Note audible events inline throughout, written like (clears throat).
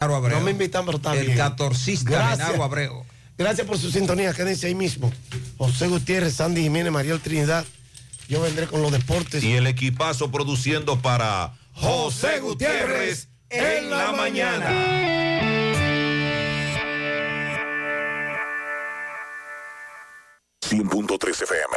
No me invitan, pero está El bien. catorcista Gracias. Genaro Abreu. Gracias por su sintonía. Quédense ahí mismo. José Gutiérrez, Sandy Jiménez, Mariel Trinidad. Yo vendré con los deportes. Y el equipazo produciendo para José Gutiérrez en la mañana. 100.3 FM.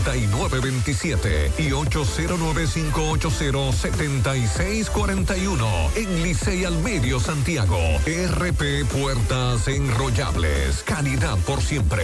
9927 y 809-580-7641 en Licey al Medio Santiago. RP Puertas Enrollables. Calidad por siempre.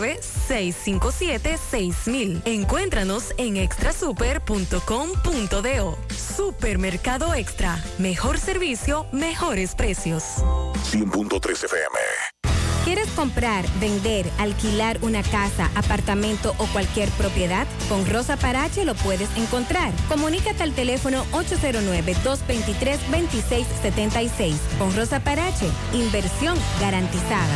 809-657-6000. Encuéntranos en extrasuper.com.do. Supermercado Extra. Mejor servicio, mejores precios. 100.3 FM. ¿Quieres comprar, vender, alquilar una casa, apartamento o cualquier propiedad? Con Rosa Parache lo puedes encontrar. Comunícate al teléfono 809-223-2676. Con Rosa Parache, inversión garantizada.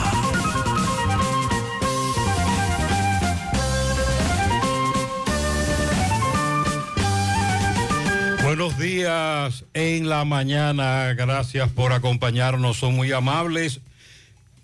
Buenos días en la mañana. Gracias por acompañarnos. Son muy amables.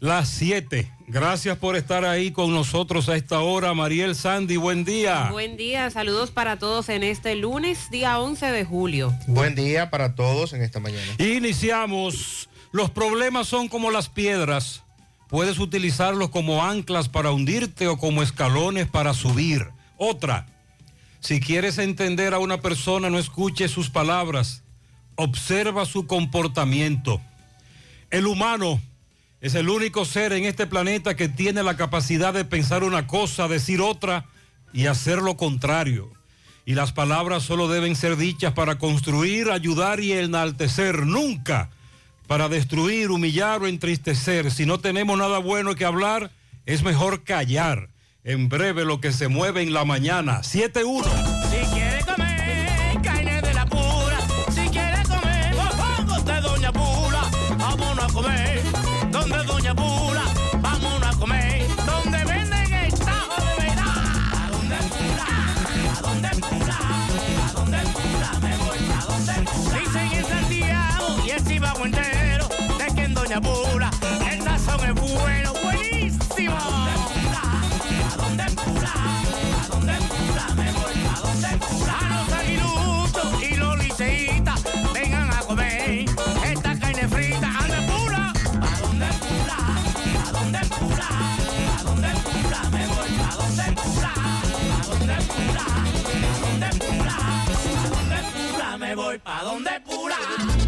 Las 7. Gracias por estar ahí con nosotros a esta hora. Mariel Sandy, buen día. Buen día, saludos para todos en este lunes, día 11 de julio. Buen día para todos en esta mañana. Iniciamos. Los problemas son como las piedras. Puedes utilizarlos como anclas para hundirte o como escalones para subir. Otra. Si quieres entender a una persona, no escuche sus palabras. Observa su comportamiento. El humano es el único ser en este planeta que tiene la capacidad de pensar una cosa, decir otra y hacer lo contrario. Y las palabras solo deben ser dichas para construir, ayudar y enaltecer, nunca para destruir, humillar o entristecer. Si no tenemos nada bueno que hablar, es mejor callar. En breve lo que se mueve en la mañana. 7-1. Si quiere comer carne de la pura, si quiere comer mofongo de Doña Pula, vámonos a comer donde Doña Pula, vámonos a comer donde venden el tajo de verdad. ¿A dónde Pula? ¿A dónde Pula? ¿A dónde Pula? Me voy a dónde Pula. Dicen en Santiago y el Cibago entero de que Doña Pula me voy pa' donde pula.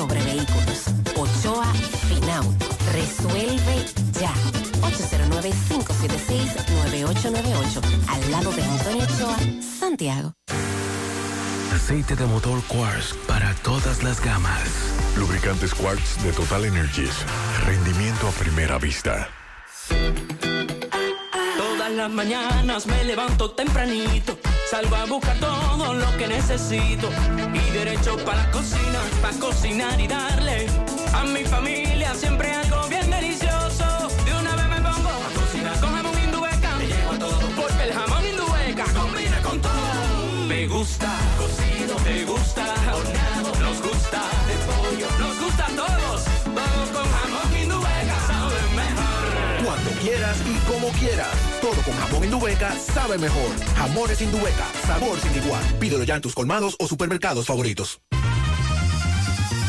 Sobre vehículos. Ochoa Finauto. Resuelve ya. 809-576-9898. Al lado de Antonio Ochoa, Santiago. Aceite de motor Quartz para todas las gamas. Lubricantes Quartz de Total Energies. Rendimiento a primera vista. Todas las mañanas me levanto tempranito, salgo a buscar todo lo que necesito y derecho para la cocina, para cocinar y darle a mi familia siempre algo bien delicioso. De una vez me pongo a cocinar con jamón indubeca, me llevo todo porque el jamón indubeca combina con todo. Me gusta cocido, me gusta horneado, nos gusta de pollo, nos gusta a todo quieras y como quieras. Todo con jamón Indubeca sabe mejor. Jamones Indubeca, sabor sin igual. Pídelo ya en tus colmados o supermercados favoritos.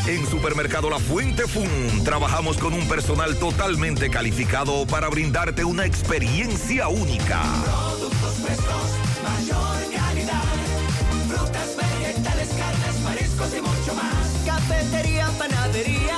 En Supermercado La Fuente Fun trabajamos con un personal totalmente calificado para brindarte una experiencia única. Productos frescos, mayor calidad. Frutas, vegetales, carnes, mariscos y mucho más. Cafetería, panadería,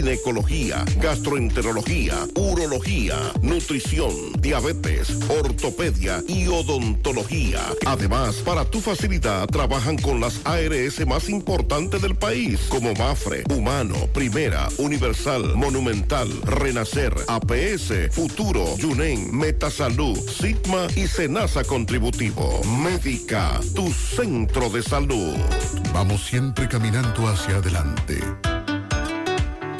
ginecología, gastroenterología, urología, nutrición, diabetes, ortopedia y odontología. Además, para tu facilidad trabajan con las ARS más importantes del país, como Mafre, Humano, Primera, Universal, Monumental, Renacer, APS, Futuro, Yunen, Metasalud, Sigma y Senasa Contributivo. Médica, tu centro de salud. Vamos siempre caminando hacia adelante,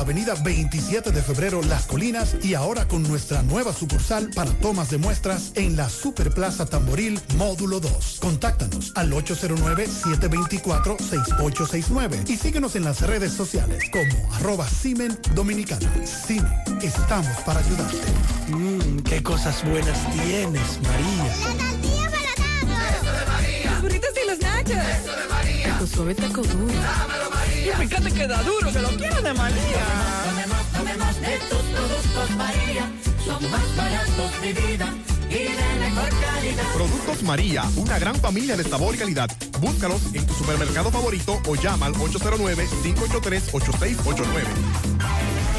avenida 27 de febrero Las Colinas y ahora con nuestra nueva sucursal para tomas de muestras en la Superplaza Tamboril Módulo 2. Contáctanos al 809-724-6869 y síguenos en las redes sociales como arroba Simen Dominicana. Simen, estamos para ayudarte. Mmm, qué cosas buenas tienes, María. La tortilla para Eso de María. Los burritos y los nachos. Eso de María. Tu suave taco duro. Dámelo, María. Y fíjate que da duro, que lo quiero de María. Tomemos, tomemos de tus productos, María. son más baratos de vida y de mejor calidad. Productos María, una gran familia de sabor y calidad. Búscalos en tu supermercado favorito o llama al 809-583-8689.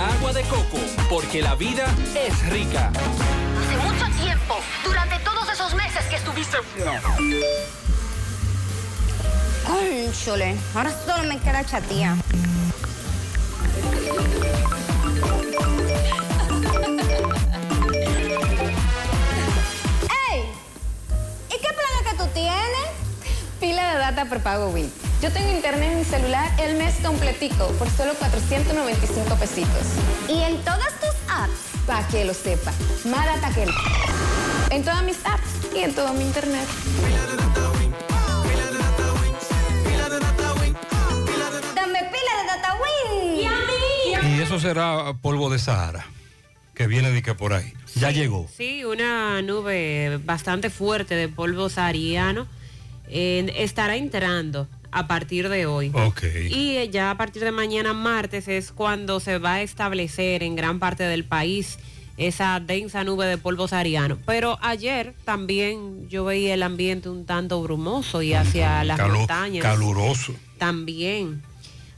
Rica agua de coco, porque la vida es rica. Hace mucho tiempo, durante todos esos meses que estuviste... Cónchole, ahora solo me queda chatía. (laughs) ¡Ey! ¿Y qué plan es que tú tienes? Pila de data prepago Win. Yo tengo internet en mi celular el mes completico por solo 495 pesitos. ¿Y en todas tus apps? Para que lo sepa. Más data que el... En todas mis apps y en todo mi internet. Dame pila de data Win. ¿Y a mí? Y eso será polvo de Sahara, que viene de que por ahí. Ya llegó. Sí, una nube bastante fuerte de polvo sahariano eh, estará entrando a partir de hoy. Ok. Y eh, ya a partir de mañana martes es cuando se va a establecer en gran parte del país esa densa nube de polvo sahariano. Pero ayer también yo veía el ambiente un tanto brumoso y hacia las Calo- montañas. Caluroso. También.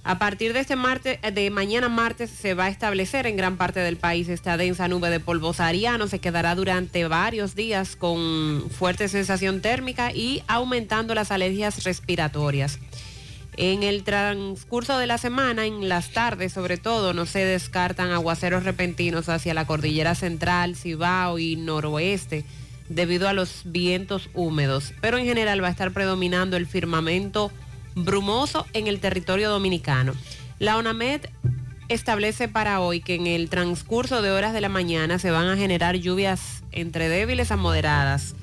A partir de este martes, eh, de mañana martes, se va a establecer en gran parte del país esta densa nube de polvo sahariano. Se quedará durante varios días con fuerte sensación térmica y aumentando las alergias respiratorias. En el transcurso de la semana, en las tardes sobre todo, no se descartan aguaceros repentinos hacia la cordillera central, Cibao y noroeste debido a los vientos húmedos. Pero en general va a estar predominando el firmamento brumoso en el territorio dominicano. La ONAMED establece para hoy que en el transcurso de horas de la mañana se van a generar lluvias entre débiles a moderadas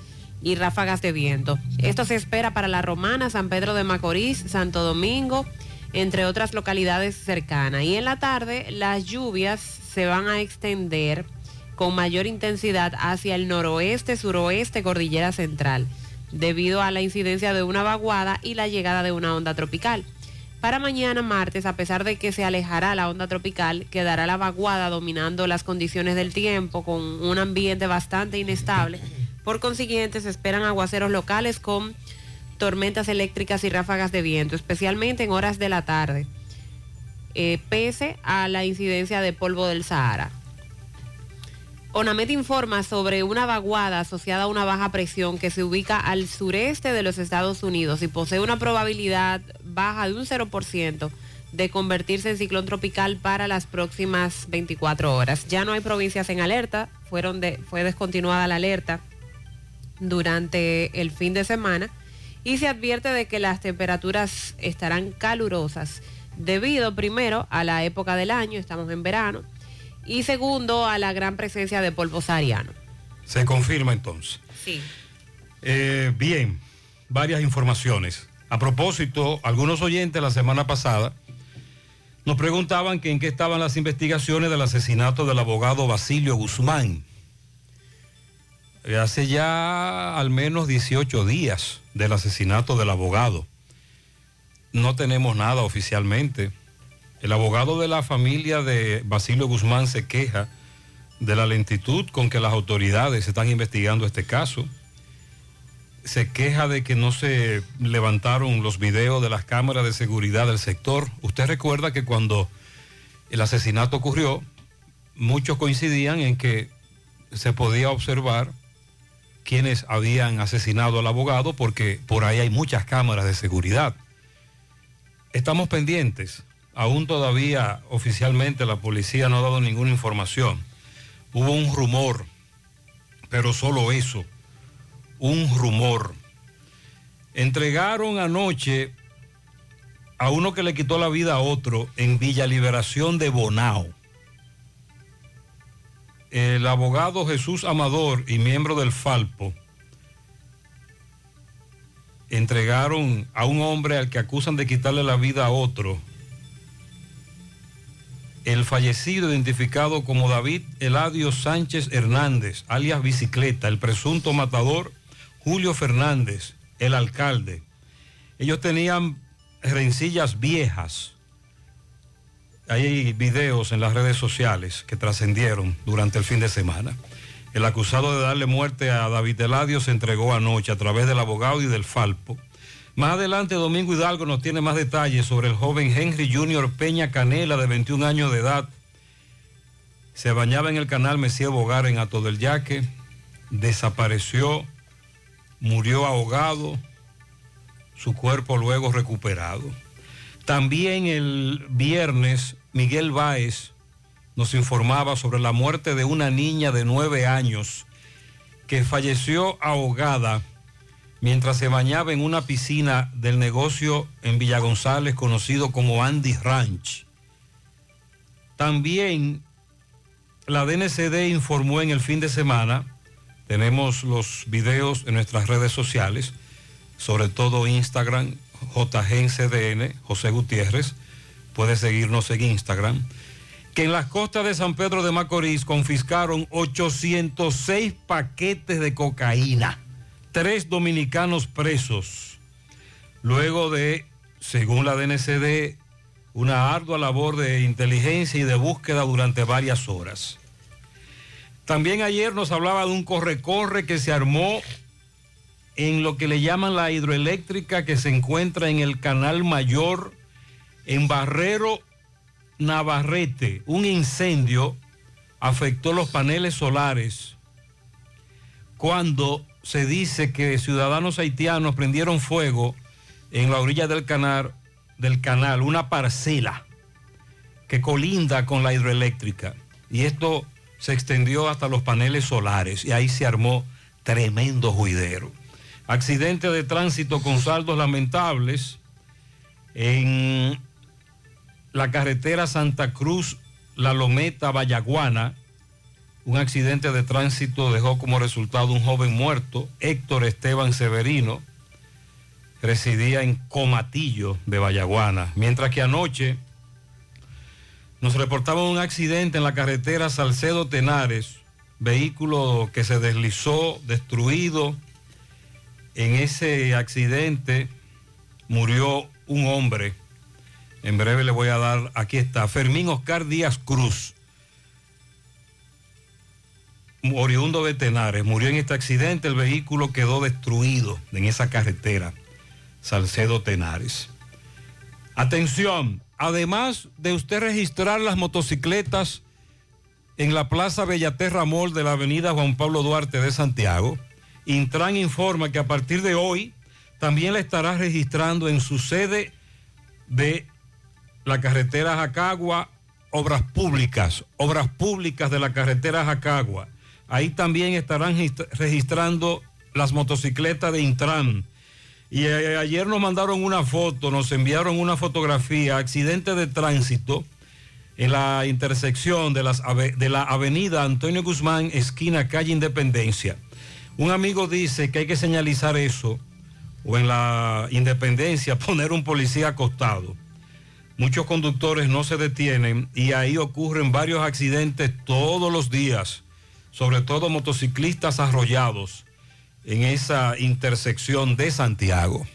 y ráfagas de viento. Esto se espera para La Romana, San Pedro de Macorís, Santo Domingo, entre otras localidades cercanas. Y en la tarde las lluvias se van a extender con mayor intensidad hacia el noroeste, suroeste, cordillera central, debido a la incidencia de una vaguada y la llegada de una onda tropical. Para mañana martes, a pesar de que se alejará la onda tropical, quedará la vaguada dominando las condiciones del tiempo con un ambiente bastante inestable. Por consiguiente, se esperan aguaceros locales con tormentas eléctricas y ráfagas de viento, especialmente en horas de la tarde, eh, pese a la incidencia de polvo del Sahara. ONAMED informa sobre una vaguada asociada a una baja presión que se ubica al sureste de los Estados Unidos y posee una probabilidad baja de un 0% de convertirse en ciclón tropical para las próximas 24 horas. Ya no hay provincias en alerta, fueron fue descontinuada la alerta durante el fin de semana y se advierte de que las temperaturas estarán calurosas debido primero a la época del año, estamos en verano, y segundo a la gran presencia de polvo sahariano. Se confirma entonces. Sí. Eh, bien, varias informaciones. A propósito, algunos oyentes la semana pasada nos preguntaban que en qué estaban las investigaciones del asesinato del abogado Basilio Guzmán. Eh, hace ya al menos 18 días del asesinato del abogado. No tenemos nada oficialmente. El abogado de la familia de Basilio Guzmán se queja de la lentitud con que las autoridades están investigando este caso. se queja de que no se levantaron los videos de las cámaras de seguridad del sector. Usted recuerda que cuando el asesinato ocurrió, muchos coincidían en que se podía observar quienes habían asesinado al abogado porque por ahí hay muchas cámaras de seguridad. Estamos pendientes. Aún todavía oficialmente la policía no ha dado ninguna información. Hubo un rumor, pero solo eso, un rumor. Entregaron anoche a uno que le quitó la vida a otro en Villa Liberación de Bonao. El abogado Jesús Amador y miembro del Falpo entregaron a un hombre al que acusan de quitarle la vida a otro. El fallecido identificado como David Eladio Sánchez Hernández, alias Bicicleta, el presunto matador Julio Fernández, el alcalde. Ellos tenían rencillas viejas. Hay videos en las redes sociales que trascendieron durante el fin de semana. El acusado de darle muerte a David Eladio se entregó anoche a través del abogado y del Falpo. Más adelante, Domingo Hidalgo nos tiene más detalles sobre el joven Henry Junior Peña Canela, de 21 años de edad. Se bañaba en el canal Mesía Bogar en Ato del Yaque, desapareció, murió ahogado, su cuerpo luego recuperado. También el viernes, Miguel Báez nos informaba sobre la muerte de una niña de nueve años que falleció ahogada mientras se bañaba en una piscina del negocio en Villa González conocido como Andy Ranch. También la DNCD informó en el fin de semana, tenemos los videos en nuestras redes sociales, sobre todo Instagram, JGNCDN, José Gutiérrez, puede seguirnos en Instagram, que en las costas de San Pedro de Macorís confiscaron 806 paquetes de cocaína, tres dominicanos presos, luego de, según la DNCD, una ardua labor de inteligencia y de búsqueda durante varias horas. También ayer nos hablaba de un corre-corre que se armó en lo que le llaman la hidroeléctrica que se encuentra en el Canal Mayor, en Barrero Navarrete. Un incendio afectó los paneles solares cuando se dice que ciudadanos haitianos prendieron fuego en la orilla del canal, del canal una parcela que colinda con la hidroeléctrica. Y esto se extendió hasta los paneles solares y ahí se armó tremendo juidero. Accidente de tránsito con saldos lamentables en la carretera Santa Cruz, La Lometa, Vallaguana. Un accidente de tránsito dejó como resultado un joven muerto, Héctor Esteban Severino, residía en Comatillo de Vallaguana, mientras que anoche nos reportaba un accidente en la carretera Salcedo Tenares, vehículo que se deslizó, destruido. En ese accidente murió un hombre. En breve le voy a dar, aquí está, Fermín Oscar Díaz Cruz, oriundo de Tenares, murió en este accidente, el vehículo quedó destruido en esa carretera, Salcedo Tenares. Atención, además de usted registrar las motocicletas en la Plaza Bellaterra Mall de la Avenida Juan Pablo Duarte de Santiago, Intran informa que a partir de hoy también la estará registrando en su sede de la carretera Jacagua, obras públicas, obras públicas de la carretera Jacagua. Ahí también estarán registrando las motocicletas de Intran. Y eh, ayer nos mandaron una foto, nos enviaron una fotografía, accidente de tránsito en la intersección de, de la avenida Antonio Guzmán, esquina calle Independencia. Un amigo dice que hay que señalizar eso, o en la Independencia (laughs) poner un policía acostado. Muchos conductores no se detienen y ahí ocurren varios accidentes todos los días, sobre todo motociclistas arrollados en esa intersección de Santiago.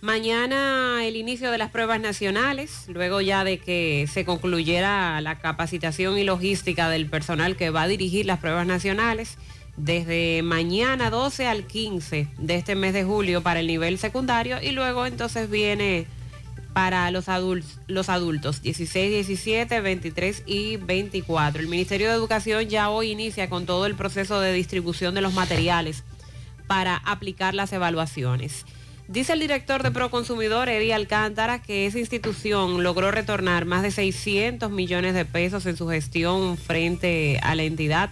Mañana el inicio de las pruebas nacionales, luego ya de que se concluyera la capacitación y logística del personal que va a dirigir las pruebas nacionales. desde mañana 12 al 15 de este mes de julio para el nivel secundario y luego entonces viene para los adultos, los adultos 16, 17, 23 y 24. El Ministerio de Educación ya hoy inicia con todo el proceso de distribución de los materiales para aplicar las evaluaciones. Dice el director de Proconsumidor, Eddie Alcántara, que esa institución logró retornar más de 600 millones de pesos en su gestión frente a la entidad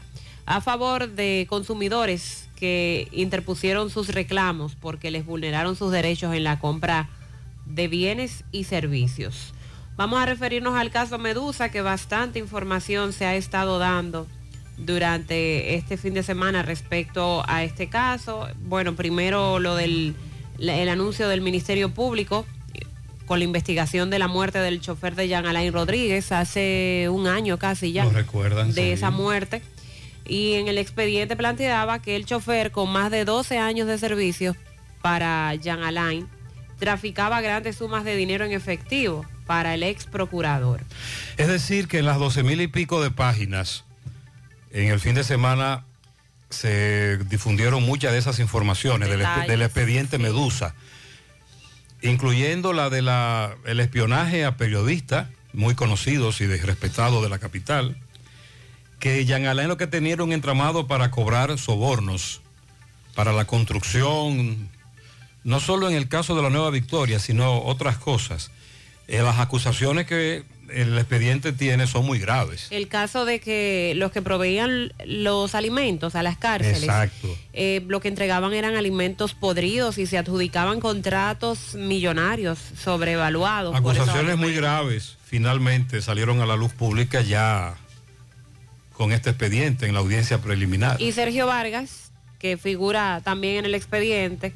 a favor de consumidores que interpusieron sus reclamos porque les vulneraron sus derechos en la compra de bienes y servicios. Vamos a referirnos al caso Medusa, que bastante información se ha estado dando durante este fin de semana respecto a este caso. Bueno, primero lo del el anuncio del Ministerio Público con la investigación de la muerte del chofer de Jean Alain Rodríguez hace un año casi ya Lo recuerdan, de sí. esa muerte. Y en el expediente planteaba que el chofer con más de 12 años de servicio para Jean Alain traficaba grandes sumas de dinero en efectivo para el ex procurador. Es decir, que en las 12 mil y pico de páginas, en el fin de semana se difundieron muchas de esas informaciones del, expediente Medusa, incluyendo la del espionaje a periodistas muy conocidos y respetados de la capital, que Jean Alain lo que tenía era un entramado para cobrar sobornos para la construcción, no solo en el caso de la Nueva Victoria, sino otras cosas. Eh, las acusaciones que el expediente tiene son muy graves. El caso de que los que proveían los alimentos a las cárceles, Exacto. eh, lo que entregaban eran alimentos podridos y se adjudicaban contratos millonarios sobrevaluados. Acusaciones muy graves finalmente salieron a la luz pública ya con este expediente en la audiencia preliminar. Y Sergio Vargas, que figura también en el expediente,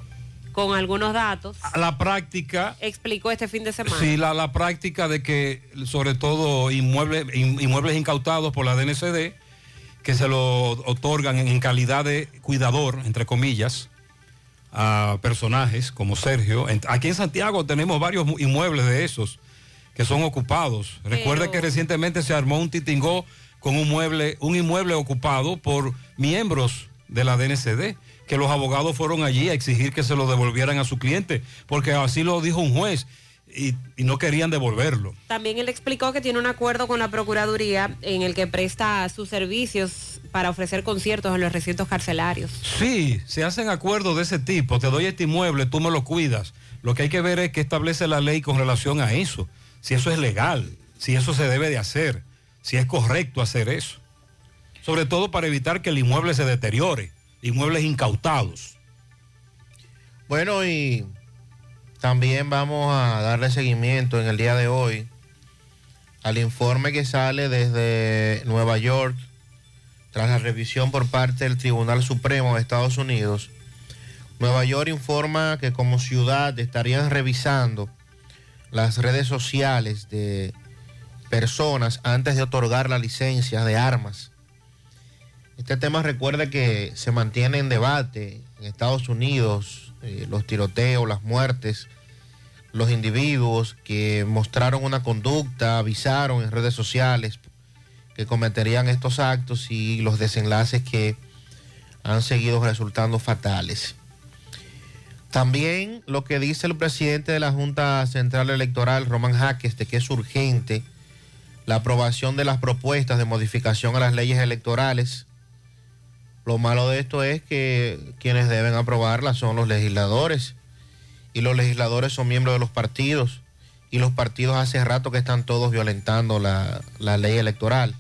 con algunos datos, La práctica, explicó este fin de semana. sí, la, la práctica de que sobre todo inmuebles, in- inmuebles incautados por la DNCD, que se lo otorgan en, calidad de cuidador, entre comillas, a personajes como Sergio. Aquí en Santiago tenemos varios mu- inmuebles de esos que son ocupados. Recuerde que recientemente se armó un titingó con un mueble, un inmueble ocupado por miembros de la DNCD, que los abogados fueron allí a exigir que se lo devolvieran a su cliente, porque así lo dijo un juez y, y no querían devolverlo. También él explicó que tiene un acuerdo con la Procuraduría en el que presta sus servicios para ofrecer conciertos en los recintos carcelarios. Sí, se hacen acuerdos de ese tipo, te doy este inmueble, tú me lo cuidas. Lo que hay que ver es qué establece la ley con relación a eso, si eso es legal, si eso se debe de hacer, si es correcto hacer eso. Sobre todo para evitar que el inmueble se deteriore, inmuebles incautados. Bueno, y también vamos a darle seguimiento en el día de hoy al informe que sale desde Nueva York tras la revisión por parte del Tribunal Supremo de Estados Unidos. Nueva York informa que como ciudad estarían revisando las redes sociales de personas antes de otorgar la licencia de armas. Este tema recuerda que se mantiene en debate en Estados Unidos, eh, los tiroteos, las muertes, los individuos que mostraron una conducta, avisaron en redes sociales que cometerían estos actos y los desenlaces que han seguido resultando fatales. También lo que dice el presidente de la Junta Central Electoral, Román Jaques, de que es urgente la aprobación de las propuestas de modificación a las leyes electorales. Lo malo de esto es que quienes deben aprobarlas son los legisladores y los legisladores son miembros de los partidos y los partidos hace rato que están todos violentando la, la ley electoral.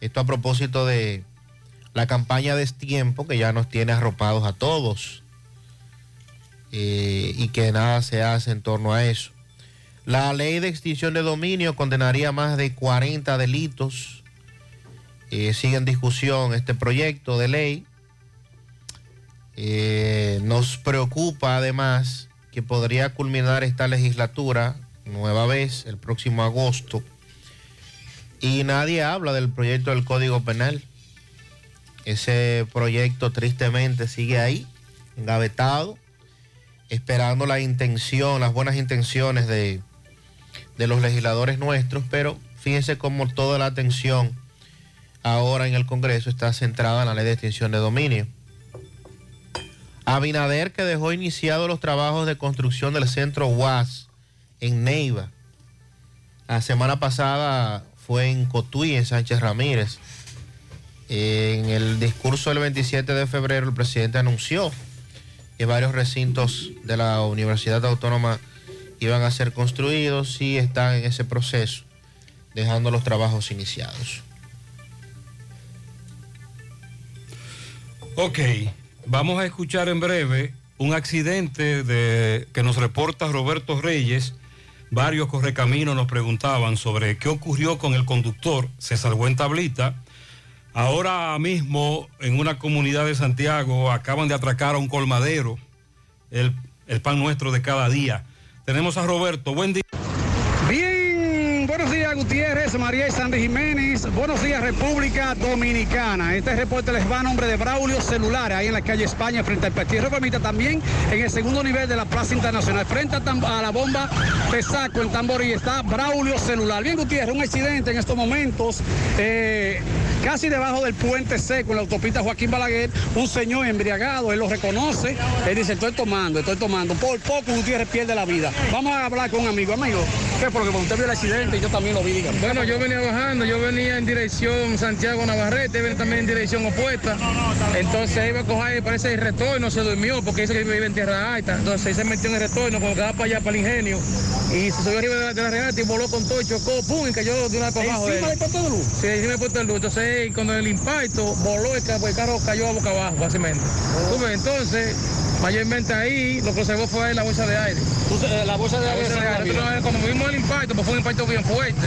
Esto a propósito de la campaña de tiempo que ya nos tiene arropados a todos eh, y que nada se hace en torno a eso. La ley de extinción de dominio condenaría más de 40 delitos. Eh, sigue en discusión este proyecto de ley. Eh, nos preocupa además que podría culminar esta legislatura nueva vez el próximo agosto y nadie habla del proyecto del Código Penal. Ese proyecto tristemente sigue ahí, engavetado, esperando la intención, las buenas intenciones de, de los legisladores nuestros, pero fíjense cómo toda la atención ahora en el Congreso está centrada en la ley de extinción de dominio. Abinader que dejó iniciados los trabajos de construcción del centro UAS en Neiva. La semana pasada fue en Cotuí, en Sánchez Ramírez. En el discurso del 27 de febrero el presidente anunció que varios recintos de la Universidad Autónoma iban a ser construidos y están en ese proceso, dejando los trabajos iniciados. Ok, vamos a escuchar en breve un accidente de, que nos reporta Roberto Reyes. Varios correcaminos nos preguntaban sobre qué ocurrió con el conductor. Se salvó en tablita. Ahora mismo en una comunidad de Santiago acaban de atracar a un colmadero, el, el pan nuestro de cada día. Tenemos a Roberto. Buen día. Gutiérrez, María y Sandy Jiménez, buenos días República Dominicana. Este reporte les va a nombre de Braulio Celular, ahí en la calle España, frente al Petierro Permita, también en el segundo nivel de la Plaza Internacional, frente a, la bomba Pesaco en Tamborí, está Braulio Celular. Bien Gutiérrez, un accidente en estos momentos, eh, casi debajo del puente seco en la autopista Joaquín Balaguer, un señor embriagado, él lo reconoce, él dice, estoy tomando, estoy tomando, por poco Gutiérrez pierde la vida. Vamos a hablar con un amigo, amigo, ¿qué? Porque usted vio el accidente yo también lo vi, Bueno, yo venía bajando, yo venía en dirección Santiago Navarrete, venía también en dirección opuesta. Entonces iba a coger, parece el retorno, se durmió porque dice que vive en tierra alta. Entonces se metió en el retorno, cuando quedaba para allá, para el ingenio. Y se subió arriba de la, de la regata y voló con todo, chocó, pum, y cayó de una para abajo. ¿Encima del puesto de luz? Sí, encima del puesto de luz. Entonces, cuando el impacto voló, el, ca- el carro cayó a boca abajo, básicamente. Ves, Entonces, mayormente ahí, lo que se fue ahí la bolsa de aire. la bolsa de aire la. Entonces, Cuando vimos el impacto, pues fue un impacto bien fuerte.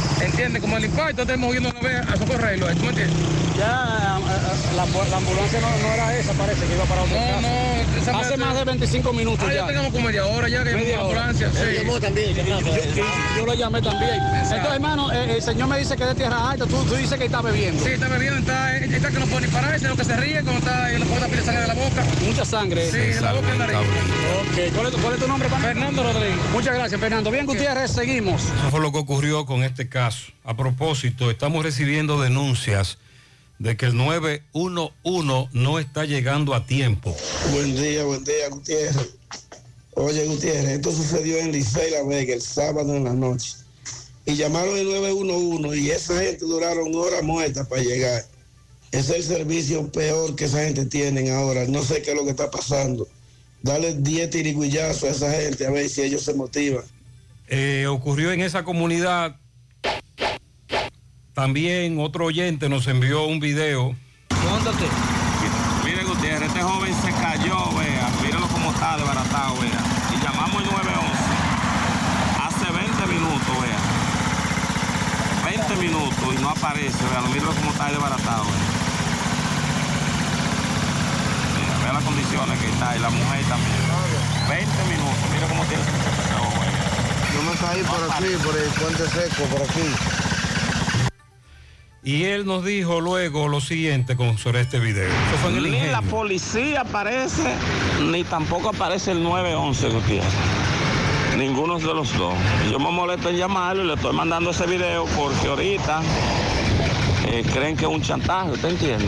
¿Entiendes? Como el impacto, estamos moviendo una vez a socorrerlo, ¿tú me entiendes? Ya eh, eh, la, la ambulancia no, no era esa, parece que iba para otro No, caso. no, esa Hace más de 25 minutos Ah, ya. ya tengamos como media hora ya que Media llamó la hora. ambulancia. Sí. llamó también, yo, yo- yo lo llamé también. Entonces, hermano, eh, el señor me dice que es de tierra alta, tú, tú dices que está bebiendo. Sí, está bebiendo, está, está que no puede ni pararse, lo que se ríe cuando está en la puerta pide sangre de la boca. Mucha sangre. Sí, de la boca y en la nariz. Ok, ¿cuál es, tu- cuál es tu nombre, hermano? Fernando Rodríguez. Muchas gracias, Fernando. Bien, Gutiérrez, seguimos. Eso fue lo que ocurrió con este caso. A propósito, estamos recibiendo denuncias de que el 911 no está llegando a tiempo. Buen día, buen día, Gutiérrez. Oye, Gutiérrez, esto sucedió en Licey La Vega el sábado en la noche. Y llamaron el 911 y esa gente duraron horas muertas para llegar. Es el servicio peor que esa gente tiene ahora. No sé qué es lo que está pasando. Dale 10 tiriguillazos a esa gente a ver si ellos se motivan. Eh, ocurrió en esa comunidad. También otro oyente nos envió un video. Móntate. Mire Gutiérrez, este joven se cayó, vea. Míralo cómo está desbaratado, vea. Y llamamos el 911. Hace 20 minutos, vea. 20 minutos y no aparece, vea. Míralo cómo está desbaratado, vea. Mira, vea las condiciones que está y la mujer también. 20 minutos, mira cómo tiene vea. Yo me caí por aquí, por el puente seco, por aquí. Y él nos dijo luego lo siguiente con, sobre este video. Fue en Ni la policía aparece, ni tampoco aparece el 911, Gutiérrez. Ninguno de los dos. Yo me molesto en llamarlo y le estoy mandando ese video porque ahorita eh, creen que es un chantaje, ¿usted entiende?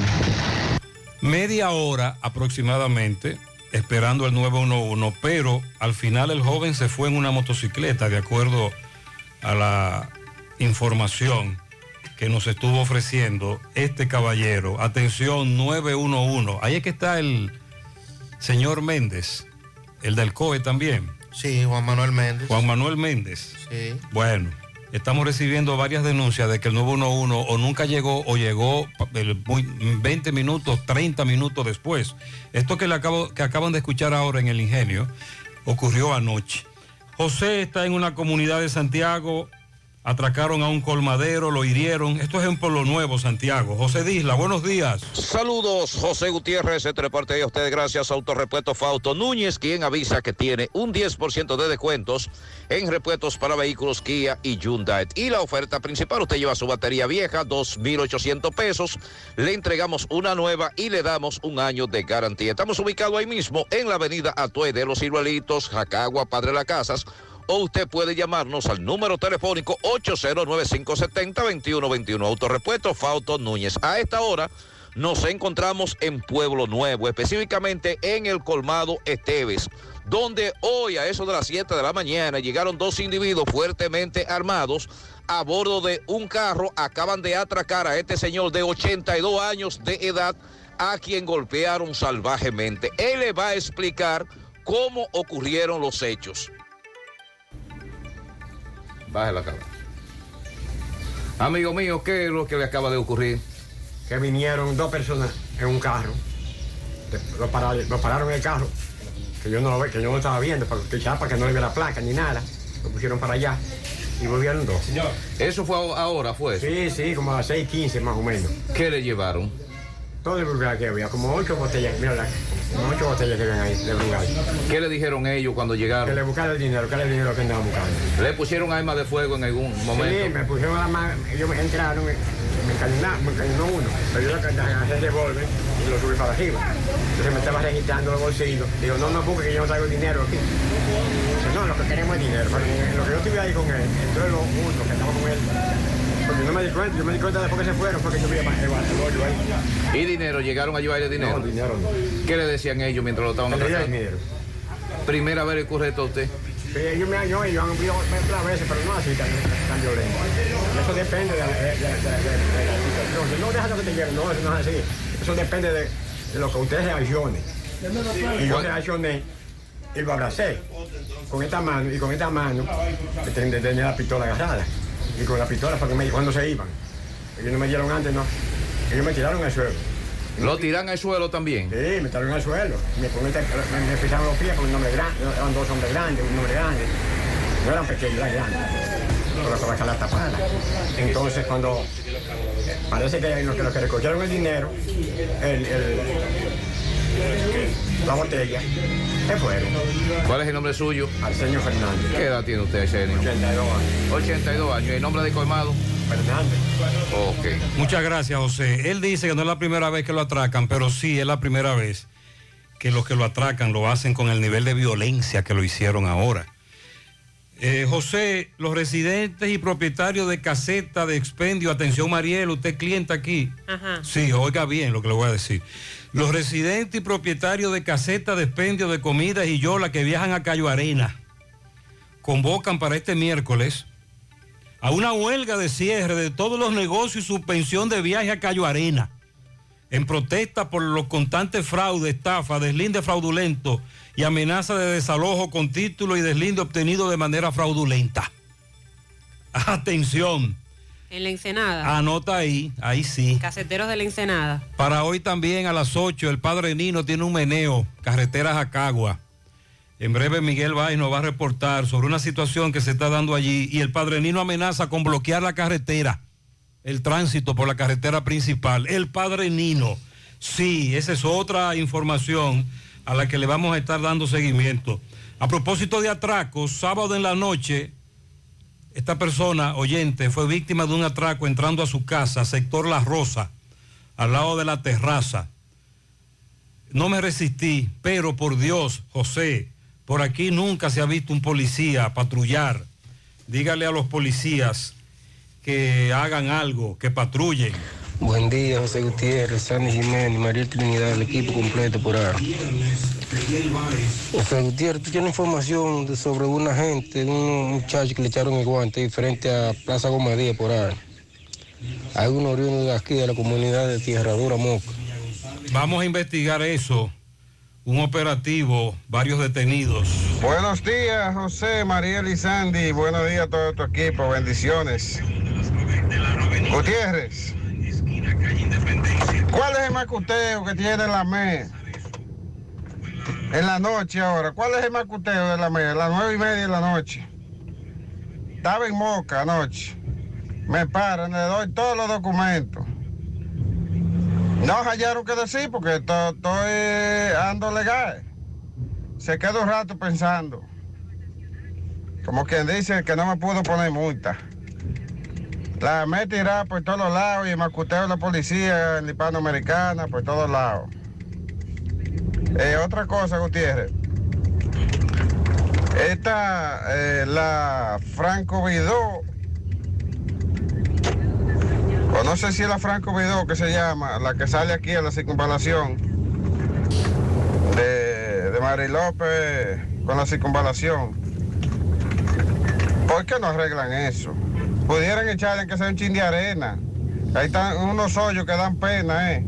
Media hora aproximadamente esperando el 911, pero al final el joven se fue en una motocicleta, de acuerdo a la información que nos estuvo ofreciendo este caballero. Atención 911. Ahí es que está el señor Méndez, el del COE también. Sí, Juan Manuel Méndez. Juan Manuel Méndez. Sí. Bueno, estamos recibiendo varias denuncias de que el 911 o nunca llegó o llegó el muy- 20 minutos, 30 minutos después. Esto que, le acabo, que acaban de escuchar ahora en el ingenio ocurrió anoche. José está en una comunidad de Santiago, atracaron a un colmadero, lo hirieron. Esto es en Pueblo Nuevo, Santiago. José Disla, buenos días. Saludos, José Gutiérrez, este reporte a ustedes gracias a Autorepuesto Fauto Núñez, quien avisa que tiene un 10% de descuentos en repuestos para vehículos Kia y Hyundai. Y la oferta principal, usted lleva su batería vieja, 2.800 pesos, le entregamos una nueva y le damos un año de garantía. Estamos ubicados ahí mismo en la avenida Atue de los Ciruelitos, Jacagua, Padre Las Casas, o usted puede llamarnos al número telefónico 809-570-2121. Autorepuesto Fausto Núñez. A esta hora nos encontramos en Pueblo Nuevo, específicamente en el colmado Esteves, donde hoy a eso de las 7 de la mañana llegaron dos individuos fuertemente armados a bordo de un carro. Acaban de atracar a este señor de 82 años de edad a quien golpearon salvajemente. Él le va a explicar cómo ocurrieron los hechos. Baje la cara. Amigo mío, ¿qué es lo que le acaba de ocurrir? Que vinieron dos personas en un carro. Lo pararon, lo pararon en el carro. Que yo no lo ve- que yo no estaba viendo, para que chapa que no le ve la placa ni nada. Lo pusieron para allá. Y volvieron dos. Señor. ¿Eso fue ahora, fue? Sí, sí, como a las 6.15 más o menos. ¿Qué le llevaron? Todo el brugal que había, como ocho botellas, mira, ocho botellas que ven ahí de brugal. ¿Qué le dijeron ellos cuando Que llegaron? le buscaran el dinero, que era el dinero que andaban buscando. ¿Le pusieron arma de fuego en algún momento? Sí, me pusieron la mano, ellos me entraron, me, me encañonaron, me encañonó uno, pero yo le agarré el revólver y lo subí para arriba. Entonces me estaba registrando los bolsillos. Digo, no, no busque que yo no traigo dinero aquí. Dice, no, lo que queremos es dinero. Pero lo que yo estuve ahí con él, entonces los juntos que estaba con él, porque no me di cuenta, yo me di cuenta después que se fueron, porque yo vi el, hoyo ahí. ¿Y dinero? ¿Llegaron a llevarle dinero? No, dinero no. ¿Qué le decían ellos mientras lo estaban atracando? dinero. Primera vez ocurre esto a usted. Sí, ellos me han, yo, ellos han visto otras veces, pero no así tan, tan violento. Eso depende de, la- de- de- de- de la situación. Si no deja lo que te lleven, no, eso no es así. Eso depende de, lo que usted reaccione. Y yo reaccioné y lo abracé con esta mano y con esta mano tenía la pistola agarrada. Y con la pistola fue que me, cuando se iban. Ellos no me dieron antes, no. Ellos me tiraron al suelo. ¿Lo tiran al suelo también? Sí, me tiraron al suelo. Me, ponen- me, me pisaron los pies porque un hombre grande, eran dos hombres grandes, un hombre grande. No eran pequeños, eran grandes. Pero con la cara tapada. Entonces cuando eh, parece que los que, los que recogieron el dinero, el, el- la botella, se fueron. ¿Cuál es el nombre suyo? Arsenio Fernández. ¿Qué edad tiene usted, Arsenio? 82 años. 82 años. ¿El nombre de colmado? Fernández. Ok. Muchas gracias, José. Él dice que no es la primera vez que lo atracan, pero sí es la primera vez que los que lo atracan lo hacen con el nivel de violencia que lo hicieron ahora. Eh, José, los residentes y propietarios de caseta de expendio, atención Mariel, usted es cliente aquí. Ajá. Sí, oiga bien lo que le voy a decir. Los residentes y propietarios de caseta de de comidas y yola que viajan a Cayo Arena convocan para este miércoles a una huelga de cierre de todos los negocios y suspensión de viaje a Cayo Arena en protesta por los constantes fraudes, estafa, deslinde fraudulento y amenaza de desalojo con título y deslinde obtenido de manera fraudulenta. (laughs) Atención, En la Ensenada. anota ahí, ahí sí. Caseteros de la Ensenada. Para hoy también a las 8 el padre Nino tiene un meneo, carreteras a Cagua. En breve Miguel Valls nos va a reportar sobre una situación que se está dando allí y el padre Nino amenaza con bloquear la carretera, el tránsito por la carretera principal. El padre Nino, sí, esa es otra información a la que le vamos a estar dando seguimiento. A propósito de atracos, sábado en la noche, esta persona, oyente, fue víctima de un atraco entrando a su casa, sector La Rosa, al lado de la terraza. No me resistí, pero por Dios, José, por aquí nunca se ha visto un policía patrullar. Dígale a los policías que hagan algo, que patrullen. Buen día, José Gutiérrez, Sandy Jiménez, María Trinidad, el equipo completo por ahí. José Gutiérrez, ¿tú tienes información de- sobre una gente, un muchacho que le echaron el guante ahí frente a Plaza Gomadía por ahí? Hay uno oriundo de aquí, de la comunidad de Tierra Dura, Moca. Vamos a investigar eso. Un operativo, varios detenidos. Buenos días, José, Mariel y Sandy. Buenos días a todo tu equipo. Bendiciones. Gutiérrez. ¿Cuál es el macuteo que tiene la ME? En la noche ahora. ¿Cuál es el macuteo de la ME? A las nueve y media de la noche. Estaba en Moca anoche. Me paran, le doy todos los documentos. No hallaron que decir porque to- estoy ando legal. Se quedó un rato pensando. Como quien dice que no me pudo poner multa. La me tirada por todos lados y me acuteo la policía en la hispanoamericana por todos lados. Eh, otra cosa, Gutiérrez. Esta, eh, la Franco Vidó, o no sé si es la Franco Vidó que se llama, la que sale aquí a la circunvalación de, de Mari López con la circunvalación. ¿Por qué no arreglan eso? Pudieran echarle que sea un chin de arena. Ahí están unos hoyos que dan pena, ¿eh?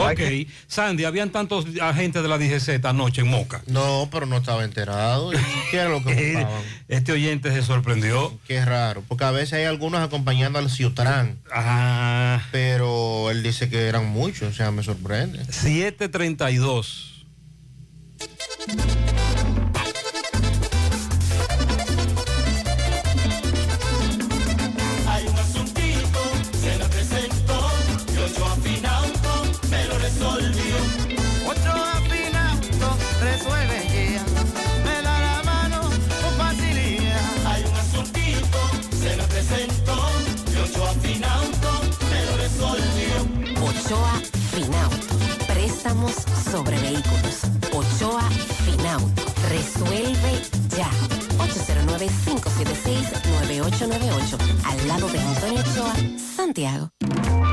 Ok, Sandy, habían tantos agentes de la DGZ anoche en Moca. No, pero no estaba enterado. ¿Y qué era lo que (laughs) buscaban? Este oyente se sorprendió. Qué raro, porque a veces hay algunos acompañando al Ciutrán. Ajá. Pero él dice que eran muchos, o sea, me sorprende. 732. Resuelve ya. 809-576-9898. Al lado de Antonio Ochoa, Santiago.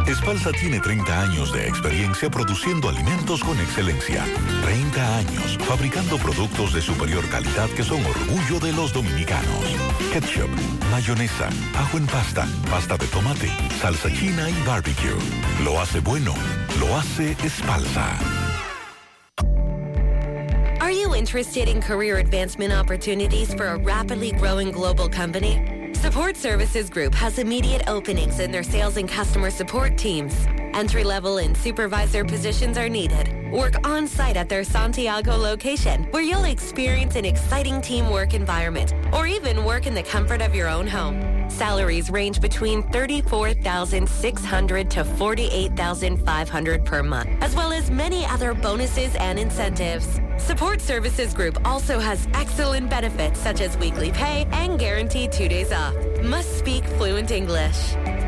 Espalsa tiene 30 años de experiencia produciendo alimentos con excelencia. 30 años fabricando productos de superior calidad que son orgullo de los dominicanos. Ketchup, mayonesa, ajo en pasta, pasta de tomate, salsa china y barbecue. Lo hace bueno, lo hace Espalsa. Interested in career advancement opportunities for a rapidly growing global company? Support Services Group has immediate openings in their sales and customer support teams. Entry level and supervisor positions are needed. Work on site at their Santiago location, where you'll experience an exciting teamwork environment, or even work in the comfort of your own home. Salaries range between $34,600 to $48,500 per month, as well as many other bonuses and incentives. Support Services Group also has excellent benefits such as weekly pay and guaranteed two days off. Must speak fluent English.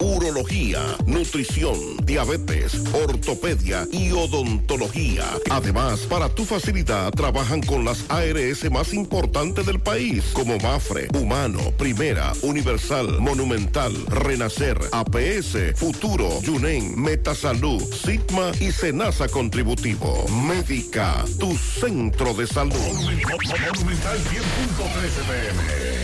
urología, nutrición, diabetes, ortopedia y odontología. Además, para tu facilidad trabajan con las ARS más importantes del país, como Mafre, Humano, Primera, Universal, Monumental, Renacer, APS, Futuro, Yunen, Metasalud, Sigma y Senasa Contributivo. Médica, tu centro de salud. Monumental 100.13 pm.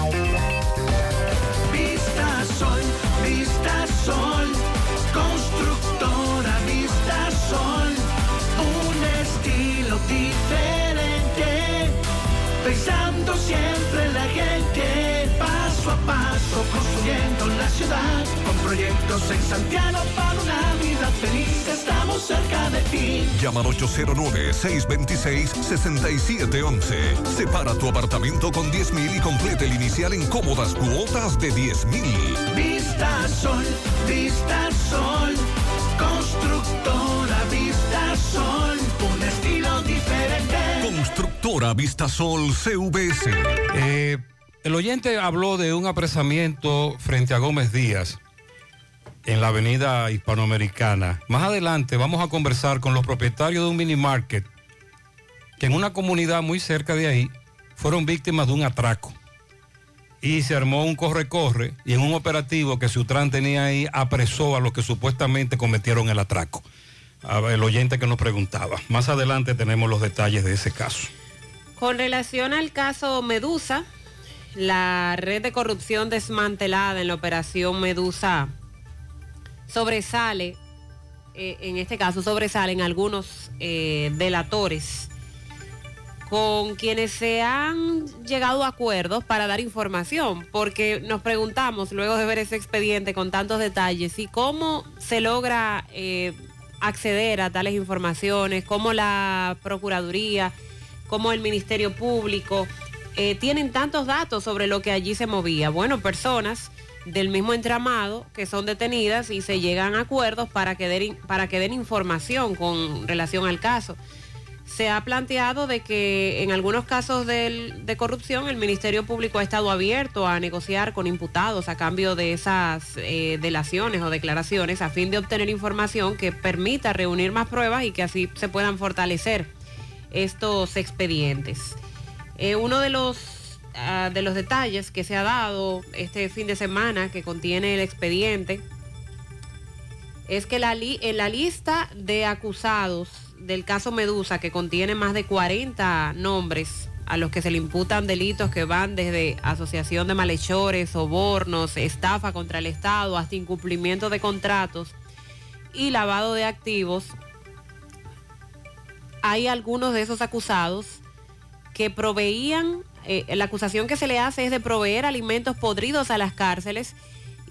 Sol, constructora Vista Sol, un estilo diferente, pensando siempre en la gente, paso a paso construyendo la ciudad, con proyectos en Santiago para una vida feliz, estamos cerca de ti. Llama al 809-626-6711. Separa tu apartamento con 10 mil y complete el inicial en cómodas cuotas de 10 mil. Vista Sol, Vista Sol, constructora Vista Sol, un estilo diferente. Constructora Vistasol CVS. Eh, el oyente habló de un apresamiento frente a Gómez Díaz en la avenida hispanoamericana. Más adelante vamos a conversar con los propietarios de un mini market que en una comunidad muy cerca de ahí fueron víctimas de un atraco. Y se armó un corre-corre y en un operativo que Sutran tenía ahí apresó a los que supuestamente cometieron el atraco. El oyente que nos preguntaba. Más adelante tenemos los detalles de ese caso. Con relación al caso Medusa, la red de corrupción desmantelada en la operación Medusa sobresale, eh, en este caso sobresalen algunos eh, delatores con quienes se han llegado a acuerdos para dar información, porque nos preguntamos luego de ver ese expediente con tantos detalles y cómo se logra eh, acceder a tales informaciones, cómo la Procuraduría, cómo el Ministerio Público eh, tienen tantos datos sobre lo que allí se movía. Bueno, personas del mismo entramado que son detenidas y se llegan a acuerdos para que den, para que den información con relación al caso. Se ha planteado de que en algunos casos de corrupción el Ministerio Público ha estado abierto a negociar con imputados a cambio de esas eh, delaciones o declaraciones a fin de obtener información que permita reunir más pruebas y que así se puedan fortalecer estos expedientes. Eh, uno de los, ah, de los detalles que se ha dado este fin de semana que contiene el expediente es que en la lista de acusados del caso Medusa, que contiene más de 40 nombres a los que se le imputan delitos que van desde asociación de malhechores, sobornos, estafa contra el Estado, hasta incumplimiento de contratos y lavado de activos, hay algunos de esos acusados que proveían, eh, la acusación que se le hace es de proveer alimentos podridos a las cárceles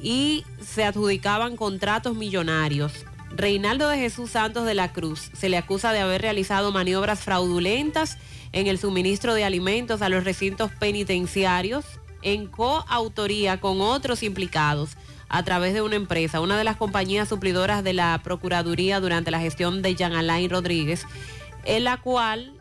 y se adjudicaban contratos millonarios. Reinaldo de Jesús Santos de la Cruz se le acusa de haber realizado maniobras fraudulentas en el suministro de alimentos a los recintos penitenciarios en coautoría con otros implicados a través de una empresa, una de las compañías suplidoras de la Procuraduría durante la gestión de Jean Alain Rodríguez, en la cual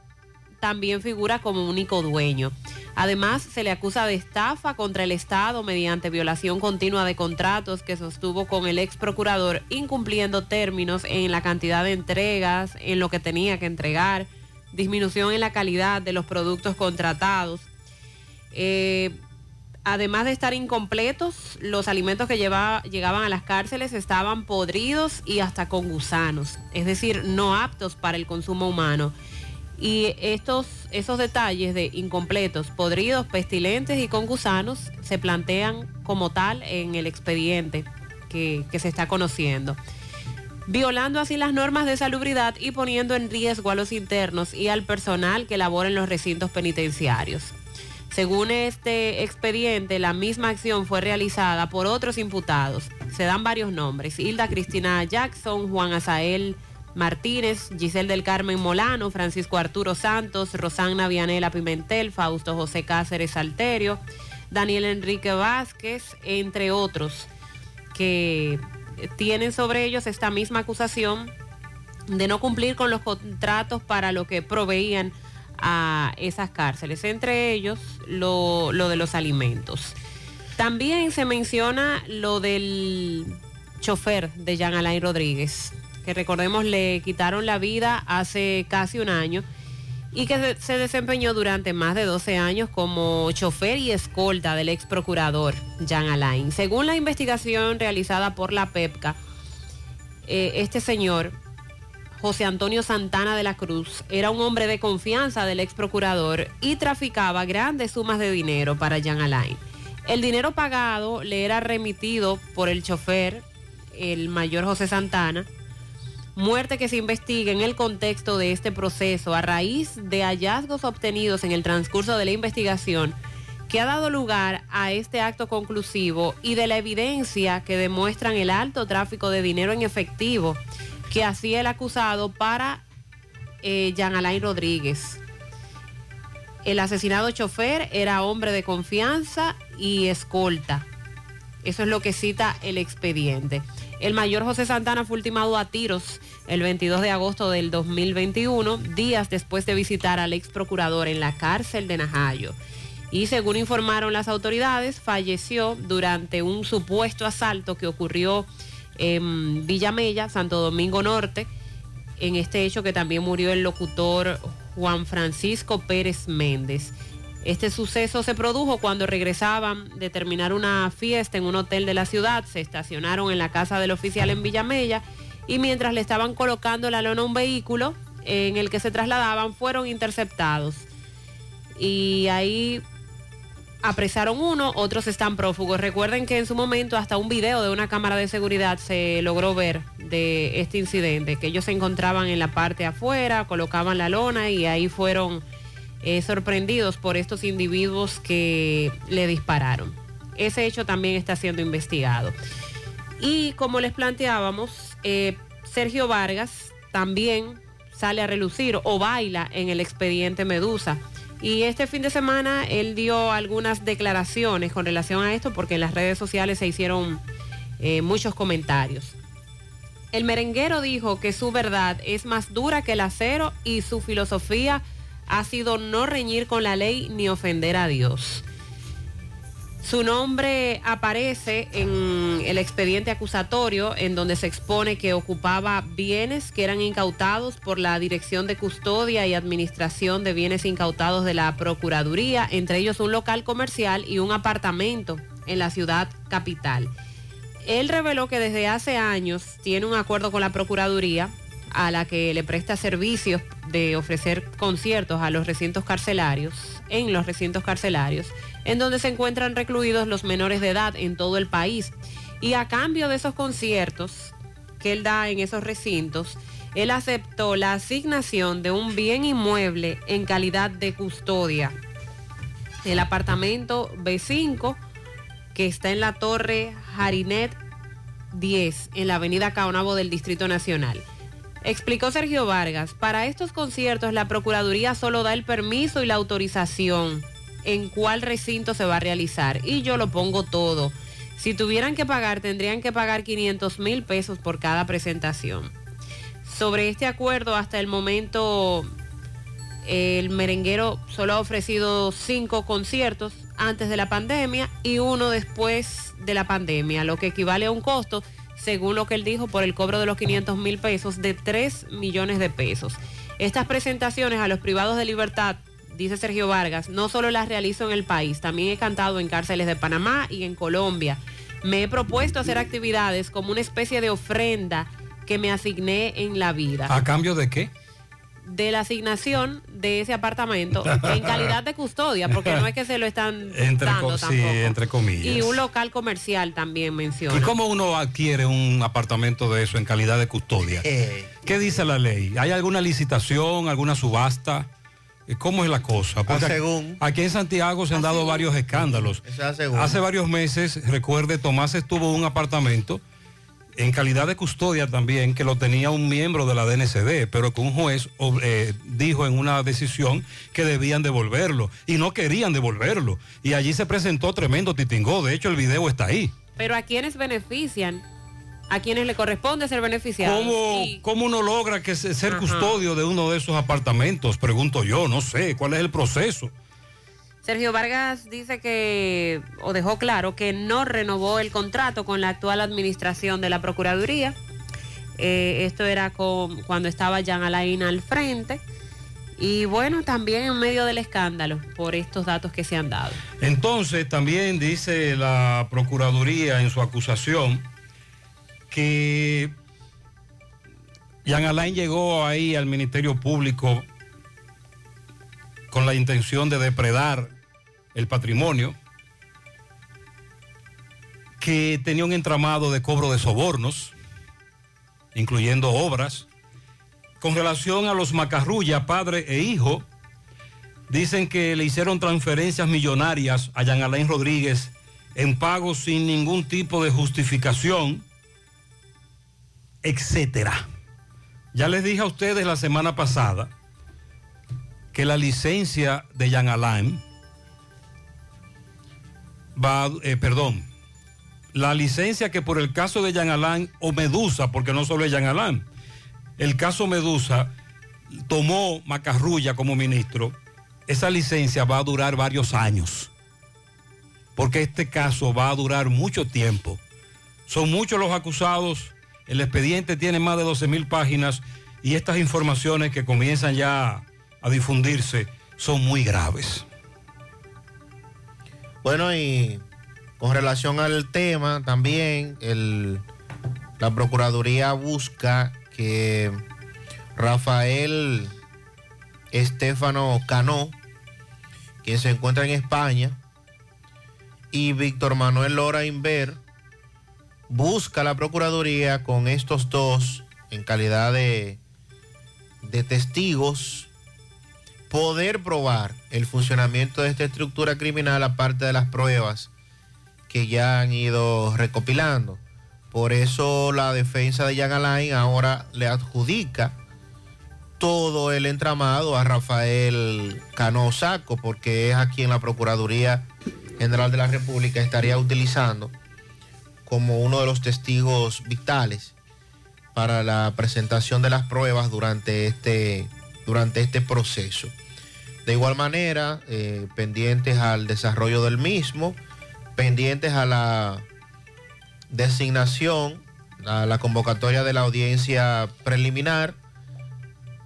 también figura como único dueño. Además, se le acusa de estafa contra el Estado mediante violación continua de contratos que sostuvo con el ex procurador, incumpliendo términos en la cantidad de entregas, en lo que tenía que entregar, disminución en la calidad de los productos contratados. Eh, además de estar incompletos, los alimentos que llevaba- llegaban a las cárceles estaban podridos y hasta con gusanos, es decir, no aptos para el consumo humano. Y estos, esos detalles de incompletos, podridos, pestilentes y con gusanos se plantean como tal en el expediente que, que se está conociendo. Violando así las normas de salubridad y poniendo en riesgo a los internos y al personal que labora en los recintos penitenciarios. Según este expediente, la misma acción fue realizada por otros imputados. Se dan varios nombres. Hilda Cristina Jackson, Juan Azael Martínez, Giselle del Carmen Molano, Francisco Arturo Santos, Rosana Vianela Pimentel, Fausto José Cáceres Alterio, Daniel Enrique Vázquez, entre otros, que tienen sobre ellos esta misma acusación de no cumplir con los contratos para lo que proveían a esas cárceles, entre ellos lo, lo de los alimentos. También se menciona lo del chofer de Jean Alain Rodríguez, que recordemos le quitaron la vida hace casi un año y que se- se desempeñó durante más de 12 años como chofer y escolta del ex procurador Jean Alain. Según la investigación realizada por la PEPCA, eh, este señor, José Antonio Santana de la Cruz, era un hombre de confianza del ex procurador y traficaba grandes sumas de dinero para Jean Alain. El dinero pagado le era remitido por el chofer, el mayor José Santana, muerte que se investiga en el contexto de este proceso a raíz de hallazgos obtenidos en el transcurso de la investigación que ha dado lugar a este acto conclusivo y de la evidencia que demuestran el alto tráfico de dinero en efectivo que hacía el acusado para eh, Jean Alain Rodríguez. El asesinado chofer era hombre de confianza y escolta. Eso es lo que cita el expediente. El mayor José Santana fue ultimado a tiros el 22 de agosto del 2021, días después de visitar al ex procurador en la cárcel de Najayo. Y según informaron las autoridades, falleció durante un supuesto asalto que ocurrió en Villamella, Santo Domingo Norte, en este hecho que también murió el locutor Juan Francisco Pérez Méndez. Este suceso se produjo cuando regresaban de terminar una fiesta en un hotel de la ciudad, se estacionaron en la casa del oficial en Villamella y mientras le estaban colocando la lona a un vehículo en el que se trasladaban fueron interceptados. Y ahí apresaron uno, otros están prófugos. Recuerden que en su momento hasta un video de una cámara de seguridad se logró ver de este incidente, que ellos se encontraban en la parte afuera, colocaban la lona y ahí fueron eh, sorprendidos por estos individuos que le dispararon. Ese hecho también está siendo investigado. Y como les planteábamos, eh, Sergio Vargas también sale a relucir o baila en el expediente Medusa. Y este fin de semana él dio algunas declaraciones con relación a esto porque en las redes sociales se hicieron eh, muchos comentarios. El merenguero dijo que su verdad es más dura que el acero y su filosofía ha sido no reñir con la ley ni ofender a Dios. Su nombre aparece en el expediente acusatorio en donde se expone que ocupaba bienes que eran incautados por la Dirección de Custodia y Administración de Bienes Incautados de la Procuraduría, entre ellos un local comercial y un apartamento en la ciudad capital. Él reveló que desde hace años tiene un acuerdo con la Procuraduría a la que le presta servicios de ofrecer conciertos a los recintos carcelarios, en los recintos carcelarios, en donde se encuentran recluidos los menores de edad en todo el país. Y a cambio de esos conciertos que él da en esos recintos, él aceptó la asignación de un bien inmueble en calidad de custodia. El apartamento B5, que está en la torre Jarinet 10, en la avenida Caonabo del Distrito Nacional. Explicó Sergio Vargas, para estos conciertos la Procuraduría solo da el permiso y la autorización en cuál recinto se va a realizar y yo lo pongo todo. Si tuvieran que pagar, tendrían que pagar 500 mil pesos por cada presentación. Sobre este acuerdo, hasta el momento, el merenguero solo ha ofrecido cinco conciertos antes de la pandemia y uno después de la pandemia, lo que equivale a un costo según lo que él dijo, por el cobro de los 500 mil pesos de 3 millones de pesos. Estas presentaciones a los privados de libertad, dice Sergio Vargas, no solo las realizo en el país, también he cantado en cárceles de Panamá y en Colombia. Me he propuesto hacer actividades como una especie de ofrenda que me asigné en la vida. ¿A cambio de qué? De la asignación de ese apartamento en calidad de custodia, porque no es que se lo están (laughs) Entre, dando co- sí, tampoco. entre comillas. Y un local comercial también menciona. ¿Y cómo uno adquiere un apartamento de eso en calidad de custodia? ¿Qué dice la ley? ¿Hay alguna licitación, alguna subasta? Eh, ¿Cómo es la cosa? Porque Ah, aquí- según. aquí en Santiago se han dado varios escándalos. Hace varios meses, recuerde, Tomás estuvo en un apartamento en calidad de custodia también, que lo tenía un miembro de la DNCD, pero que un juez eh, dijo en una decisión que debían devolverlo y no querían devolverlo. Y allí se presentó tremendo titingó. De hecho, el video está ahí. Pero a quienes benefician, a quienes le corresponde ser beneficiados. ¿Cómo, cómo uno logra que se- ser Ajá. custodio de uno de esos apartamentos? Pregunto yo, no sé, ¿cuál es el proceso? Sergio Vargas dice que, o dejó claro, que no renovó el contrato con la actual administración de la Procuraduría. Eh, esto era cuando estaba Jean Alain al frente. Y bueno, también en medio del escándalo por estos datos que se han dado. Entonces, también dice la Procuraduría en su acusación que Jean Alain llegó ahí al Ministerio Público con la intención de depredar el patrimonio, que tenía un entramado de cobro de sobornos, incluyendo obras. Con relación a los Macarrulla, padre e hijo, dicen que le hicieron transferencias millonarias a Jean Alain Rodríguez en pago sin ningún tipo de justificación, etcétera. Ya les dije a ustedes la semana pasada que la licencia de Jean Alain eh, perdón, la licencia que por el caso de Jean Alain o Medusa, porque no solo es Jean Alain, el caso Medusa tomó Macarrulla como ministro, esa licencia va a durar varios años, porque este caso va a durar mucho tiempo. Son muchos los acusados, el expediente tiene más de 12 mil páginas y estas informaciones que comienzan ya a difundirse son muy graves. Bueno, y con relación al tema, también el, la Procuraduría busca que Rafael Estefano Cano, quien se encuentra en España, y Víctor Manuel Lora Inver, busca la Procuraduría con estos dos en calidad de, de testigos poder probar el funcionamiento de esta estructura criminal aparte de las pruebas que ya han ido recopilando. Por eso la defensa de Jan ahora le adjudica todo el entramado a Rafael Cano Saco, porque es a quien la Procuraduría General de la República estaría utilizando como uno de los testigos vitales para la presentación de las pruebas durante este, durante este proceso. De igual manera, eh, pendientes al desarrollo del mismo, pendientes a la designación, a la convocatoria de la audiencia preliminar,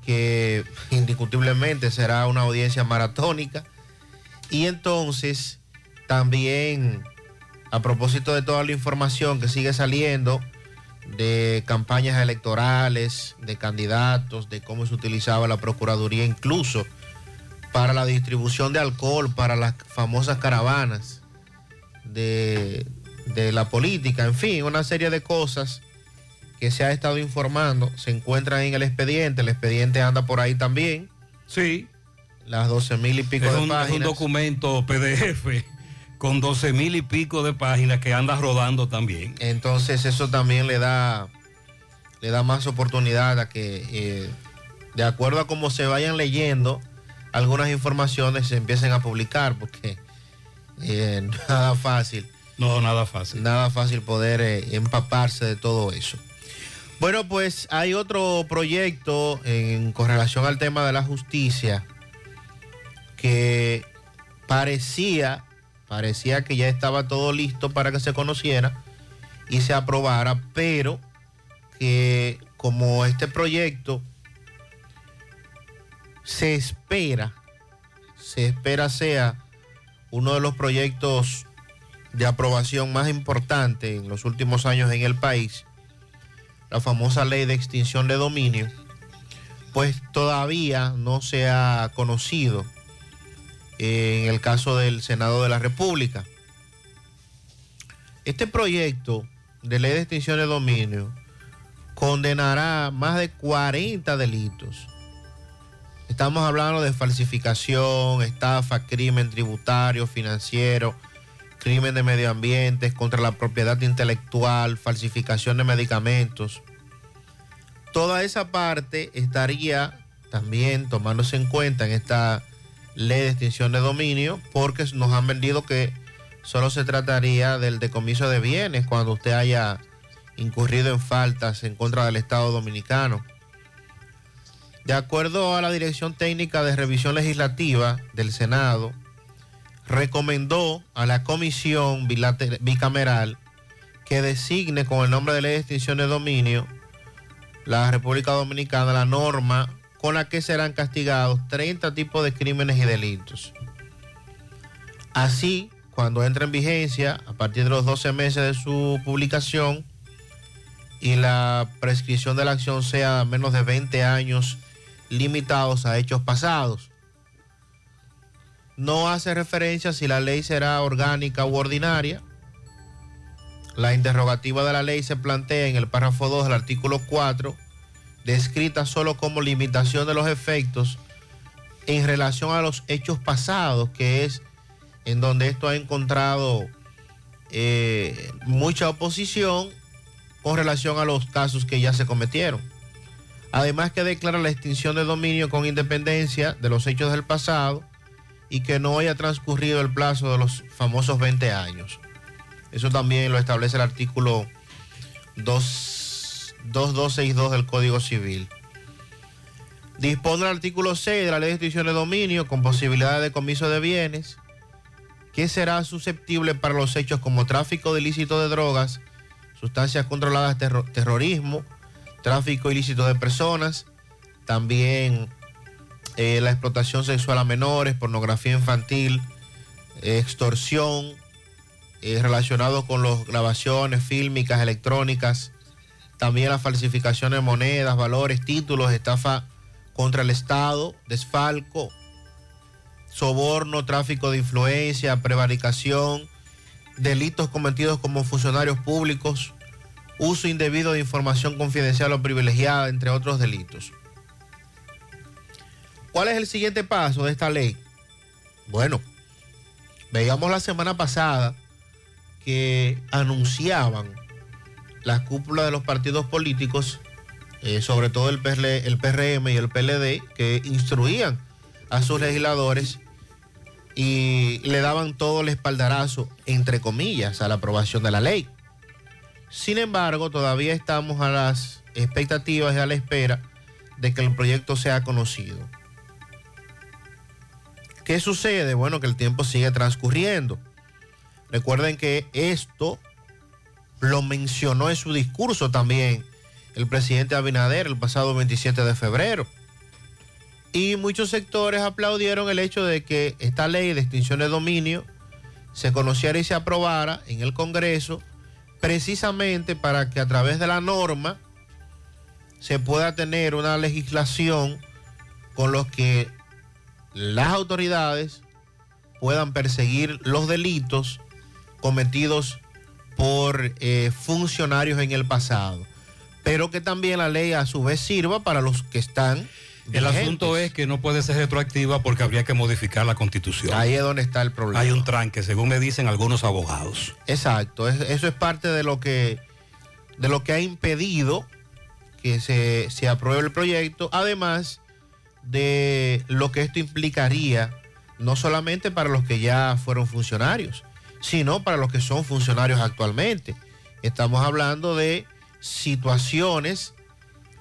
que (laughs) indiscutiblemente será una audiencia maratónica. Y entonces, también, a propósito de toda la información que sigue saliendo, de campañas electorales, de candidatos, de cómo se utilizaba la Procuraduría incluso para la distribución de alcohol, para las famosas caravanas de, de la política, en fin, una serie de cosas que se ha estado informando, se encuentran en el expediente, el expediente anda por ahí también. Sí. Las 12 mil y pico es de un, páginas. Es un documento PDF con 12 mil y pico de páginas que anda rodando también. Entonces eso también le da, le da más oportunidad a que, eh, de acuerdo a cómo se vayan leyendo, algunas informaciones se empiecen a publicar, porque eh, (laughs) nada fácil. No, nada fácil. Nada fácil poder eh, empaparse de todo eso. Bueno, pues hay otro proyecto en, con relación al tema de la justicia que parecía, parecía que ya estaba todo listo para que se conociera y se aprobara, pero que como este proyecto se espera, se espera sea uno de los proyectos de aprobación más importante en los últimos años en el país, la famosa ley de extinción de dominio, pues todavía no se ha conocido en el caso del Senado de la República. Este proyecto de ley de extinción de dominio condenará más de 40 delitos. Estamos hablando de falsificación, estafa, crimen tributario, financiero, crimen de medio ambiente, contra la propiedad intelectual, falsificación de medicamentos. Toda esa parte estaría también tomándose en cuenta en esta ley de extinción de dominio porque nos han vendido que solo se trataría del decomiso de bienes cuando usted haya incurrido en faltas en contra del Estado dominicano. De acuerdo a la Dirección Técnica de Revisión Legislativa del Senado, recomendó a la comisión bicameral que designe con el nombre de ley de extinción de dominio la República Dominicana la norma con la que serán castigados 30 tipos de crímenes y delitos. Así, cuando entre en vigencia, a partir de los 12 meses de su publicación, y la prescripción de la acción sea menos de 20 años limitados a hechos pasados. No hace referencia si la ley será orgánica u ordinaria. La interrogativa de la ley se plantea en el párrafo 2 del artículo 4, descrita solo como limitación de los efectos en relación a los hechos pasados, que es en donde esto ha encontrado eh, mucha oposición con relación a los casos que ya se cometieron. Además que declara la extinción de dominio con independencia de los hechos del pasado y que no haya transcurrido el plazo de los famosos 20 años. Eso también lo establece el artículo 2 2262 del Código Civil. Dispone el artículo 6 de la Ley de Extinción de Dominio con posibilidad de comiso de bienes que será susceptible para los hechos como tráfico de ilícito de drogas, sustancias controladas, terro- terrorismo, tráfico ilícito de personas, también eh, la explotación sexual a menores, pornografía infantil, extorsión, eh, relacionado con las grabaciones fílmicas, electrónicas, también la falsificación de monedas, valores, títulos, estafa contra el Estado, desfalco, soborno, tráfico de influencia, prevaricación, delitos cometidos como funcionarios públicos, uso indebido de información confidencial o privilegiada, entre otros delitos. ¿Cuál es el siguiente paso de esta ley? Bueno, veíamos la semana pasada que anunciaban las cúpulas de los partidos políticos, eh, sobre todo el, el PRM y el PLD, que instruían a sus legisladores y le daban todo el espaldarazo, entre comillas, a la aprobación de la ley. Sin embargo, todavía estamos a las expectativas y a la espera de que el proyecto sea conocido. ¿Qué sucede? Bueno, que el tiempo sigue transcurriendo. Recuerden que esto lo mencionó en su discurso también el presidente Abinader el pasado 27 de febrero. Y muchos sectores aplaudieron el hecho de que esta ley de extinción de dominio se conociera y se aprobara en el Congreso precisamente para que a través de la norma se pueda tener una legislación con los que las autoridades puedan perseguir los delitos cometidos por eh, funcionarios en el pasado, pero que también la ley a su vez sirva para los que están. El asunto es que no puede ser retroactiva porque habría que modificar la constitución. Ahí es donde está el problema. Hay un tranque, según me dicen algunos abogados. Exacto, es- eso es parte de lo que de lo que ha impedido que se, se apruebe el proyecto, además de lo que esto implicaría no solamente para los que ya fueron funcionarios, sino para los que son funcionarios actualmente. Estamos hablando de situaciones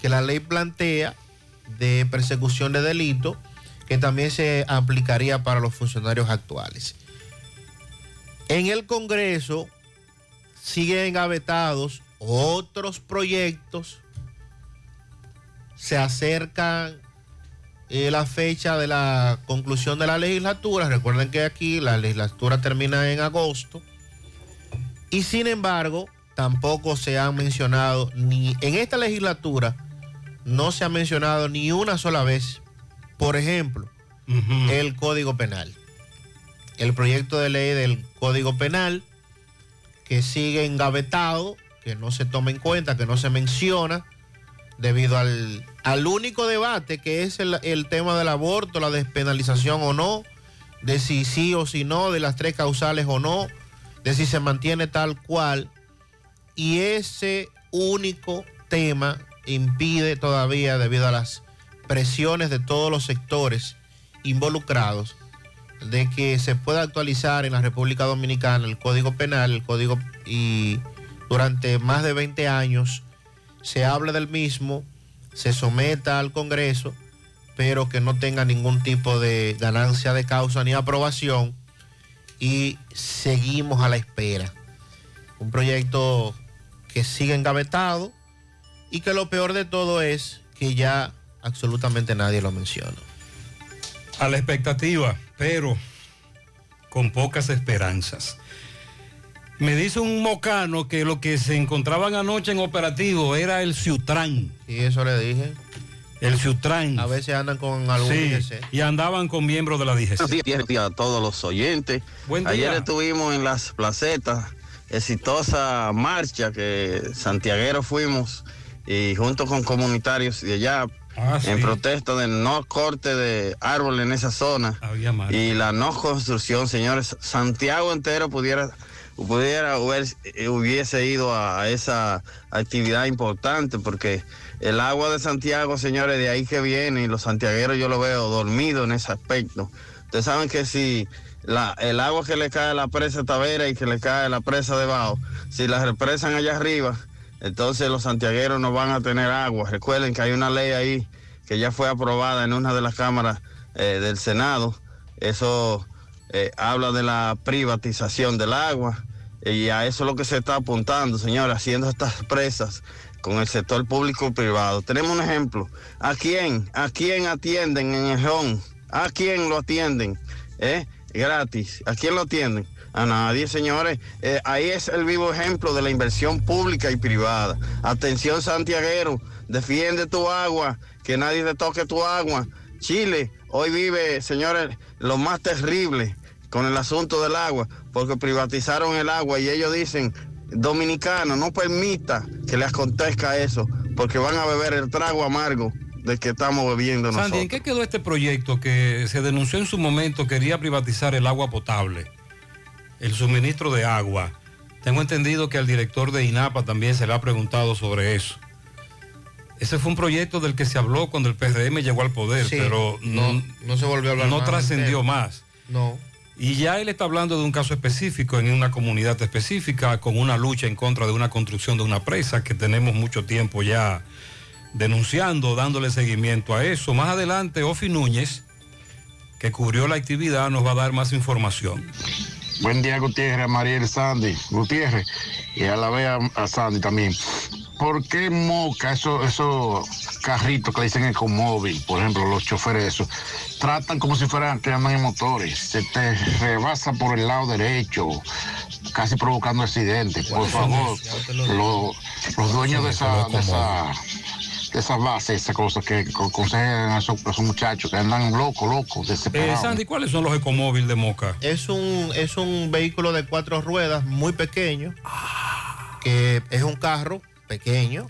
que la ley plantea de persecución de delito que también se aplicaría para los funcionarios actuales. En el Congreso siguen engavetados otros proyectos. Se acercan eh, la fecha de la conclusión de la legislatura. Recuerden que aquí la legislatura termina en agosto. Y sin embargo, tampoco se han mencionado ni en esta legislatura no se ha mencionado ni una sola vez, por ejemplo, el Código Penal. El proyecto de ley del Código Penal que sigue engavetado, que no se toma en cuenta, que no se menciona, debido al, al único debate que es el, el tema del aborto, la despenalización o no, de si sí o si no, de las tres causales o no, de si se mantiene tal cual. Y ese único tema impide todavía, debido a las presiones de todos los sectores involucrados, de que se pueda actualizar en la República Dominicana el Código Penal, el Código y durante más de 20 años se hable del mismo, se someta al Congreso, pero que no tenga ningún tipo de ganancia de causa ni aprobación y seguimos a la espera. Un proyecto que sigue engavetado y que lo peor de todo es que ya absolutamente nadie lo menciona. A la expectativa, pero con pocas esperanzas. Me dice un mocano que lo que se encontraban anoche en operativo era el Ciutrán. Y eso le dije. El Ciutrán. A veces andan con algún Sí, DGC. y andaban con miembros de la DGC. Buenos días, a todos los oyentes. Buen día. Ayer estuvimos en las placetas, exitosa marcha que santiagueros fuimos y junto con comunitarios de allá Ah, en protesta del no corte de árboles en esa zona y la no construcción, señores. Santiago entero pudiera pudiera haber- eh, hubiese ido a, esa actividad importante porque el agua de Santiago, señores, de ahí que viene y los santiagueros yo lo veo dormido en ese aspecto. Ustedes saben que si la, el agua que le cae a la presa Tavera y que le cae a la presa debajo, si la represan allá arriba, entonces los santiagueros no van a tener agua. Recuerden que hay una ley ahí que ya fue aprobada en una de las cámaras eh, del Senado. Eso eh, habla de la privatización del agua y a eso es lo que se está apuntando, señores, haciendo estas presas con el sector público y privado. Tenemos un ejemplo. ¿A quién? ¿A quién atienden en el RON? ¿A quién lo atienden? ¿Eh? Gratis. ¿A quién lo atienden? A nadie, señores. Eh, ahí es el vivo ejemplo de la inversión pública y privada. Atención, Santiaguero. Defiende tu agua. Que nadie te toque tu agua. Chile hoy vive, señores, lo más terrible con el asunto del agua, porque privatizaron el agua y ellos dicen, dominicano, no permita que les acontezca eso, porque van a beber el trago amargo de que estamos bebiendo Sandy, nosotros. ¿en qué quedó este proyecto que se denunció en su momento quería privatizar el agua potable, el suministro de agua? Tengo entendido que al director de INAPA también se le ha preguntado sobre eso. Ese fue un proyecto del que se habló cuando el PRM llegó al poder, Sí, pero no, no se volvió a hablar No del trascendió más. No. Y ya él está hablando de un caso específico en una comunidad específica con una lucha en contra de una construcción de una presa que tenemos mucho tiempo ya denunciando, dándole seguimiento a eso. Más adelante, Ofi Núñez, que cubrió la actividad, nos va a dar más información. Buen día, Gutiérrez, Mariel Sandy, Gutiérrez, y a la vez a, a Sandy también. ¿Por qué Moca, esos esos carritos que le dicen ecomóvil, por ejemplo, los choferes, eso, tratan como si fueran que andan en motores? Se te rebasa por el lado derecho, casi provocando accidentes. Por favor, lo- los dueños de esa, de esa, de esas bases, esas cosas que aconsejan a esos, a esos muchachos que andan locos, locos, Eh, desesperados. Sandy, ¿cuáles son los ecomóviles de Moca? Es un, es un vehículo de cuatro ruedas muy pequeño, que es un carro pequeño.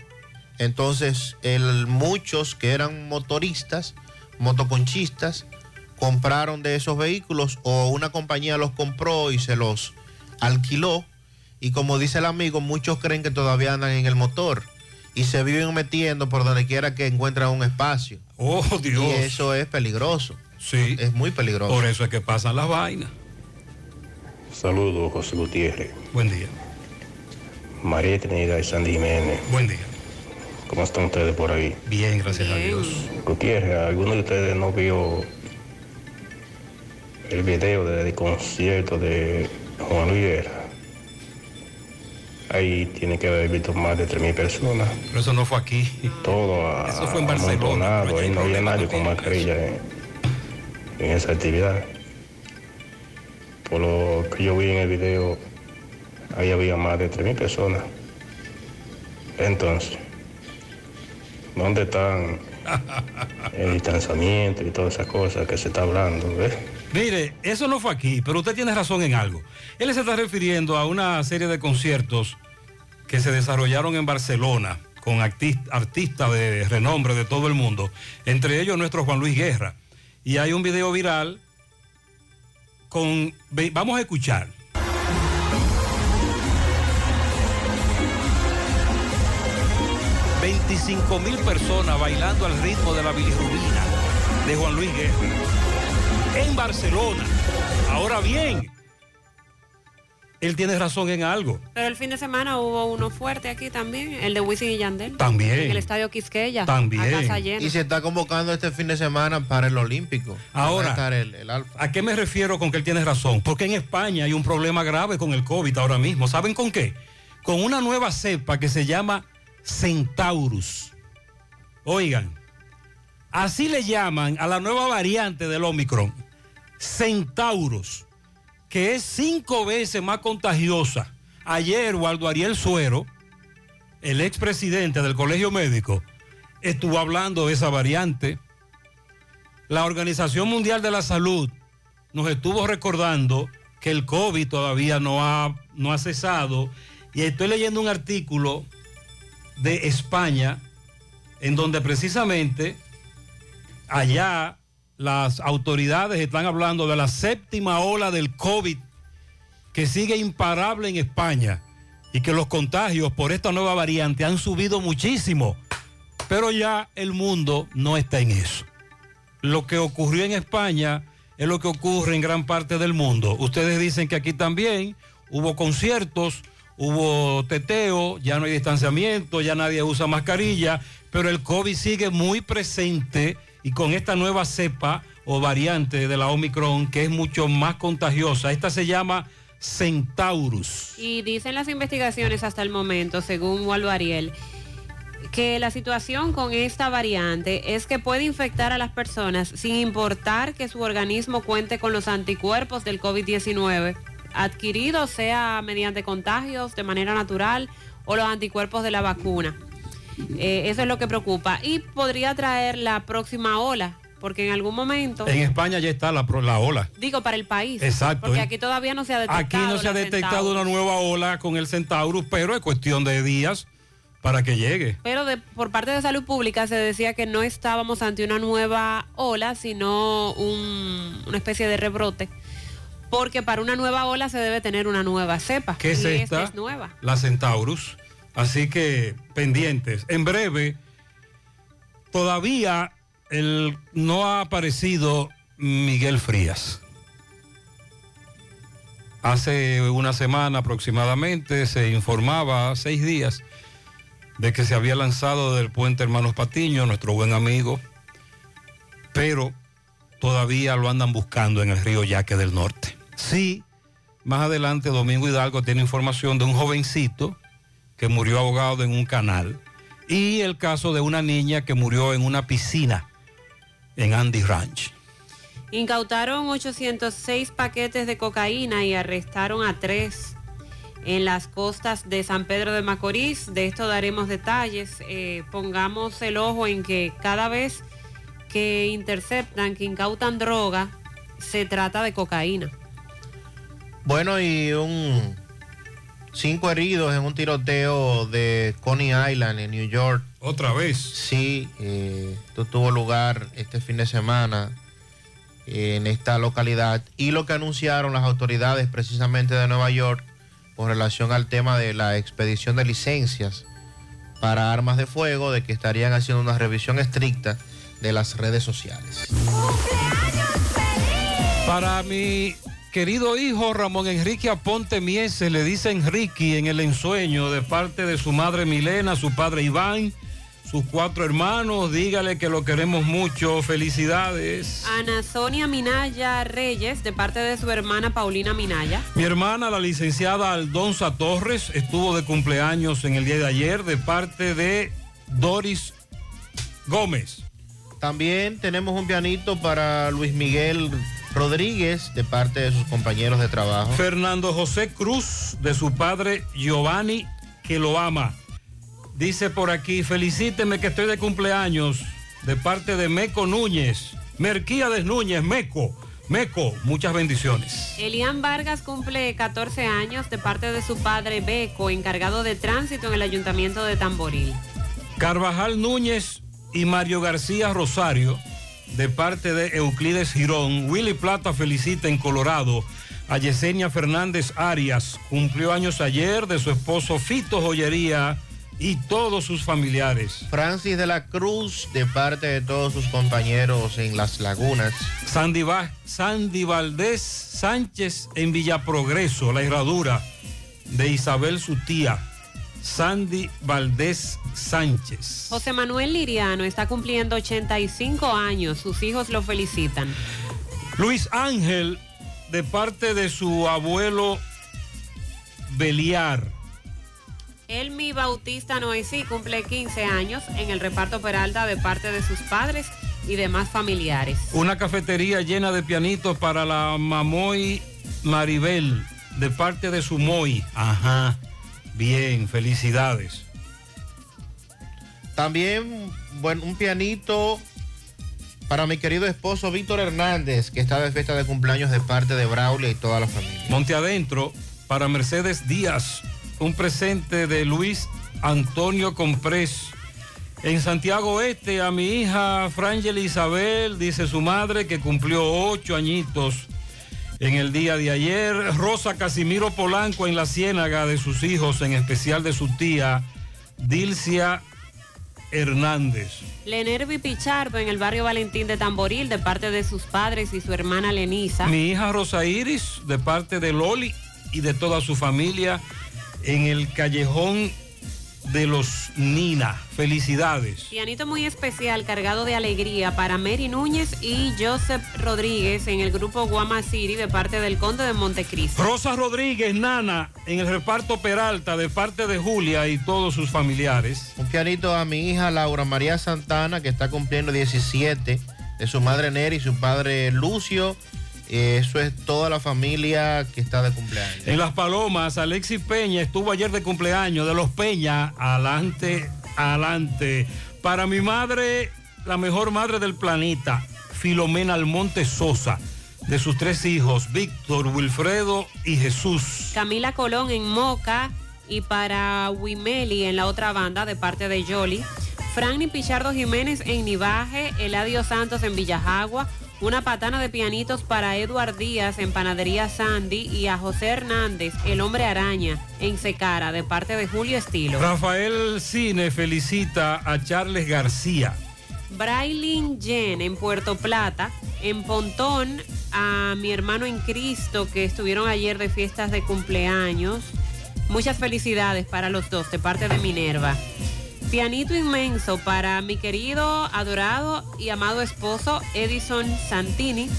Entonces, el, muchos que eran motoristas, motoconchistas, compraron de esos vehículos o una compañía los compró y se los alquiló. Y como dice el amigo, muchos creen que todavía andan en el motor y se viven metiendo por donde quiera que encuentran un espacio. Oh, Dios. Y eso es peligroso. Sí. Es muy peligroso. Por eso es que pasan las vainas. Saludos, José Gutiérrez. Buen día. María Trinidad y Sandy Jiménez. Buen día. ¿Cómo están ustedes por ahí? Bien, gracias a Dios. Gutiérrez, ¿alguno de ustedes no vio el video del concierto de Juan Luis Guerra? Ahí tiene que haber visto más de 3.000 personas. Pero eso no fue aquí. Todo a- Eso fue en Barcelona, Ahí no había nadie con mascarilla en, en esa actividad. Por lo que yo vi en el video, ahí había más de 3.000 personas. Entonces, ¿dónde están (laughs) el distanciamiento y todas esas cosas que se está hablando? ¿ves? Mire, eso no fue aquí, pero usted tiene razón en algo. Él se está refiriendo a una serie de conciertos que se desarrollaron en Barcelona con artis- artistas de renombre de todo el mundo, entre ellos nuestro Juan Luis Guerra. Y hay un video viral con... Vamos a escuchar. ...25 mil personas bailando al ritmo de la bilirrubina de Juan Luis Guerra en Barcelona. Ahora bien, él tiene razón en algo. Pero el fin de semana hubo uno fuerte aquí también, el de Wisin y Yandel. También. En el estadio Quisqueya. También. A casa llena. Y se está convocando este fin de semana para el Olímpico. Ahora, estar el- el Alfa. ¿a qué me refiero con que él tiene razón? Porque en España hay un problema grave con el COVID ahora mismo. ¿Saben con qué? Con una nueva cepa que se llama Centaurus. Oigan, así le llaman a la nueva variante del Omicron, Centaurus, que es cinco veces más contagiosa. Ayer, Waldo Ariel Suero, el expresidente del Colegio Médico, estuvo hablando de esa variante. La Organización Mundial de la Salud nos estuvo recordando que el COVID todavía no ha, no ha cesado. Y estoy leyendo un artículo de España en donde precisamente allá las autoridades están hablando de la séptima ola del COVID que sigue imparable en España y que los contagios por esta nueva variante han subido muchísimo. Pero ya el mundo no está en eso. Lo que ocurrió en España es lo que ocurre en gran parte del mundo. Ustedes dicen que aquí también hubo conciertos, hubo teteo, ya no hay distanciamiento, ya nadie usa mascarilla, pero el COVID sigue muy presente y con esta nueva cepa o variante de la Omicron que es mucho más contagiosa. Esta se llama Centaurus. Y dicen las investigaciones hasta el momento, según Waldo Ariel, que la situación con esta variante es que puede infectar a las personas sin importar que su organismo cuente con los anticuerpos del COVID-19 adquiridos, sea mediante contagios de manera natural o los anticuerpos de la vacuna. Eh, eso es lo que preocupa. Y podría traer la próxima ola, porque en algún momento, En España ya está la, la ola. digo para el país, Exacto, porque ¿eh? aquí todavía no se ha detectado. Aquí no se ha detectado Centaurus. una nueva ola con el Centaurus, pero es cuestión de días para que llegue. Pero de- por parte de salud pública se decía que no estábamos ante una nueva ola, sino un- una especie de rebrote. Porque para una nueva ola se debe tener una nueva cepa. ¿Qué es esta? es nueva. La Centaurus. Así que pendientes. En breve, todavía el, no ha aparecido Miguel Frías. Hace una semana aproximadamente se informaba, seis días, de que se había lanzado del puente Hermanos Patiño, nuestro buen amigo, pero todavía lo andan buscando en el río Yaque del Norte. Sí, más adelante Domingo Hidalgo tiene información de un jovencito que murió ahogado en un canal y el caso de una niña que murió en una piscina en Andy Ranch. Incautaron 806 paquetes de cocaína y arrestaron a tres en las costas de San Pedro de Macorís. De esto daremos detalles. Eh, pongamos el ojo en que cada vez que interceptan, que incautan droga, se trata de cocaína. Bueno, y un cinco heridos en un tiroteo de Coney Island en New York. ¿Otra vez? Sí, eh, esto tuvo lugar este fin de semana eh, en esta localidad. Y lo que anunciaron las autoridades precisamente de Nueva York con relación al tema de la expedición de licencias para armas de fuego, de que estarían haciendo una revisión estricta de las redes sociales. Para mi querido hijo Ramón Enrique Aponte Mieses, le dice Enrique en el ensueño de parte de su madre Milena, su padre Iván, sus cuatro hermanos, dígale que lo queremos mucho, felicidades. Ana Sonia Minaya Reyes, de parte de su hermana Paulina Minaya. Mi hermana, la licenciada Aldonza Torres, estuvo de cumpleaños en el día de ayer de parte de Doris Gómez. También tenemos un pianito para Luis Miguel Rodríguez de parte de sus compañeros de trabajo. Fernando José Cruz, de su padre Giovanni, que lo ama. Dice por aquí, felicíteme que estoy de cumpleaños de parte de Meco Núñez. Merquíades Núñez, Meco. Meco, muchas bendiciones. Elian Vargas cumple 14 años de parte de su padre Beco, encargado de tránsito en el ayuntamiento de Tamboril. Carvajal Núñez y Mario García Rosario, de parte de Euclides Girón. Willy Plata felicita en Colorado a Yesenia Fernández Arias. Cumplió años ayer de su esposo Fito Joyería y todos sus familiares. Francis de la Cruz, de parte de todos sus compañeros en Las Lagunas. Sandy, Va- Sandy Valdés Sánchez en Villaprogreso, la herradura de Isabel su tía. Sandy Valdés Sánchez. José Manuel Liriano está cumpliendo 85 años. Sus hijos lo felicitan. Luis Ángel, de parte de su abuelo Beliar. Elmi Bautista Noesí cumple 15 años en el reparto Peralta de parte de sus padres y demás familiares. Una cafetería llena de pianitos para la Mamoy Maribel, de parte de su Moy. Ajá. Bien, felicidades. También, bueno, un pianito para mi querido esposo Víctor Hernández, que está de fiesta de cumpleaños de parte de Braulio y toda la familia. Monte Adentro, para Mercedes Díaz, un presente de Luis Antonio Comprés. En Santiago Este, a mi hija Frangel Isabel, dice su madre, que cumplió ocho añitos en el día de ayer. Rosa Casimiro Polanco en la ciénaga de sus hijos, en especial de su tía Dilcia Hernández. Lenervi Pichardo en el barrio Valentín de Tamboril de parte de sus padres y su hermana Lenisa. Mi hija Rosa Iris, de parte de Loli y de toda su familia, en el callejón de los Nina. Felicidades. Pianito muy especial cargado de alegría para Mary Núñez y Joseph Rodríguez en el grupo Guama City de parte del Conde de Montecristo. Rosa Rodríguez, Nana, en el reparto Peralta, de parte de Julia y todos sus familiares. Un pianito a mi hija Laura María Santana, que está cumpliendo 17, de su madre Neri y su padre Lucio. Eso es toda la familia que está de cumpleaños. En Las Palomas, Alexis Peña estuvo ayer de cumpleaños de los Peña. Adelante, adelante. Para mi madre, la mejor madre del planeta, Filomena Almonte Sosa. De sus tres hijos, Víctor, Wilfredo y Jesús. Camila Colón en Moca y para Wimeli en la otra banda de parte de Yoli. Franny Pichardo Jiménez en Nivaje, Eladio Santos en Villajagua, una patana de pianitos para Eduard Díaz en Panadería Sandy y a José Hernández, el hombre araña, en Secara, de parte de Julio Estilo. Rafael Cine felicita a Charles García. Brailin Jen en Puerto Plata, en Pontón a mi hermano en Cristo que estuvieron ayer de fiestas de cumpleaños. Muchas felicidades para los dos de parte de Minerva. Pianito inmenso para mi querido, adorado y amado esposo Edison Santini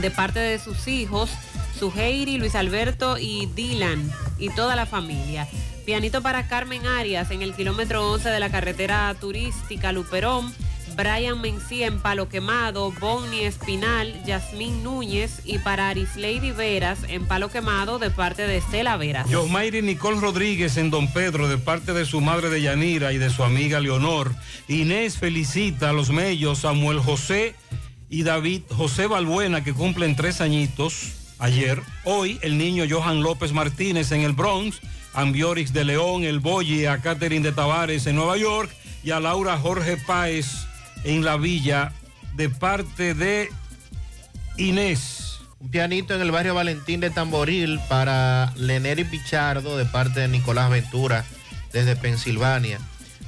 de parte de sus hijos, Suheiri, Luis Alberto y Dylan y toda la familia. Pianito para Carmen Arias en el kilómetro 11 de la carretera turística Luperón. Brian Mencía en Palo Quemado, Bonnie Espinal, Yasmín Núñez y para Arislady Veras en Palo Quemado de parte de Estela Veras. Yosmairi Nicole Rodríguez en Don Pedro de parte de su madre de Yanira y de su amiga Leonor. Inés felicita a los mellos Samuel José y David José Balbuena que cumplen tres añitos ayer. Hoy el niño Johan López Martínez en el Bronx, Ambiorix de León, el Boye, a Catherine de Tavares en Nueva York y a Laura Jorge Páez en la villa de parte de Inés. Un pianito en el barrio Valentín de Tamboril para Leneri Pichardo de parte de Nicolás Ventura desde Pensilvania.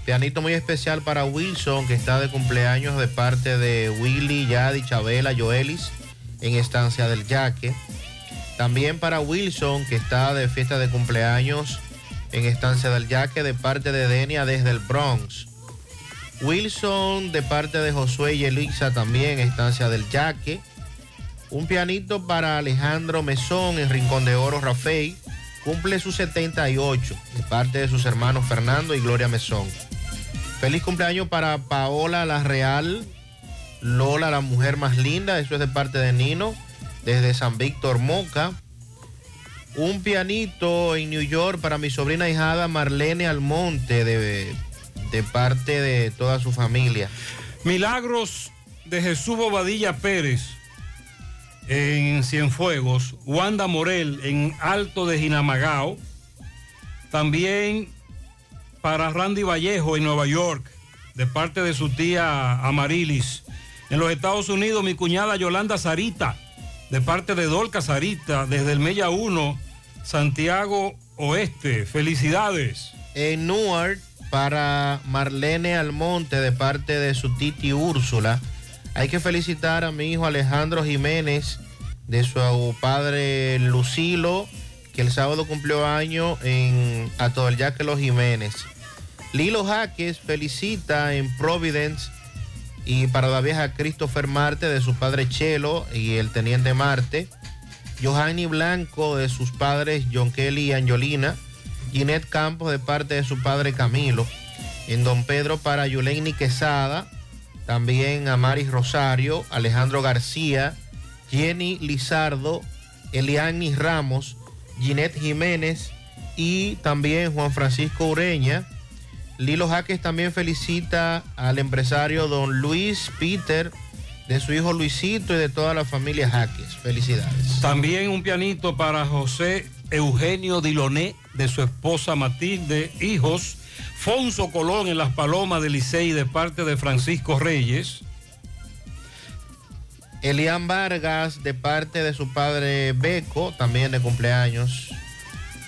Pianito muy especial para Wilson que está de cumpleaños de parte de Willy, Yadi, Chabela, Joelis en Estancia del Yaque. También para Wilson que está de fiesta de cumpleaños en Estancia del Yaque de parte de Denia desde el Bronx. Wilson de parte de Josué y Elisa también Estancia del Yaque. Un pianito para Alejandro Mesón en Rincón de Oro, Rafael. Cumple sus 78 de parte de sus hermanos Fernando y Gloria Mesón. Feliz cumpleaños para Paola La Real, Lola la mujer más linda, eso es de parte de Nino, desde San Víctor Moca. Un pianito en New York para mi sobrina hijada Marlene Almonte, de, de parte de toda su familia. Milagros de Jesús Bobadilla Pérez en Cienfuegos, Wanda Morel en Alto de Jinamagao, también para Randy Vallejo en Nueva York, de parte de su tía Amarilis. En los Estados Unidos, mi cuñada Yolanda Sarita, de parte de Dolca Sarita, desde el Mella 1, Santiago Oeste. Felicidades. En Newark, para Marlene Almonte de parte de su titi Úrsula. Hay que felicitar a mi hijo Alejandro Jiménez de su padre Lucilo, que el sábado cumplió año en Ato del Yaque Los Jiménez. Lilo Jaques felicita en Providence y para la vieja Christopher Marte de su padre Chelo y el teniente Marte. Johanny Blanco de sus padres John Kelly y Angelina. Ginette Campos de parte de su padre Camilo. En Don Pedro para Yuleini Quesada. También a Maris Rosario, Alejandro García, Jenny Lizardo, Eliani Ramos, Ginette Jiménez y también Juan Francisco Ureña. Lilo Jaques también felicita al empresario don Luis Peter de su hijo Luisito y de toda la familia Jaques. Felicidades. También un pianito para José Eugenio Diloné de su esposa Matilde, hijos. Fonso Colón en Las Palomas de Licey de parte de Francisco Reyes. Elian Vargas de parte de su padre Beco, también de cumpleaños.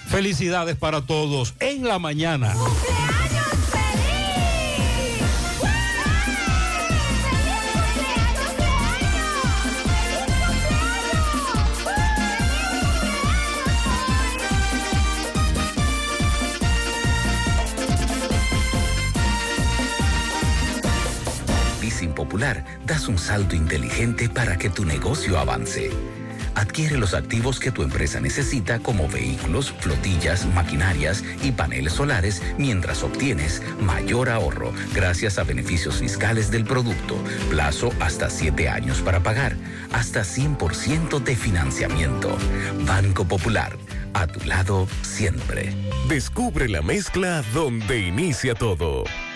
Felicidades para todos en la mañana. Das un salto inteligente para que tu negocio avance. Adquiere los activos que tu empresa necesita como vehículos, flotillas, maquinarias y paneles solares mientras obtienes mayor ahorro gracias a beneficios fiscales del producto, plazo hasta 7 años para pagar, hasta 100% de financiamiento. Banco Popular, a tu lado siempre. Descubre la mezcla donde inicia todo.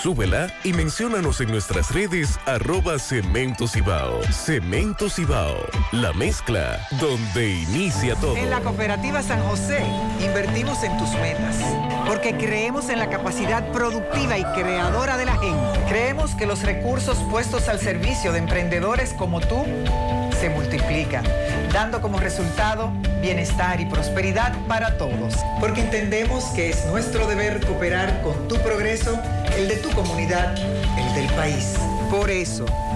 Súbela y menciónanos en nuestras redes arroba Cemento Cibao. Cemento Cibao, la mezcla donde inicia todo. En la Cooperativa San José invertimos en tus metas, porque creemos en la capacidad productiva y creadora de la gente. Creemos que los recursos puestos al servicio de emprendedores como tú se multiplican, dando como resultado bienestar y prosperidad para todos. Porque entendemos que es nuestro deber cooperar con tu progreso, el de tu comunidad, el del país. Por eso,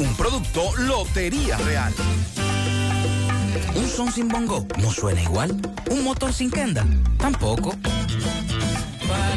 Un producto Lotería Real. Un son sin bongo no suena igual. Un motor sin kenda tampoco. Para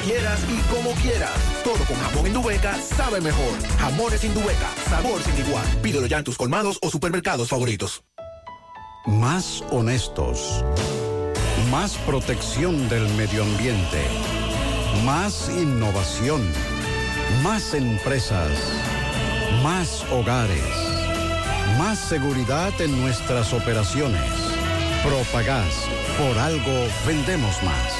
quieras y como quieras. Todo con jamón Indubeca sabe mejor. Jamones Indubeca, sabor sin igual. Pídelo ya en tus colmados o supermercados favoritos. Más honestos. Más protección del medio ambiente. Más innovación. Más empresas. Más hogares. Más seguridad en nuestras operaciones. Propagás. Por algo vendemos más.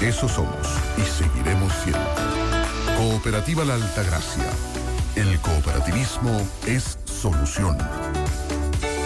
Eso somos y seguiremos siendo. Cooperativa La Altagracia. El cooperativismo es solución.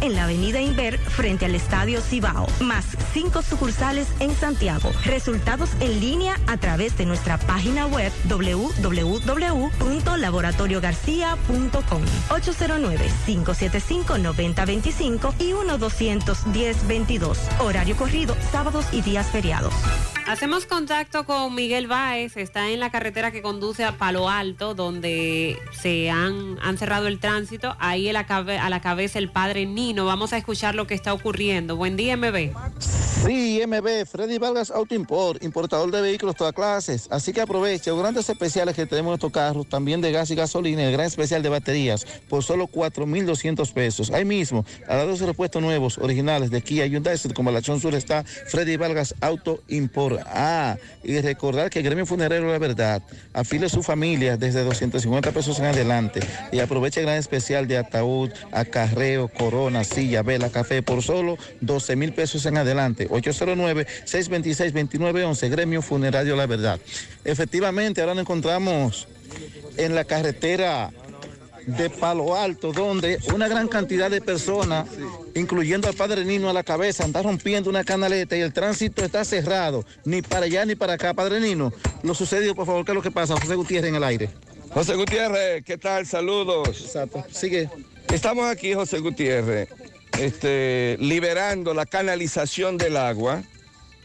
en la avenida Inver frente al Estadio Cibao, más cinco sucursales en Santiago. Resultados en línea a través de nuestra página web www.laboratoriogarcia.com 809-575-9025 y 1-210-22. Horario corrido, sábados y días feriados. Hacemos contacto con Miguel Báez, está en la carretera que conduce a Palo Alto, donde se han, han cerrado el tránsito. Ahí a la cabeza el padre Nino. Vamos a escuchar lo que está ocurriendo. Buen día, MB. Sí, MB, Freddy Vargas Auto Import, importador de vehículos todas clases. Así que aproveche los grandes especiales que tenemos en estos carros, también de gas y gasolina, el gran especial de baterías, por solo 4,200 pesos. Ahí mismo, a los repuestos nuevos, originales de Kia Hyundai, como la Sur está Freddy Vargas Auto Import. Ah, y recordar que el gremio funerario La Verdad afile a su familia desde 250 pesos en adelante y aproveche el gran especial de ataúd, acarreo, corona, silla, vela, café por solo 12 mil pesos en adelante. 809-626-2911, Gremio Funerario La Verdad. Efectivamente, ahora nos encontramos en la carretera de Palo Alto, donde una gran cantidad de personas, incluyendo al padre Nino a la cabeza, están rompiendo una canaleta y el tránsito está cerrado, ni para allá ni para acá. Padre Nino, lo sucedido, por favor, ¿qué es lo que pasa? José Gutiérrez en el aire. José Gutiérrez, ¿qué tal? Saludos. Exacto. Sigue. Estamos aquí, José Gutiérrez, este, liberando la canalización del agua,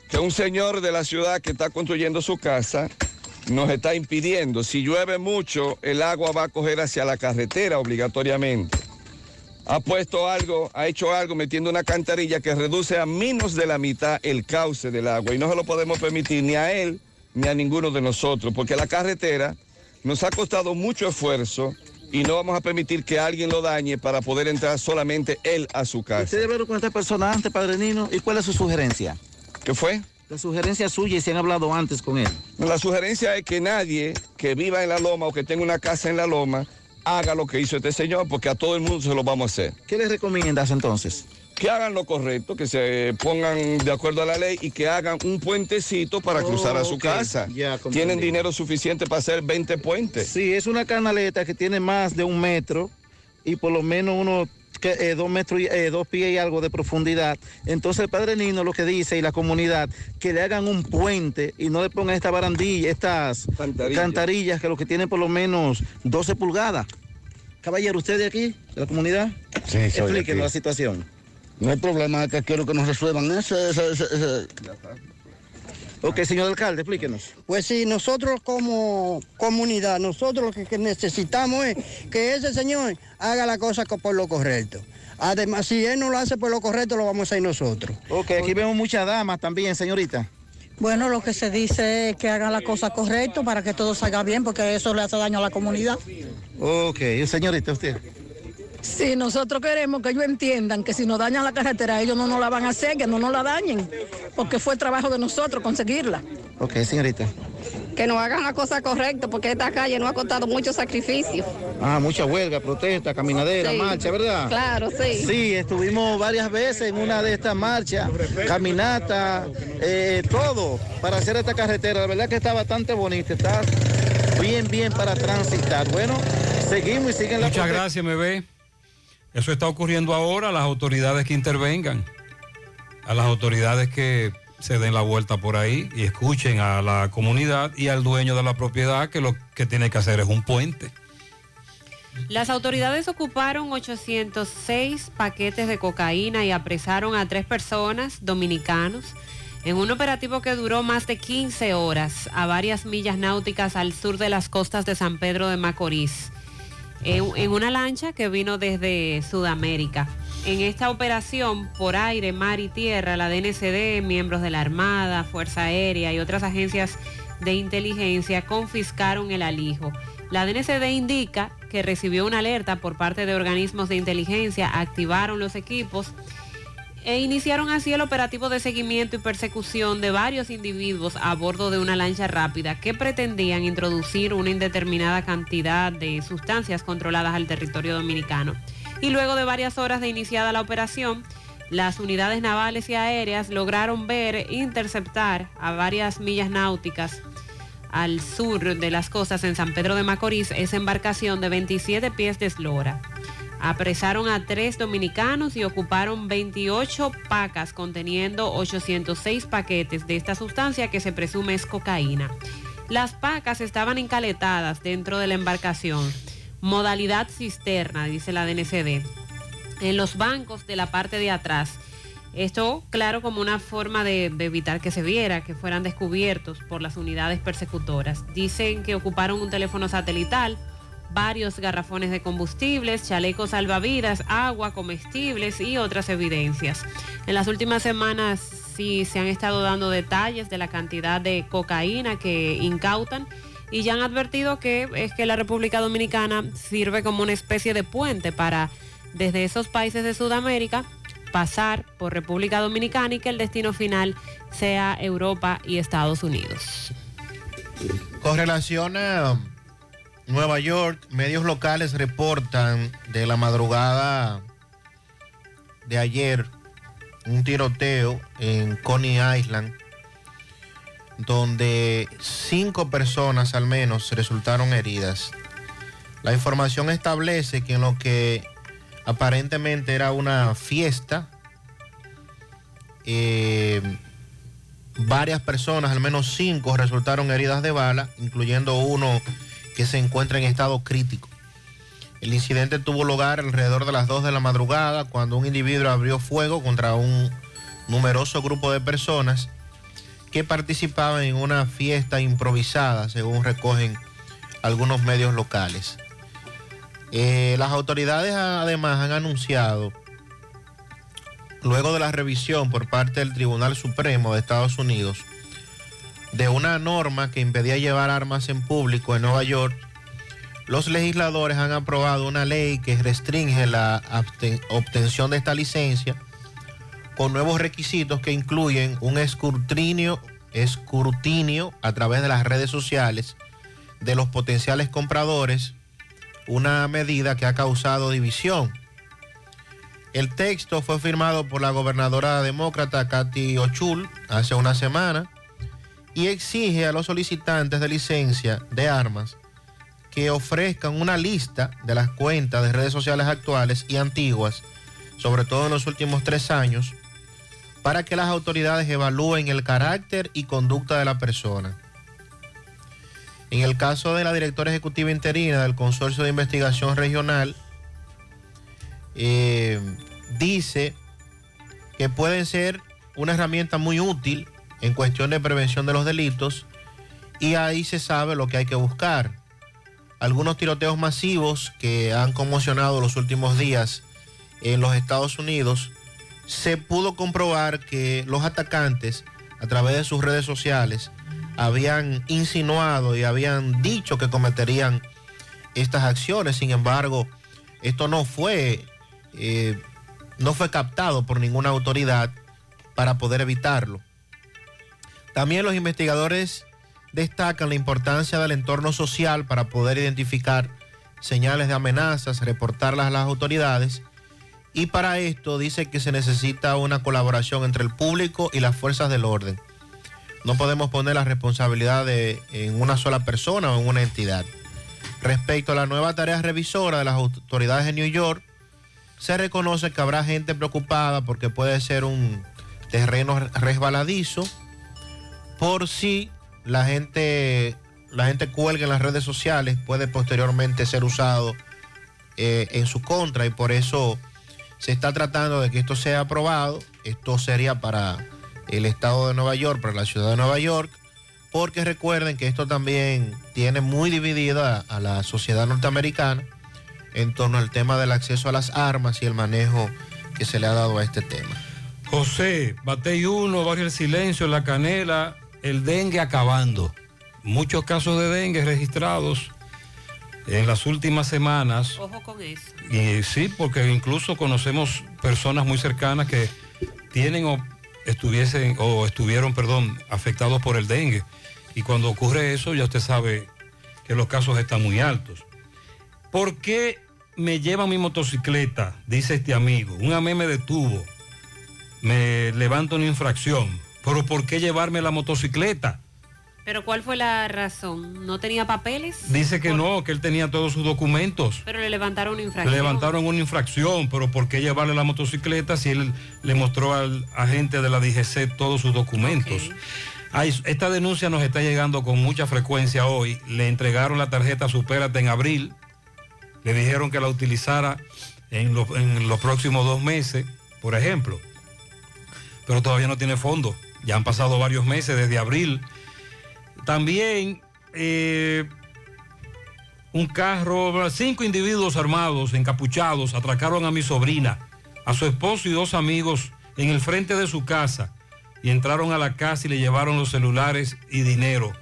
que un señor de la ciudad que está construyendo su casa nos está impidiendo. Si llueve mucho, el agua va a coger hacia la carretera obligatoriamente. Ha puesto algo, ha hecho algo metiendo una cantarilla que reduce a menos de la mitad el cauce del agua y no se lo podemos permitir ni a él ni a ninguno de nosotros, porque la carretera nos ha costado mucho esfuerzo y no vamos a permitir que alguien lo dañe para poder entrar solamente él a su casa. ¿Usted hablaron con esta persona antes, padre Nino? ¿Y cuál es su sugerencia? ¿Qué fue? La sugerencia suya y si han hablado antes con él. La sugerencia es que nadie que viva en la loma o que tenga una casa en la loma haga lo que hizo este señor, porque a todo el mundo se lo vamos a hacer. ¿Qué le recomiendas entonces? Que hagan lo correcto, que se pongan de acuerdo a la ley y que hagan un puentecito para Oh, cruzar a su casa. Ya. Tienen dinero suficiente para hacer 20 puentes. Sí, es una canaleta que tiene más de un metro y por lo menos uno que, eh, dos metros y eh, dos pies y algo de profundidad. Entonces el padre Nino lo que dice y la comunidad que le hagan un puente y no le pongan esta barandilla, estas cantarillas, que lo que tienen por lo menos 12 pulgadas. Caballero, ¿usted de aquí, de la comunidad? Sí, soy Explíquenos la situación. No hay problema, es que quiero que nos resuelvan eso. eso, eso, eso. Ok, señor alcalde, explíquenos. Pues sí, nosotros como comunidad, nosotros lo que, necesitamos es que ese señor haga la cosa co- por lo correcto. Además, si él no lo hace por lo correcto, lo vamos a hacer nosotros. Ok, aquí vemos muchas damas también, señorita. Bueno, lo que se dice es que hagan la cosa correcta para que todo salga bien, porque eso le hace daño a la comunidad. Ok, señorita, usted. Sí, nosotros queremos que ellos entiendan que si nos dañan la carretera, ellos no nos la van a hacer, que no nos la dañen, porque fue trabajo de nosotros conseguirla. Ok, señorita. Que nos hagan la cosa correcta, porque esta calle nos ha costado mucho sacrificio. Ah, mucha huelga, protesta, caminadera, Sí. marcha, ¿verdad? Claro, sí. Sí, estuvimos varias veces en una de estas marchas, caminata, eh, todo, para hacer esta carretera. La verdad que está bastante bonita, está bien, bien para transitar. Bueno, seguimos y siguen la Muchas gracias, me ve. Eso está ocurriendo ahora, a las autoridades que intervengan, a las autoridades que se den la vuelta por ahí y escuchen a la comunidad y al dueño de la propiedad que lo que tiene que hacer es un puente. Las autoridades ocuparon 806 paquetes de cocaína y apresaron a tres personas dominicanos en un operativo que duró más de 15 horas a varias millas náuticas al sur de las costas de San Pedro de Macorís, en, una lancha que vino desde Sudamérica. En esta operación por aire, mar y tierra, la DNCD, miembros de la Armada, Fuerza Aérea y otras agencias de inteligencia confiscaron el alijo. La DNCD indica que recibió una alerta por parte de organismos de inteligencia, activaron los equipos e iniciaron así el operativo de seguimiento y persecución de varios individuos a bordo de una lancha rápida que pretendían introducir una indeterminada cantidad de sustancias controladas al territorio dominicano. Y luego de varias horas de iniciada la operación, las unidades navales y aéreas lograron ver e interceptar a varias millas náuticas al sur de las costas en San Pedro de Macorís esa embarcación de 27 pies de eslora. Apresaron a tres dominicanos y ocuparon 28 pacas conteniendo 806 paquetes de esta sustancia que se presume es cocaína. Las pacas estaban encaletadas dentro de la embarcación. Modalidad cisterna, dice la DNCD. En los bancos de la parte de atrás. Esto, claro, como una forma de, de evitar que se viera, que fueran descubiertos por las unidades persecutoras. Dicen que ocuparon un teléfono satelital, varios garrafones de combustibles, chalecos salvavidas, agua, comestibles y otras evidencias. En las últimas semanas sí se han estado dando detalles de la cantidad de cocaína que incautan y ya han advertido que es que la República Dominicana sirve como una especie de puente para desde esos países de Sudamérica pasar por República Dominicana y que el destino final sea Europa y Estados Unidos. Con relación a Nueva York, medios locales reportan de la madrugada de ayer un tiroteo en Coney Island donde cinco personas al menos resultaron heridas. La información establece que en lo que aparentemente era una fiesta, eh, varias personas, al menos cinco, resultaron heridas de bala, incluyendo uno se encuentra en estado crítico. El incidente tuvo lugar alrededor de las 2 de la madrugada cuando un individuo abrió fuego contra un numeroso grupo de personas que participaban en una fiesta improvisada, según recogen algunos medios locales. Eh, las autoridades además han anunciado, luego de la revisión por parte del Tribunal Supremo de Estados Unidos, de una norma que impedía llevar armas en público en Nueva York, los legisladores han aprobado una ley que restringe la obtención de esta licencia con nuevos requisitos que incluyen un escrutinio, a través de las redes sociales de los potenciales compradores, una medida que ha causado división. El texto fue firmado por la gobernadora demócrata Kathy Ochul hace una semana y exige a los solicitantes de licencia de armas que ofrezcan una lista de las cuentas de redes sociales actuales y antiguas, sobre todo en los últimos tres años, para que las autoridades evalúen el carácter y conducta de la persona. En el caso de la directora ejecutiva interina del Consorcio de Investigación Regional, eh, dice que pueden ser una herramienta muy útil en cuestión de prevención de los delitos y ahí se sabe lo que hay que buscar. Algunos tiroteos masivos que han conmocionado los últimos días en los Estados Unidos, se pudo comprobar que los atacantes a través de sus redes sociales habían insinuado y habían dicho que cometerían estas acciones. Sin embargo, esto no fue, eh, no fue captado por ninguna autoridad para poder evitarlo. También los investigadores destacan la importancia del entorno social para poder identificar señales de amenazas, reportarlas a las autoridades. Y para esto dice que se necesita una colaboración entre el público y las fuerzas del orden. No podemos poner la responsabilidad en una sola persona o en una entidad. Respecto a la nueva tarea revisora de las autoridades de New York, se reconoce que habrá gente preocupada porque puede ser un terreno resbaladizo por si la gente, la gente cuelga en las redes sociales, puede posteriormente ser usado eh, en su contra y por eso se está tratando de que esto sea aprobado. Esto sería para el estado de Nueva York, para la ciudad de Nueva York, porque recuerden que esto también tiene muy dividida a la sociedad norteamericana en torno al tema del acceso a las armas y el manejo que se le ha dado a este tema. José, Batey 1, Barrio El Silencio, La Canela, el dengue acabando. Muchos casos de dengue registrados en las últimas semanas. Ojo con eso. Y sí, porque incluso conocemos personas muy cercanas que tienen o estuviesen o estuvieron, perdón, afectados por el dengue. Y cuando ocurre eso, ya usted sabe que los casos están muy altos. ¿Por qué me lleva mi motocicleta? Dice este amigo. Un AME me detuvo. Me levanta una infracción. Pero ¿por qué llevarme la motocicleta? Pero ¿cuál fue la razón? ¿No tenía papeles? Dice que no, que él tenía todos sus documentos. Pero le levantaron una Le infracción. levantaron una infracción, pero ¿por qué llevarle la motocicleta si él le mostró al agente de la DGC todos sus documentos? Ay, esta denuncia nos está llegando con mucha frecuencia hoy. Le entregaron la tarjeta Supérate en abril. Le dijeron que la utilizara en en los próximos dos meses, por ejemplo. Pero todavía no tiene fondo. Ya han pasado varios meses desde abril. También eh, un carro, cinco individuos armados, encapuchados, atracaron a mi sobrina, a su esposo y dos amigos en el frente de su casa y entraron a la casa y le llevaron los celulares y dinero.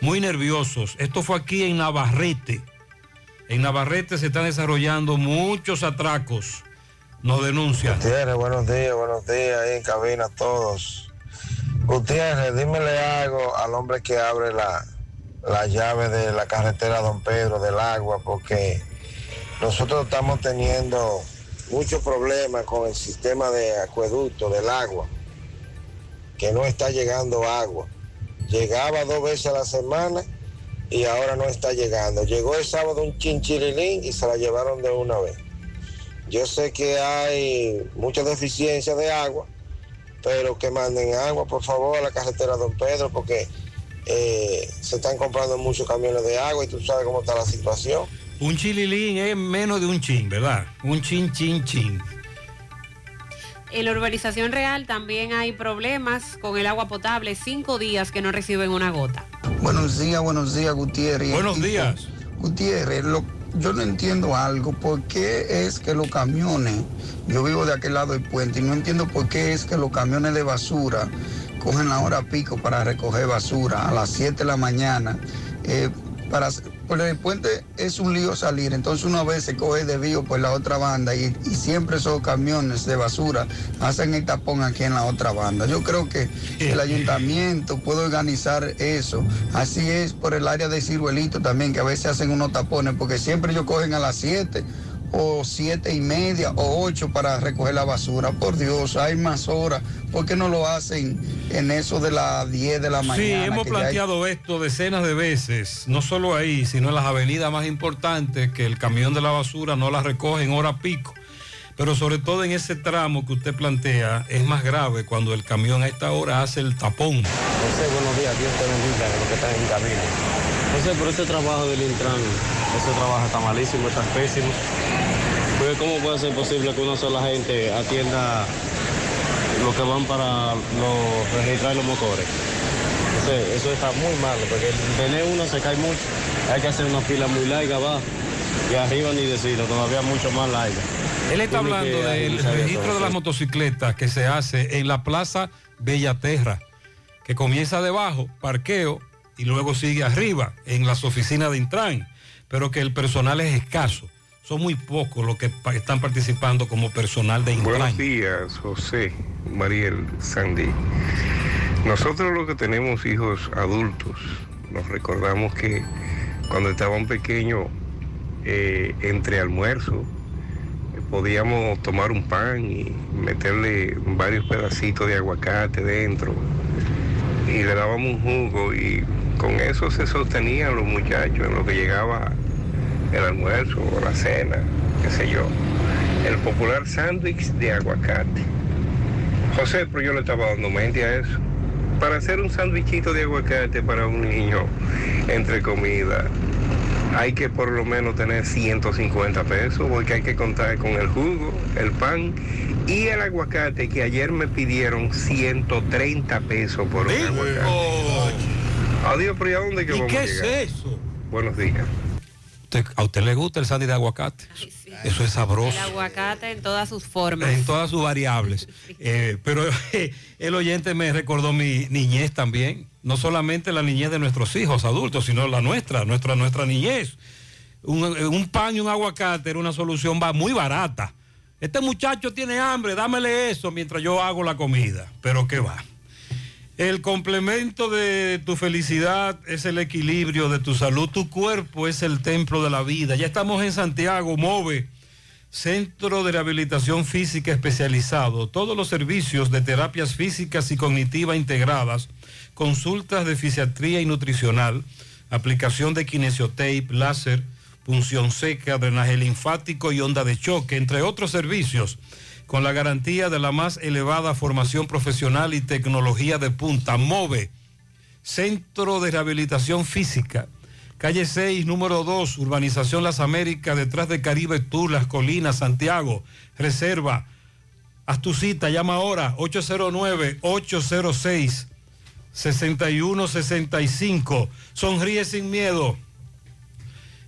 Muy nerviosos. Esto fue aquí en Navarrete. En Navarrete se están desarrollando muchos atracos. Nos denuncian. Buenos días, buenos días, ahí en cabina todos. Gutiérrez, dímele algo al hombre que abre la, la llave de la carretera Don Pedro del agua, porque nosotros estamos teniendo muchos problemas con el sistema de acueducto del agua, que no está llegando agua. Llegaba dos veces a la semana y ahora no está llegando. Llegó el sábado un chinchirilín y se la llevaron de una vez. Yo sé que hay mucha deficiencia de agua, pero que manden agua, por favor, a la carretera Don Pedro, porque eh, se están comprando muchos camiones de agua y tú sabes cómo está la situación. Un chililín es menos de un chin, ¿verdad? Un chin, chin, chin. En la urbanización real también hay problemas con el agua potable. Cinco días que no reciben una gota. Buenos días, buenos días, Gutiérrez. Buenos días. Gutiérrez, lo- yo no entiendo algo. ¿Por qué es que los camiones, yo vivo de aquel lado del puente y no entiendo por qué es que los camiones de basura cogen la hora pico para recoger basura a las 7 de la mañana? Eh, para, por el puente es un lío salir, entonces una vez se coge desvío por la otra banda y, y siempre esos camiones de basura hacen el tapón aquí en la otra banda. Yo creo que el ayuntamiento puede organizar eso. Así es por el área de Ciruelito también, que a veces hacen unos tapones, porque siempre ellos cogen a las 7 o siete y media o ocho para recoger la basura. Por Dios, hay más horas. ¿Por qué no lo hacen en eso de las 10 de la mañana? Sí, hemos hay- planteado esto decenas de veces, no solo ahí, sino en las avenidas más importantes, que el camión de la basura no la recoge en hora pico. Pero sobre todo en ese tramo que usted plantea, es más grave cuando el camión a esta hora hace el tapón. José, buenos días, Dios te bendiga, los que están en cabina. José, pero ese trabajo del Intran, ese trabajo está malísimo, está pésimo. Porque ¿cómo puede ser posible que una sola gente atienda lo que van para los, registrar los motores? José, eso está muy malo, porque tener uno se cae mucho. Hay que hacer una fila muy larga abajo. Y arriba ni decirlo, todavía mucho más larga. Él está Tiene hablando del eso, registro de las motocicletas que se hace en la Plaza Bellaterra, que comienza debajo, parqueo, y luego sigue arriba, en las oficinas de Intran, pero que el personal es escaso. Son muy pocos los que pa- están participando como personal de Intran. Buenos días, José, Mariel, Sandy. Nosotros los que tenemos hijos adultos, nos recordamos que cuando estaban pequeños, eh, entre almuerzo, eh, podíamos tomar un pan y meterle varios pedacitos de aguacate dentro y le dábamos un jugo y con eso se sostenían los muchachos en lo que llegaba el almuerzo o la cena, qué sé yo. El popular sándwich de aguacate. José, pero yo le estaba dando mente a eso. Para hacer un sándwichito de aguacate para un niño entre comida, hay que por lo menos tener 150 pesos, porque hay que contar con el jugo, el pan y el aguacate, que ayer me pidieron 130 pesos por un aguacate. Adiós, pero ¿y a dónde que ¿Y vamos qué a es eso? Buenos días. Usted- ¿A usted le gusta el sándwich de aguacate? Eso es sabroso. El aguacate en todas sus formas. En todas sus variables. (laughs) Eh, pero eh, (laughs) el oyente me recordó mi niñez también. No solamente la niñez de nuestros hijos adultos, sino la nuestra, nuestra, nuestra niñez. Un, un pan y un aguacate era una solución muy barata. Este muchacho tiene hambre, dámele eso mientras yo hago la comida. Pero qué va. El complemento de tu felicidad es el equilibrio de tu salud. Tu cuerpo es el templo de la vida. Ya estamos en Santiago, MOVE, Centro de Rehabilitación Física Especializado. Todos los servicios de terapias físicas y cognitivas integradas, consultas de fisiatría y nutricional, aplicación de kinesiotape, láser, punción seca, drenaje linfático y onda de choque, entre otros servicios con la garantía de la más elevada formación profesional y tecnología de punta. MOVE, Centro de Rehabilitación Física, calle 6, número 2, Urbanización Las Américas, detrás de Caribe Tour, Las Colinas, Santiago. Reserva. Haz tu cita, llama ahora 809-806-6165. Sonríe sin miedo.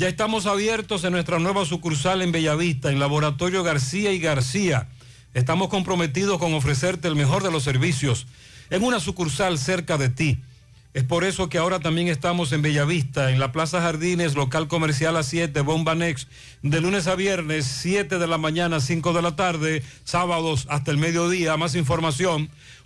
Ya estamos abiertos en nuestra nueva sucursal en Bellavista, en Laboratorio García y García. Estamos comprometidos con ofrecerte el mejor de los servicios en una sucursal cerca de ti. Es por eso que ahora también estamos en Bellavista, en la Plaza Jardines, local comercial a 7, Bomba Next, de lunes a viernes, 7 de la mañana, 5 de la tarde, sábados hasta el mediodía. Más información,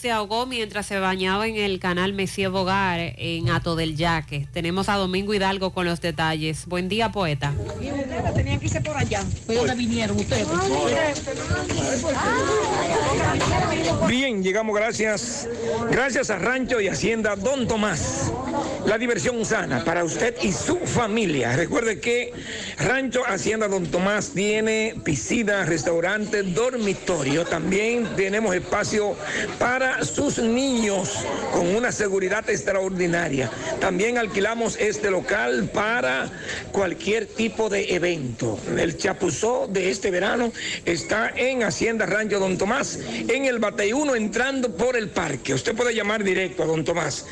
se ahogó mientras se bañaba en el canal Messier Bogar en Ato del Yaque. Tenemos a Domingo Hidalgo con los detalles. Buen día, poeta. Tenían que irse por allá. Fue donde vinieron ustedes. Bien, llegamos gracias, gracias a Rancho y Hacienda Don Tomás. La diversión sana para usted y su familia. Recuerde que Rancho Hacienda Don Tomás tiene piscina, restaurante, dormitorio. También tenemos espacio para sus niños con una seguridad extraordinaria. También alquilamos este local para cualquier tipo de evento. El chapuzó de este verano está en Hacienda Rancho Don Tomás, en el Bateyuno entrando por el parque. Usted puede llamar directo a Don Tomás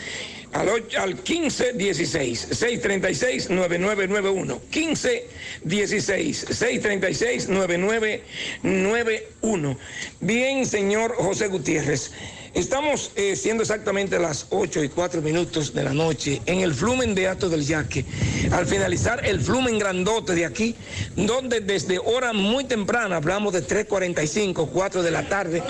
al, och- al 1516 636 9991 1516 636 9991 Bien, señor José Gutiérrez. Estamos eh, siendo exactamente las 8 y 4 minutos de la noche en el flumen de Ato del Yaque. Al finalizar el flumen grandote de aquí, donde desde hora muy temprana, hablamos de 3.45, 4 de la tarde,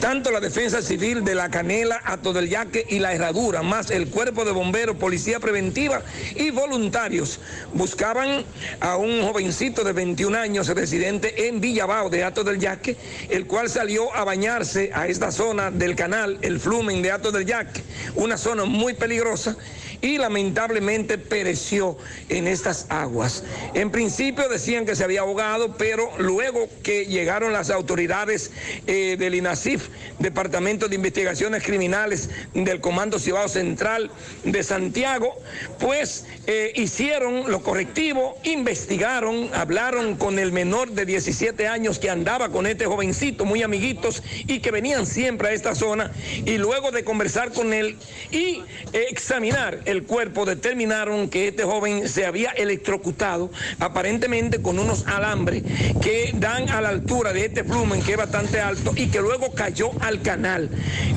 tanto la defensa civil de la Canela, Ato del Yaque y la Herradura, más el cuerpo de bomberos, policía preventiva y voluntarios, buscaban a un jovencito de 21 años residente en Villabao de Ato del Yaque, el cual salió a bañarse a esta zona del canal, el flumen de Ato del Yaque, una zona muy peligrosa y lamentablemente pereció en estas aguas. En principio decían que se había ahogado, pero luego que llegaron las autoridades eh, del INASIF, Departamento de Investigaciones Criminales del Comando Cibao Central de Santiago, pues eh, hicieron lo correctivo, investigaron, hablaron con el menor de 17 años que andaba con este jovencito, muy amiguitos, y que venían siempre a esta zona, y luego de conversar con él y examinar el cuerpo, determinaron que este joven se había electrocutado, aparentemente con unos alambres que dan a la altura de este flumen, que es bastante alto, y que luego cayó al canal.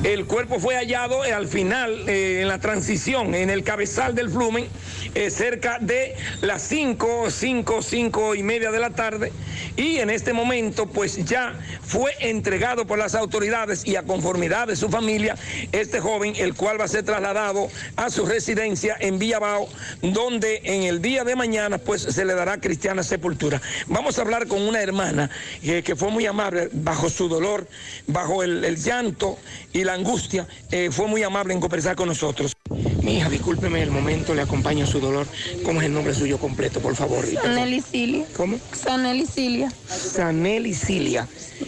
El cuerpo fue hallado al final, eh, en la transición, en el cabezal del flumen, eh, cerca de las 5, 5, 5 y media de la tarde, y en este momento, pues ya fue entregado por las autoridades y a conformidad de su familia, este joven, el cual va a ser trasladado a su residencia en Villabao, donde en el día de mañana pues se le dará cristiana sepultura. Vamos a hablar con una hermana eh, que fue muy amable bajo su dolor, bajo el, llanto y la angustia, eh, fue muy amable en conversar con nosotros. Mi hija, discúlpeme el momento, le acompaño su dolor. ¿Cómo es el nombre suyo completo, por favor? Saneli Cilia. ¿Cómo? Saneli Cilia. Saneli Cilia.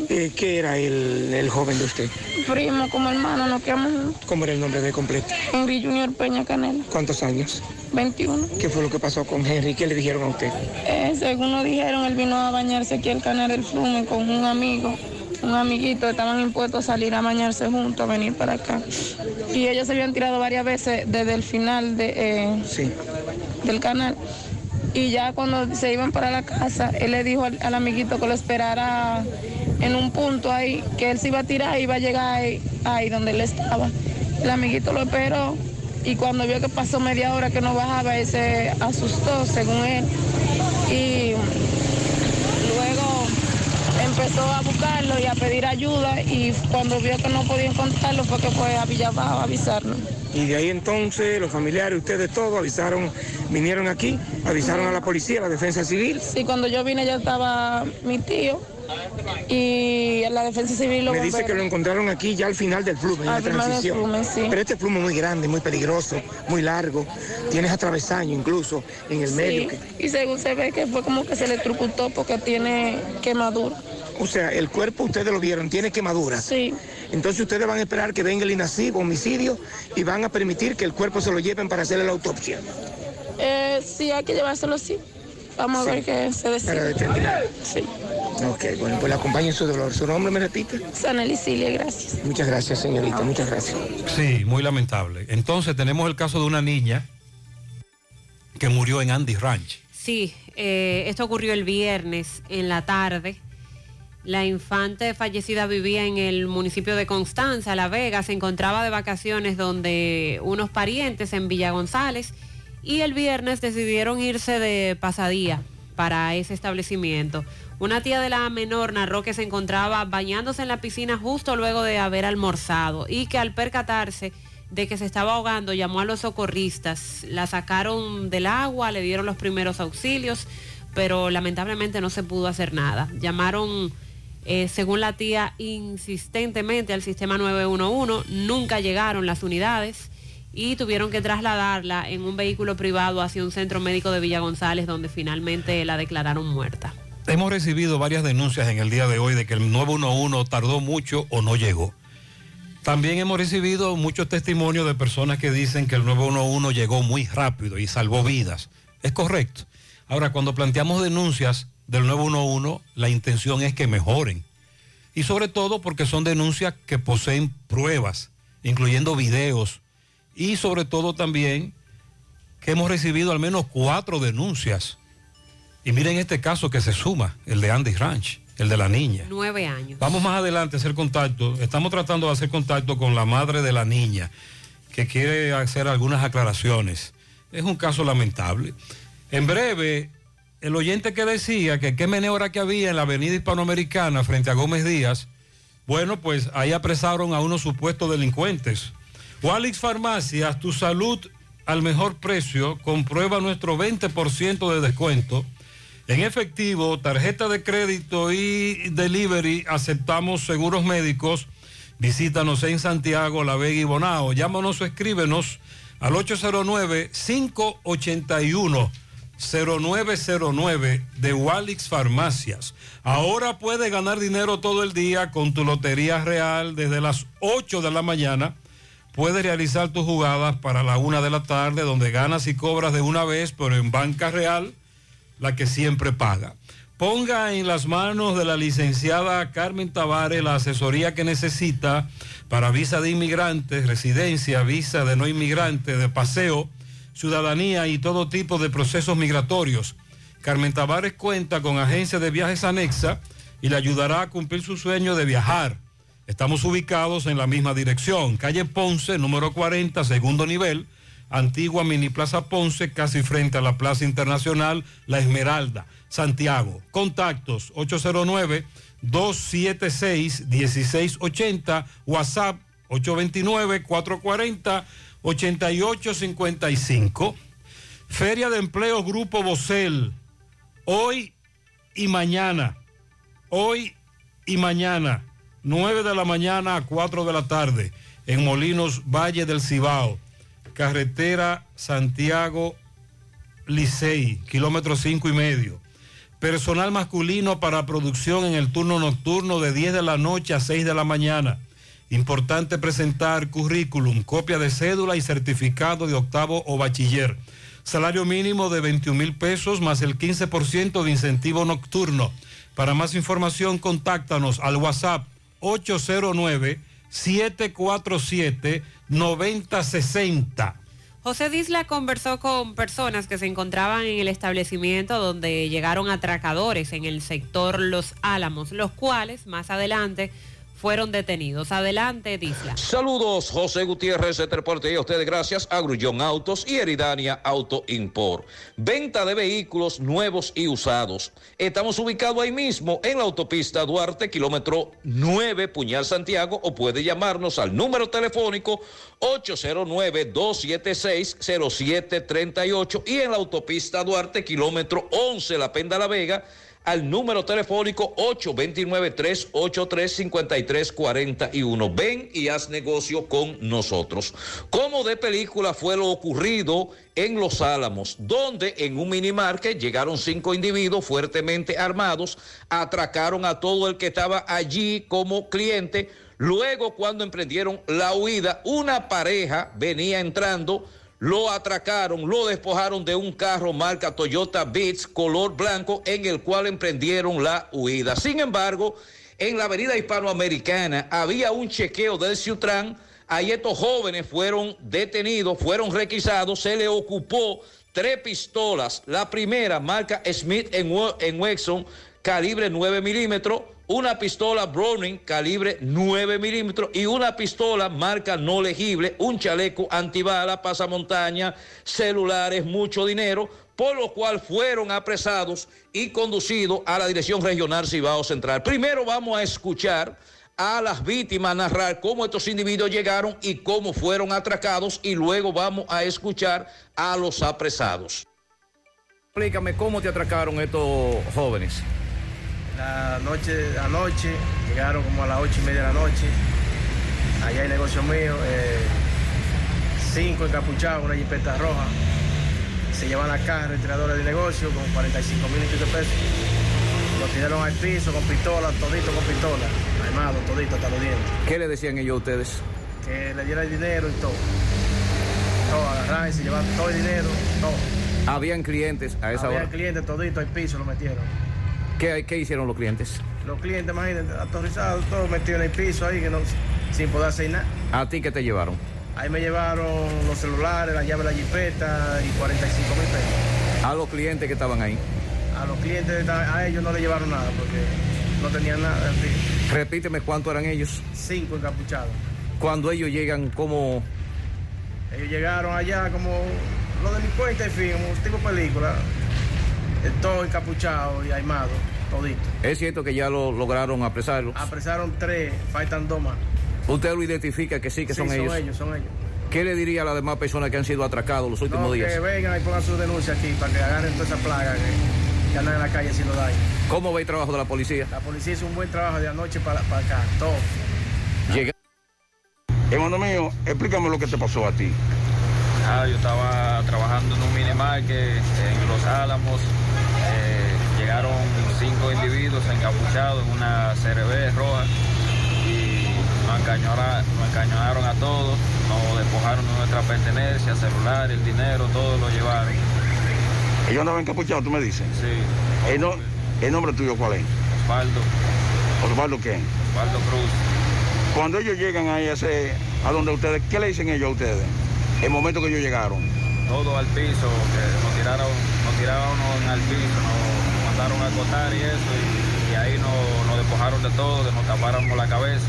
Eh, ¿Qué era el, el joven de usted? Primo, como hermano, nos quedamos. ¿Cómo era el nombre de completo? Henry Junior Peña Canela, ¿Cuántos años? 21. ¿Qué fue lo que pasó con Henry? ¿Qué le dijeron a usted? Eh, según nos dijeron, él vino a bañarse aquí al canal del Flumen con un amigo, un amiguito, estaban impuestos a salir a bañarse juntos, a venir para acá. Y ellos se habían tirado varias veces desde el final de, eh, del canal. Y ya cuando se iban para la casa, él le dijo al, al amiguito que lo esperara en un punto ahí, que él se iba a tirar y iba a llegar ahí, ahí donde él estaba. El amiguito lo esperó y cuando vio que pasó media hora que no bajaba, él se asustó, según él. Y empezó a buscarlo y a pedir ayuda y cuando vio que no podía encontrarlo fue que fue a Villabao a avisarnos. Y de ahí entonces los familiares, ustedes todos avisaron, vinieron aquí, avisaron a la policía, a la defensa civil. Sí, cuando yo vine ya estaba mi tío y la defensa civil lo Me dice que lo encontraron aquí ya al final del flumen, en la Al transición. sí. Pero este flumen muy grande, muy peligroso, muy largo. Tienes atravesaño incluso en el medio. Y según se ve que fue como que se le trucutó porque tiene quemadura. O sea, el cuerpo ustedes lo vieron, tiene quemaduras. Sí. Entonces ustedes van a esperar que venga el INACIB, homicidio, y van a permitir que el cuerpo se lo lleven para hacerle la autopsia. Eh, sí, hay que llevárselo así. Vamos a ver qué se Para decide. determinar. Sí. Ok, bueno, pues le acompaño en su dolor. ¿Su nombre me repite? Saneli Cilia, gracias. Muchas gracias, señorita, muchas gracias. Sí, muy lamentable. Entonces tenemos el caso de una niña que murió en Andy Ranch. Sí, eh, esto ocurrió el viernes en la tarde. La infante fallecida vivía en el municipio de Constanza, La Vega. Se encontraba de vacaciones donde unos parientes en Villa González y el viernes decidieron irse de pasadía para ese establecimiento. Una tía de la menor narró que se encontraba bañándose en la piscina justo luego de haber almorzado y que al percatarse de que se estaba ahogando llamó a los socorristas, la sacaron del agua, le dieron los primeros auxilios, pero lamentablemente no se pudo hacer nada. Llamaron, eh, según la tía, insistentemente al sistema 911, nunca llegaron las unidades y tuvieron que trasladarla en un vehículo privado hacia un centro médico de Villa González donde finalmente la declararon muerta. Hemos recibido varias denuncias en el día de hoy de que el 911 tardó mucho o no llegó. También hemos recibido muchos testimonios de personas que dicen que el 911 llegó muy rápido y salvó vidas. Es correcto. Ahora, cuando planteamos denuncias del 911, la intención es que mejoren. Y sobre todo porque son denuncias que poseen pruebas, incluyendo videos. Y sobre todo también que hemos recibido al menos cuatro denuncias. Y miren este caso que se suma, el de Andy Ranch, el de la niña. Nueve años. Vamos más adelante a hacer contacto. Estamos tratando de hacer contacto con la madre de la niña, que quiere hacer algunas aclaraciones. Es un caso lamentable. En breve, el oyente que decía que qué meneo que había en la avenida hispanoamericana frente a Gómez Díaz, bueno, pues ahí apresaron a unos supuestos delincuentes. Walix Farmacias, tu salud al mejor precio, comprueba nuestro 20% de descuento. En efectivo, tarjeta de crédito y delivery, aceptamos seguros médicos. Visítanos en Santiago, La Vega y Bonao. Llámanos o escríbenos al 809-581-0909 de Walix Farmacias. Ahora puedes ganar dinero todo el día con tu Lotería Real desde las 8 de la mañana. Puedes realizar tus jugadas para la una de la tarde, donde ganas y cobras de una vez, pero en banca real la que siempre paga. Ponga en las manos de la licenciada Carmen Tavares la asesoría que necesita para visa de inmigrantes, residencia, visa de no inmigrante, de paseo, ciudadanía y todo tipo de procesos migratorios. Carmen Tavares cuenta con agencia de viajes anexa y le ayudará a cumplir su sueño de viajar. Estamos ubicados en la misma dirección, calle Ponce, número 40, segundo nivel, antigua Mini Plaza Ponce, casi frente a la Plaza Internacional La Esmeralda, Santiago. Contactos 809-276-1680, WhatsApp 829-440-8855. Feria de Empleo Grupo Bocel, hoy y mañana, hoy y mañana, 9 de la mañana a 4 de la tarde, en Molinos Valle del Cibao carretera Santiago Licey, kilómetro cinco y medio. Personal masculino para producción en el turno nocturno de 10 de la noche a 6 de la mañana. Importante presentar currículum, copia de cédula y certificado de octavo o bachiller. Salario mínimo de 21 mil pesos más el 15% de incentivo nocturno. Para más información, contáctanos al WhatsApp 809 747 9060. José Disla conversó con personas que se encontraban en el establecimiento donde llegaron atracadores en el sector Los Álamos, los cuales más adelante fueron detenidos. Adelante, Disla. Saludos, José Gutiérrez, de Transporte y a ustedes gracias a Grullón Autos y Eridania Auto Import. Venta de vehículos nuevos y usados. Estamos ubicados ahí mismo en la autopista Duarte, kilómetro 9, Puñal Santiago, o puede llamarnos al número telefónico 809-276-0738 y en la autopista Duarte, kilómetro 11, La Penda La Vega, al número telefónico 829-383-5341. Ven y haz negocio con nosotros. Como de película fue lo ocurrido en Los Álamos, donde en un minimarket llegaron cinco individuos fuertemente armados, atracaron a todo el que estaba allí como cliente. Luego, cuando emprendieron la huida, una pareja venía entrando lo atracaron, lo despojaron de un carro marca Toyota Beats color blanco en el cual emprendieron la huida. Sin embargo, en la avenida hispanoamericana había un chequeo del Ciutran. Ahí estos jóvenes fueron detenidos, fueron requisados, se le ocupó tres pistolas. La primera marca Smith en, en calibre 9 milímetros una pistola Browning calibre 9 milímetros y una pistola marca no legible, un chaleco antibala, pasamontaña, celulares, mucho dinero, por lo cual fueron apresados y conducidos a la Dirección Regional Cibao Central. Primero vamos a escuchar a las víctimas narrar cómo estos individuos llegaron y cómo fueron atracados y luego vamos a escuchar a los apresados. Explícame cómo te atracaron estos jóvenes. La noche, anoche, llegaron como a las ocho y media de la noche. Allá hay negocio mío, eh, cinco encapuchados, una jipeta roja. Se llevan la caja retiradora de negocio con 45 mil y de pesos. Lo tiraron al piso con pistola, todito con pistola, armado, todito hasta los dientes. ¿Qué le decían ellos a ustedes? Que le diera el dinero y todo. Todo, agarraron y se llevaron todo el dinero, todo. Habían clientes a esa hora. clientes todito al piso, lo metieron. ¿Qué, qué hicieron los clientes? Los clientes, imagínate, aterrizados, todos metidos en el piso ahí, que no, sin poder hacer nada. ¿A ti qué te llevaron? Ahí me llevaron los celulares, la llave de la jipeta y 45 mil pesos. A los clientes que estaban ahí. A los clientes, a ellos no le llevaron nada porque no tenían nada. En fin, Repíteme cuánto eran ellos. cinco encapuchados. Cuando ellos llegan, ¿cómo? Ellos llegaron allá como los delincuentes, en fin, como tipo película. Eh, Todo encapuchado y armado, todito. Es cierto que ya lo lograron apresarlo. Apresaron tres, faltan dos más. Usted lo identifica que sí, que Sí, son, ellos. Son ellos, son ellos. ¿Qué le diría a las demás personas que han sido atracados los últimos No, días? que vengan y pongan su denuncia aquí para que agarren toda esa plaga que, que andan en la calle haciendo daño. ¿Cómo va el trabajo de la policía? La policía hizo un buen trabajo de anoche para, para acá, todo. Llega. Hermano mío, explícame lo que te pasó a ti. Ah, yo estaba trabajando en un mini market en Los Álamos. Llegaron cinco individuos encapuchados en una CRB roja y nos encañonaron, nos encañonaron a todos, nos despojaron de nuestra pertenencia, celular, el dinero, todo lo llevaron. Ellos andaban encapuchados, tú me dices. Sí. El, no- el nombre tuyo cuál es? Osvaldo, Osvaldo quién? Osvaldo Cruz. Cuando ellos llegan ahí a, ese, a donde ustedes, ¿qué le dicen ellos a ustedes? El momento que ellos llegaron. todo al piso, que nos tiraron, nos tiraron al piso, nos mandaron a acotar y eso, y, y ahí nos, nos despojaron de todo, que nos tapáramos la cabeza.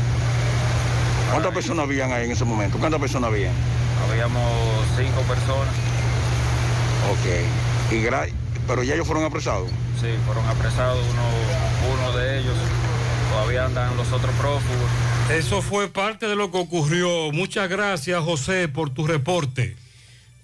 ¿Cuántas personas habían ahí en ese momento? ¿Cuántas personas habían? Habíamos cinco personas, Ok. Y gra- pero ya ellos fueron apresados. sí, fueron apresados uno, uno de ellos, todavía andan los otros prófugos. Eso fue parte de lo que ocurrió. Muchas gracias, José, por tu reporte.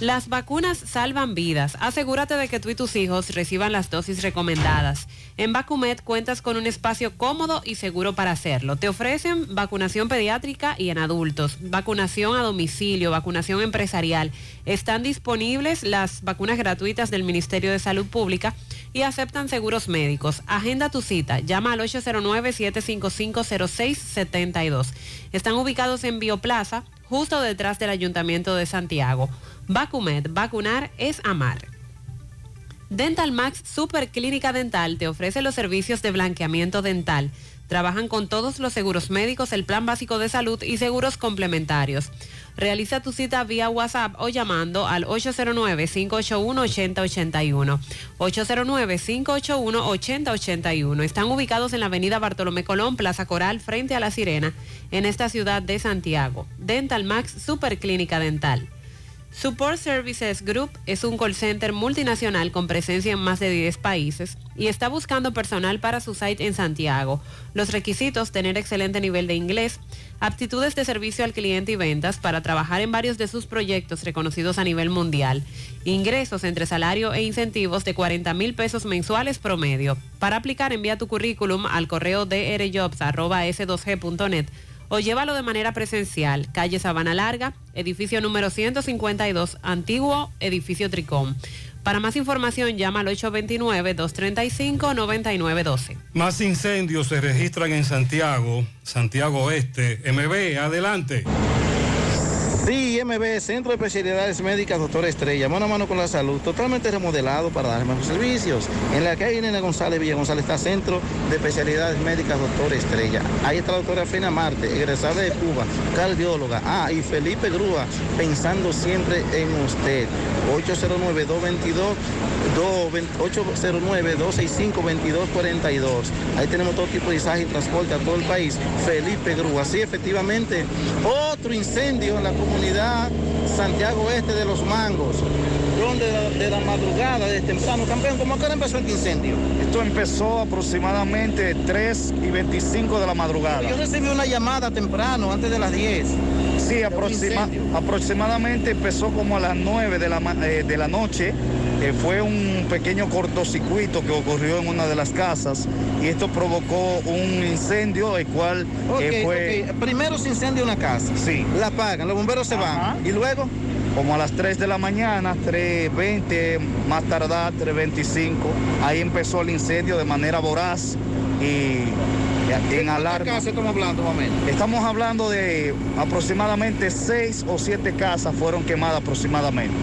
Las vacunas salvan vidas. Asegúrate de que tú y tus hijos reciban las dosis recomendadas. En Vacumet cuentas con un espacio cómodo y seguro para hacerlo. Te ofrecen vacunación pediátrica y en adultos, vacunación a domicilio, vacunación empresarial. Están disponibles las vacunas gratuitas del Ministerio de Salud Pública y aceptan seguros médicos. Agenda tu cita. Llama al 809-755-0672. Están ubicados en Bioplaza, justo detrás del Ayuntamiento de Santiago. Vacumed, vacunar es amar. Dental Max Super Clínica Dental te ofrece los servicios de blanqueamiento dental. Trabajan con todos los seguros médicos, el plan básico de salud y seguros complementarios. Realiza tu cita vía WhatsApp o llamando al 809-581-8081. 809-581-8081. Están ubicados en la avenida Bartolomé Colón, Plaza Coral, frente a La Sirena, en esta ciudad de Santiago. Dental Max Super Clínica Dental. Support Services Group es un call center multinacional con presencia en más de 10 países y está buscando personal para su site en Santiago. Los requisitos, tener excelente nivel de inglés, aptitudes de servicio al cliente y ventas para trabajar en varios de sus proyectos reconocidos a nivel mundial, ingresos entre salario e incentivos de 40 mil pesos mensuales promedio. Para aplicar, envía tu currículum al correo drjobs.s2g.net o llévalo de manera presencial. Calle Sabana Larga, edificio número 152, antiguo edificio Tricón. Para más información, llama al 829-235-9912. Más incendios se registran en Santiago, Santiago Oeste. MB, adelante. Sí, MB, Centro de Especialidades Médicas Doctor Estrella, mano a mano con la salud, totalmente remodelado para dar mejores servicios. En la calle Nena González Villa González está Centro de Especialidades Médicas Doctor Estrella. Ahí está la doctora Fina Marte, egresada de Cuba, cardióloga. Ah, y Felipe Grúa, pensando siempre en usted. 809-222-809-265-2242. Ahí tenemos todo tipo de izaje y transporte a todo el país. Felipe Grúa, sí, efectivamente. Otro incendio en la comunidad Santiago Este de los Mangos. Donde de la, de la madrugada, desde temprano, campeón, ¿cómo que empezó el incendio? Esto empezó aproximadamente 3 y 25 de la madrugada. Yo recibí una llamada temprano, antes de las 10. Sí, aproxima- aproximadamente empezó como a las 9 de la, eh, de la noche. Eh, fue un pequeño cortocircuito que ocurrió en una de las casas y esto provocó un incendio, el cual eh, fue... Primero se incendia una casa. Sí. La apagan, los bomberos se van. ¿Y luego? Como a las 3 de la mañana, 3.20, más tardar 3.25, ahí empezó el incendio de manera voraz y en alarma. casa estamos hablando, menos? Estamos hablando de aproximadamente 6 o 7 casas fueron quemadas aproximadamente.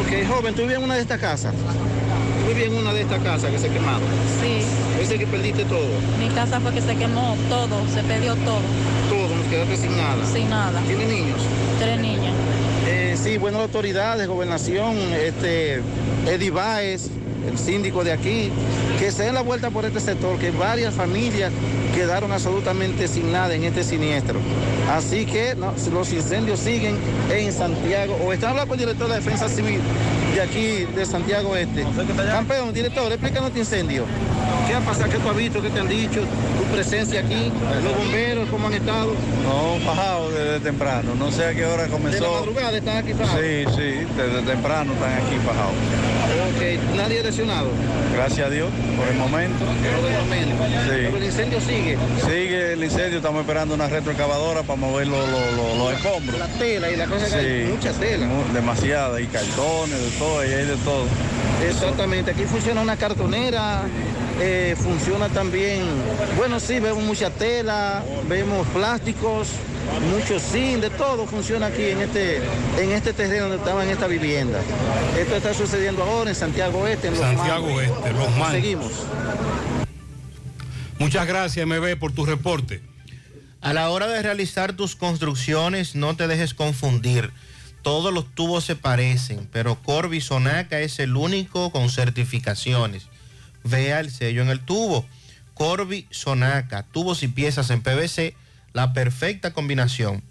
Ok, joven, ¿tú vivías en una de estas casas? ¿Tú vivías en una de estas casas que se quemaron? Sí, Dice que perdiste todo. mi casa fue que se quemó todo, se perdió todo, Todo, nos quedaste sin nada. sin nada. ¿Tiene niños? Tres niñas. Eh, sí, bueno, las autoridades, gobernación, este, Eddie Báez, el síndico de aquí, que se den la vuelta por este sector, que varias familias quedaron absolutamente sin nada en este siniestro. Así que los incendios siguen en Santiago. O está hablando con el director de Defensa Civil de aquí, de Santiago Este. Campeón, director, explícanos este incendio. ¿Qué ha pasado? ¿Qué tú has visto? ¿Qué te han dicho? ¿Tu presencia aquí? ¿Los bomberos cómo han estado? No, bajado desde temprano, no sé a qué hora comenzó. ¿De la madrugada están aquí? Sí, sí, desde temprano están aquí bajados. Ok, nadie lesionado. Gracias a Dios, por el momento. Por el momento. Pero el Sí. incendio sigue. Sigue el incendio, estamos esperando una retroexcavadora para mover los, los- los- los escombros. La tela y la cosa que hay Sí. mucha tela. Demasiada, y cartones, todo, y hay de todo. Exactamente, aquí funciona una cartonera, eh, funciona también, bueno sí, vemos mucha tela, vemos plásticos, mucho zinc, de todo funciona aquí en este, en este terreno donde estaba en esta vivienda. Esto está sucediendo ahora en Santiago Este, en Los Santiago. Este, Los. Seguimos. Muchas gracias, MB, por tu reporte. A la hora de realizar tus construcciones, no te dejes confundir. Todos los tubos se parecen, pero Corby Sonaca es el único con certificaciones. Vea el sello en el tubo. Corby Sonaca, tubos y piezas en PVC, la perfecta combinación.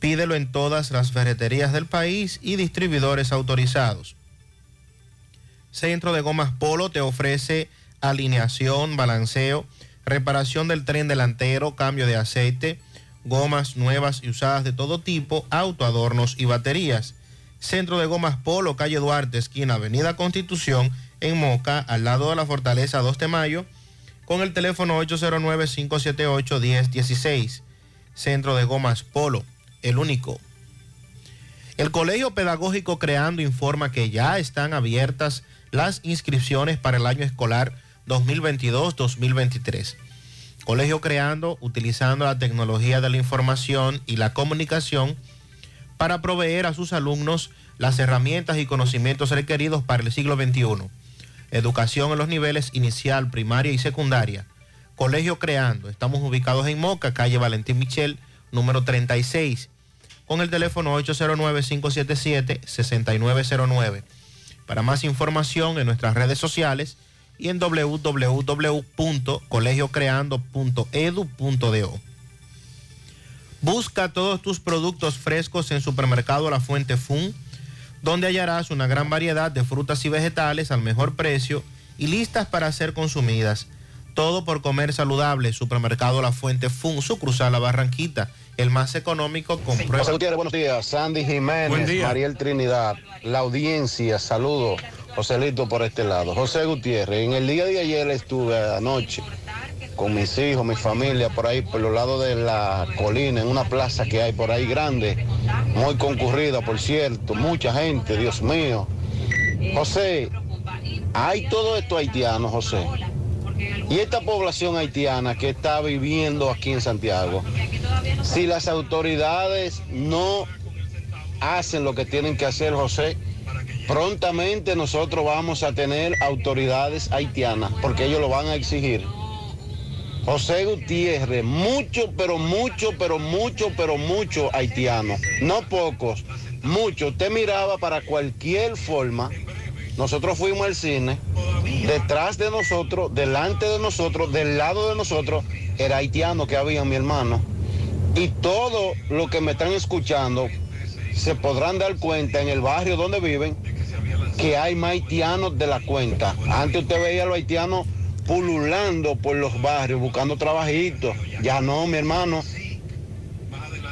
Pídelo en todas las ferreterías del país y distribuidores autorizados. Centro de Gomas Polo te ofrece alineación, balanceo, reparación del tren delantero, cambio de aceite, gomas nuevas y usadas de todo tipo, autoadornos y baterías. Centro de Gomas Polo, calle Duarte, esquina Avenida Constitución, en Moca, al lado de la Fortaleza 2 de Mayo, con el teléfono 809-578-1016. Centro de Gomas Polo, el único. El Colegio Pedagógico Creando informa que ya están abiertas las inscripciones para el año escolar 2022-2023. Colegio Creando, utilizando la tecnología de la información y la comunicación para proveer a sus alumnos las herramientas y conocimientos requeridos para el siglo XXI. Educación en los niveles inicial, primaria y secundaria. Colegio Creando. Estamos ubicados en Moca, calle Valentín Michel, número 36, con el teléfono 809-577-6909. Para más información en nuestras redes sociales y en www.colegiocreando.edu.do. Busca todos tus productos frescos en Supermercado La Fuente Fun, donde hallarás una gran variedad de frutas y vegetales al mejor precio y listas para ser consumidas. Todo por comer saludable. Supermercado La Fuente Fun, su cruzar la Barranquita, el más económico con pruebas. José Gutiérrez, buenos días. Sandy Buen Jiménez, día. Mariel Trinidad, la audiencia, saludos. Joselito por este lado. José Gutiérrez, en el día de ayer estuve anoche con mis hijos, mi familia, por ahí, por los lados de la colina, en una plaza que hay por ahí grande, muy concurrida, por cierto, mucha gente, Dios mío. José, hay todo esto haitiano, José. Y esta población haitiana que está viviendo aquí en Santiago, si las autoridades no hacen lo que tienen que hacer, José, prontamente nosotros vamos a tener autoridades haitianas, porque ellos lo van a exigir. José Gutiérrez, mucho, pero mucho, pero mucho, pero mucho haitiano. No pocos, mucho. Usted miraba para cualquier forma. Nosotros fuimos al cine, detrás de nosotros, delante de nosotros, del lado de nosotros, era haitiano que había, mi hermano. Y todo lo que me están escuchando se podrán dar cuenta en el barrio donde viven que hay más haitianos de la cuenta. Antes usted veía a los haitianos pululando por los barrios, buscando trabajitos. Ya no, mi hermano.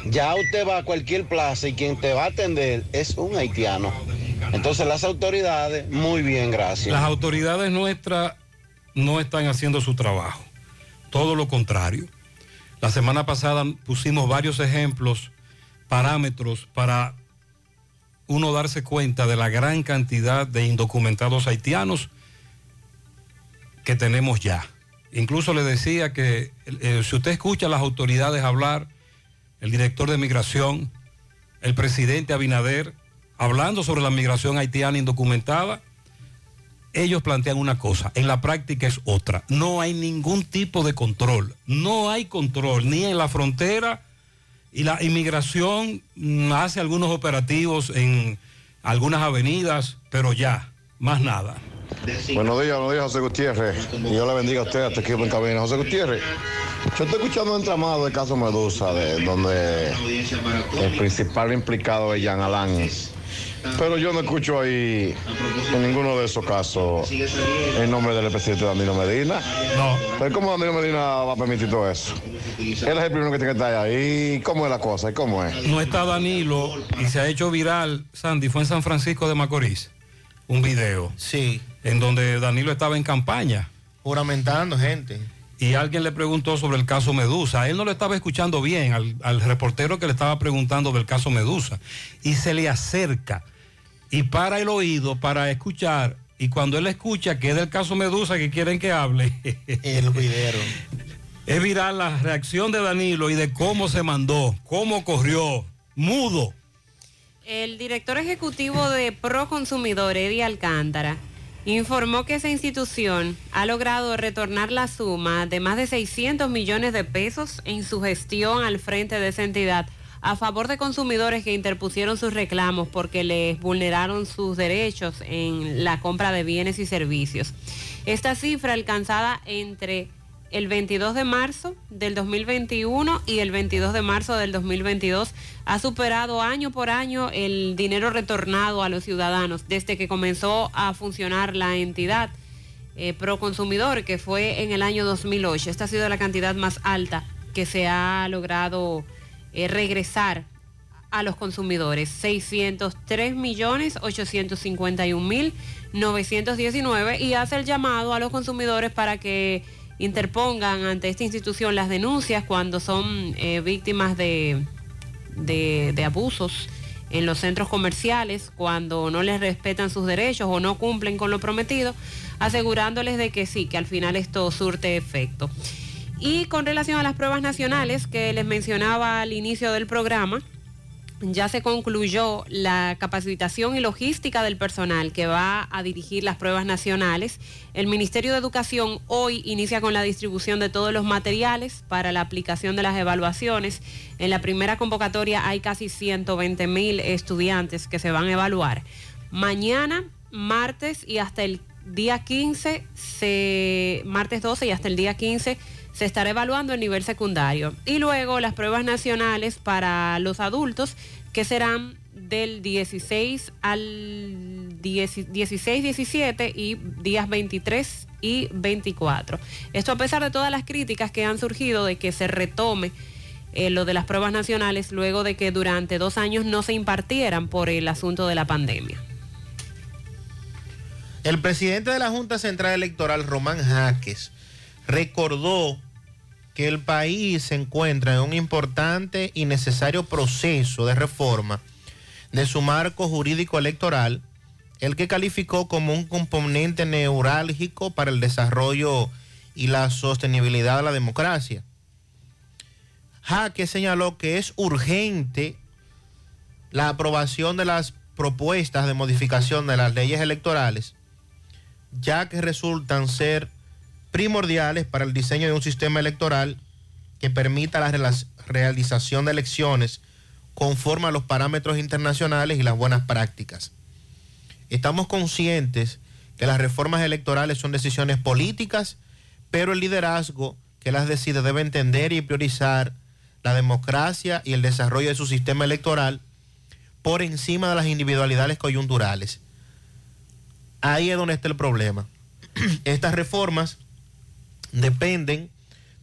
Ya usted va a cualquier plaza y quien te va a atender es un haitiano. Entonces las autoridades, muy bien, gracias. Las autoridades nuestras no están haciendo su trabajo. Todo lo contrario. La semana pasada pusimos varios ejemplos, parámetros para uno darse cuenta de la gran cantidad de indocumentados haitianos que tenemos ya. Incluso le decía que eh, si usted escucha a las autoridades hablar, el director de migración, el presidente Abinader, hablando sobre la migración haitiana indocumentada, ellos plantean una cosa, en la práctica es otra. No hay ningún tipo de control, no hay control ni en la frontera y la inmigración mm, hace algunos operativos en algunas avenidas, pero ya, más nada. Buenos días, buenos días, José Gutiérrez. Y Dios le bendiga a usted, a este equipo en cabina. José Gutiérrez, yo estoy escuchando un entramado del caso Medusa, de, donde el principal implicado es Jean Alain. Pero yo no escucho ahí en ninguno de esos casos el nombre del presidente Danilo Medina. No. Pero ¿cómo Danilo Medina va a permitir todo eso? Él es el primero que tiene que estar ahí. ¿Cómo es la cosa? ¿Y ¿Cómo es? No está Danilo y se ha hecho viral, Sandy, fue en San Francisco de Macorís, un video. Sí. En donde Danilo estaba en campaña. Juramentando gente. Y alguien le preguntó sobre el caso Medusa. Él no lo estaba escuchando bien al, al reportero que le estaba preguntando del caso Medusa. Y se le acerca y para el oído para escuchar. Y cuando él escucha que es del caso Medusa que quieren que hable. (laughs) El video. Es viral la reacción de Danilo y de cómo se mandó, cómo corrió, mudo. El director ejecutivo de Proconsumidor, Eddie Alcántara, informó que esa institución ha logrado retornar la suma de más de 600 millones de pesos en su gestión al frente de esa entidad a favor de consumidores que interpusieron sus reclamos porque les vulneraron sus derechos en la compra de bienes y servicios. Esta cifra alcanzada entre el 22 de marzo del 2021 y el 22 de marzo del 2022 ha superado año por año el dinero retornado a los ciudadanos desde que comenzó a funcionar la entidad eh, Proconsumidor, que fue en el año 2008. Esta ha sido la cantidad más alta que se ha logrado eh, regresar a los consumidores. 603 millones 851 mil 919 y hace el llamado a los consumidores para que interpongan ante esta institución las denuncias cuando son eh, víctimas de, de, de abusos en los centros comerciales, cuando no les respetan sus derechos o no cumplen con lo prometido, asegurándoles de que sí, que al final esto surte efecto. Y con relación a las pruebas nacionales que les mencionaba al inicio del programa, ya se concluyó la capacitación y logística del personal que va a dirigir las pruebas nacionales. El Ministerio de Educación hoy inicia con la distribución de todos los materiales para la aplicación de las evaluaciones. En la primera convocatoria hay casi 120 mil estudiantes que se van a evaluar. Mañana, martes y hasta el día 15, se, martes 12 y hasta el día 15 se estará evaluando el nivel secundario. Y luego las pruebas nacionales para los adultos, que serán del 16 al 10 16, 17 y días 23 y 24. Esto a pesar de todas las críticas que han surgido de que se retome eh, lo de las pruebas nacionales luego de que durante dos años no se impartieran por el asunto de la pandemia. El presidente de la Junta Central Electoral, Román Jaques, recordó que el país se encuentra en un importante y necesario proceso de reforma de su marco jurídico electoral, el que calificó como un componente neurálgico para el desarrollo y la sostenibilidad de la democracia. Jaque señaló que es urgente la aprobación de las propuestas de modificación de las leyes electorales, ya que resultan ser primordiales para el diseño de un sistema electoral que permita la realización de elecciones conforme a los parámetros internacionales y las buenas prácticas. Estamos conscientes que las reformas electorales son decisiones políticas, pero el liderazgo que las decide debe entender y priorizar la democracia y el desarrollo de su sistema electoral por encima de las individualidades coyunturales. Ahí es donde está el problema. (clears throat) Estas reformas dependen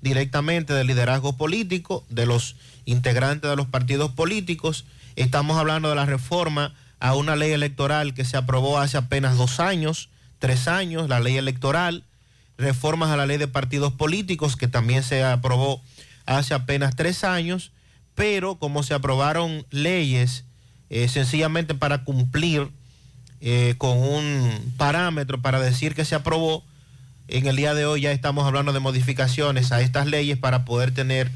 directamente del liderazgo político, de los integrantes de los partidos políticos. Estamos hablando de la reforma a una ley electoral que se aprobó hace apenas dos años, tres años, la ley electoral, reformas a la ley de partidos políticos que también se aprobó hace apenas tres años, pero como se aprobaron leyes eh, sencillamente para cumplir eh, con un parámetro para decir que se aprobó, en el día de hoy ya estamos hablando de modificaciones a estas leyes para poder tener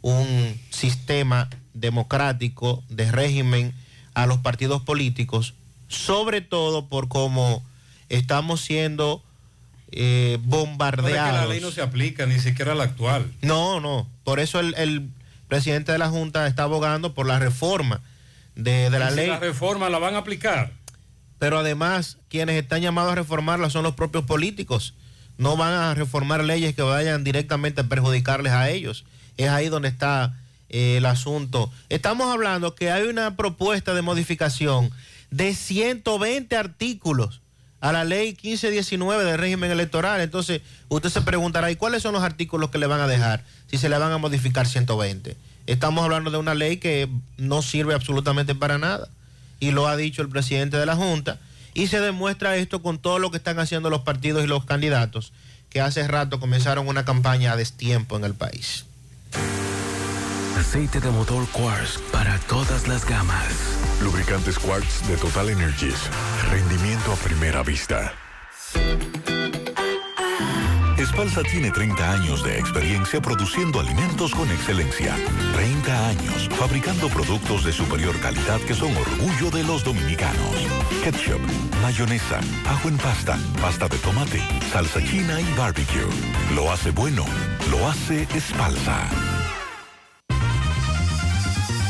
un sistema democrático de régimen a los partidos políticos, sobre todo por cómo estamos siendo eh, No es que bombardeados. la ley no se aplica, ni siquiera la actual. No, no. Por eso el, el presidente de la Junta está abogando por la reforma de, de la si ley. La reforma la van a aplicar. Pero además, quienes están llamados a reformarla son los propios políticos. No van a reformar leyes que vayan directamente a perjudicarles a ellos. Es ahí donde está eh, el asunto. Estamos hablando que hay una propuesta de modificación de 120 artículos a la ley 1519 del régimen electoral. Entonces, usted se preguntará, ¿y cuáles son los artículos que le van a dejar si se le van a modificar 120? Estamos hablando de una ley que no sirve absolutamente para nada y lo ha dicho el presidente de la Junta, y se demuestra esto con todo lo que están haciendo los partidos y los candidatos, que hace rato comenzaron una campaña a destiempo en el país. Aceite de motor Quartz para todas las gamas. Lubricantes Quartz de Total Energies. Rendimiento a primera vista. Espalsa tiene 30 años de experiencia produciendo alimentos con excelencia. 30 años fabricando productos de superior calidad que son orgullo de los dominicanos. Ketchup, mayonesa, ajo en pasta, pasta de tomate, salsa china y barbecue. Lo hace bueno, lo hace Espalsa.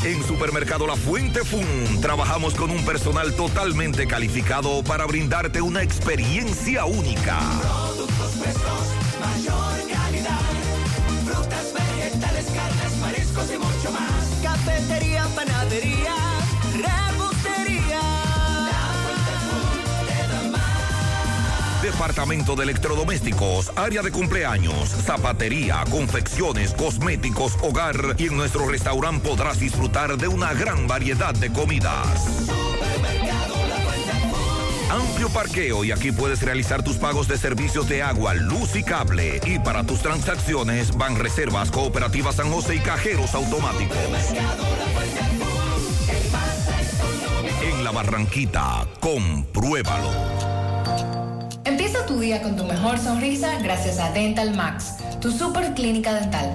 En Supermercado La Fuente Fun trabajamos con un personal totalmente calificado para brindarte una experiencia única. Productos frescos, mayor calidad. Frutas, vegetales, carnes, mariscos y mucho más. Cafetería, panadería, repostería. La da más. Departamento de Electrodomésticos, área de cumpleaños, zapatería, confecciones, cosméticos, hogar y en nuestro restaurante podrás disfrutar de una gran variedad de comidas. Supermercado. Amplio parqueo y aquí puedes realizar tus pagos de servicios de agua, luz y cable. Y para tus transacciones van reservas, cooperativas San José y cajeros automáticos. En la Barranquita, compruébalo. Empieza tu día con tu mejor sonrisa gracias a Dental Max, tu super clínica dental.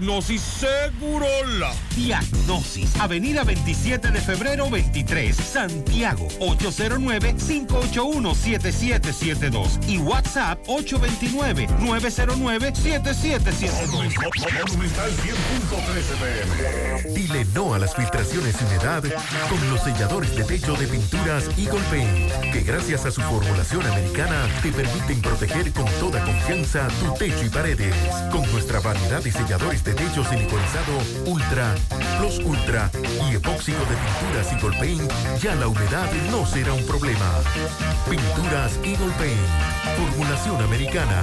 Segurola. Diagnosis, Avenida 27 de febrero 23, Santiago, 809-581-7772 y WhatsApp 829-909-7772. Dile no a las filtraciones y humedad con los selladores de techo de pinturas Eagle Paint, que gracias a su formulación americana te permiten proteger con toda confianza tu techo y paredes. Con nuestra variedad de selladores de techo siliconizado Ultra, Plus Ultra y epóxico de pinturas Eagle Paint, ya la humedad no será un problema. Pinturas Eagle Paint, formulación americana.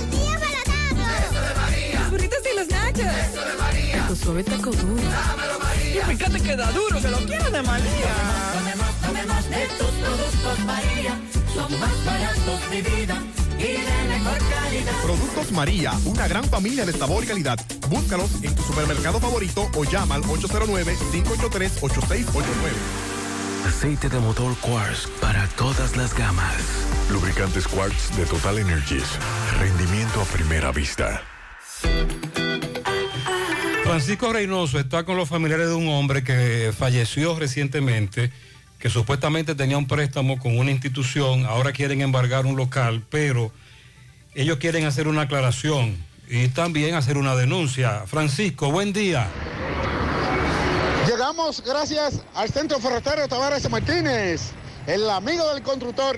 Eso de María. Tu suave taco duro. Dámelo, María. Y fíjate que da duro, que lo quiero de María. De tus productos, María. Son más baratos de vida y de mejor calidad. Productos María, una gran familia de sabor y calidad. Búscalos en tu supermercado favorito o llama al 809-583-8689. Aceite de motor Quartz para todas las gamas. Lubricantes Quartz de Total Energies. Rendimiento a primera vista. Francisco Reynoso está con los familiares de un hombre que falleció recientemente, que supuestamente tenía un préstamo con una institución, ahora quieren embargar un local, pero ellos quieren hacer una aclaración y también hacer una denuncia. Francisco, buen día. Llegamos gracias al Centro Ferretero Tavares Martínez, el amigo del constructor.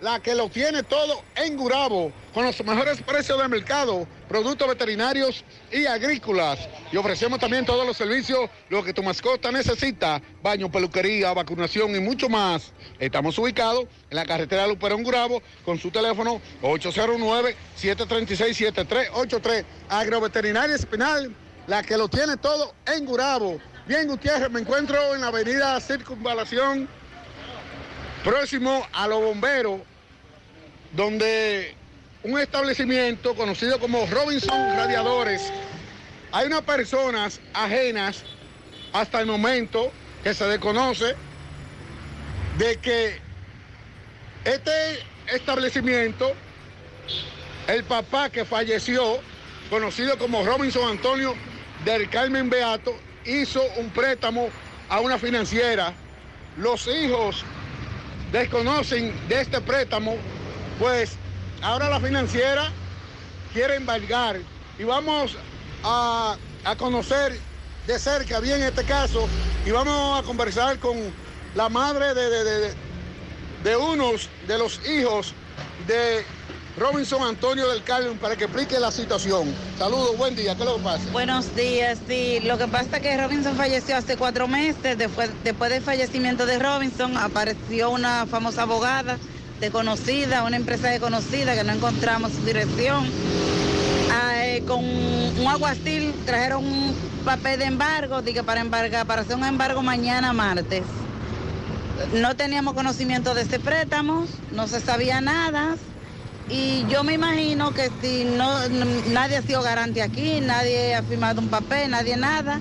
la que lo tiene todo en Gurabo, con los mejores precios del mercado, productos veterinarios y agrícolas. Y ofrecemos también todos los servicios, lo que tu mascota necesita, baño, peluquería, vacunación y mucho más. Estamos ubicados en la carretera Luperón Gurabo, con su teléfono 809-736-7383. Agroveterinaria Espinal, la que lo tiene todo en Gurabo. Bien, Gutiérrez, me encuentro en la avenida Circunvalación próximo a los bomberos, donde un establecimiento conocido como Robinson Radiadores, hay unas personas ajenas hasta el momento que se desconoce de que este establecimiento, el papá que falleció, conocido como Robinson Antonio del Carmen Beato, hizo un préstamo a una financiera. Los hijos desconocen de este préstamo, pues ahora la financiera quiere embargar. Y vamos a, a conocer de cerca bien este caso y vamos a conversar con la madre de, de, de, de unos de los hijos de Robinson Antonio del Carmen para que explique la situación. Saludos, buen día, ¿qué es lo que pasa? Buenos días, sí. Lo que pasa es que Robinson falleció hace cuatro meses. Después, después del fallecimiento de Robinson, apareció una famosa abogada desconocida, una empresa desconocida que no encontramos su dirección. Ah, eh, con un aguacil trajeron un papel de embargo, dije para embargar, para hacer un embargo mañana martes. No teníamos conocimiento de ese préstamo, no se sabía nada. Y yo me imagino que si no, nadie ha sido garante aquí, nadie ha firmado un papel, nadie nada.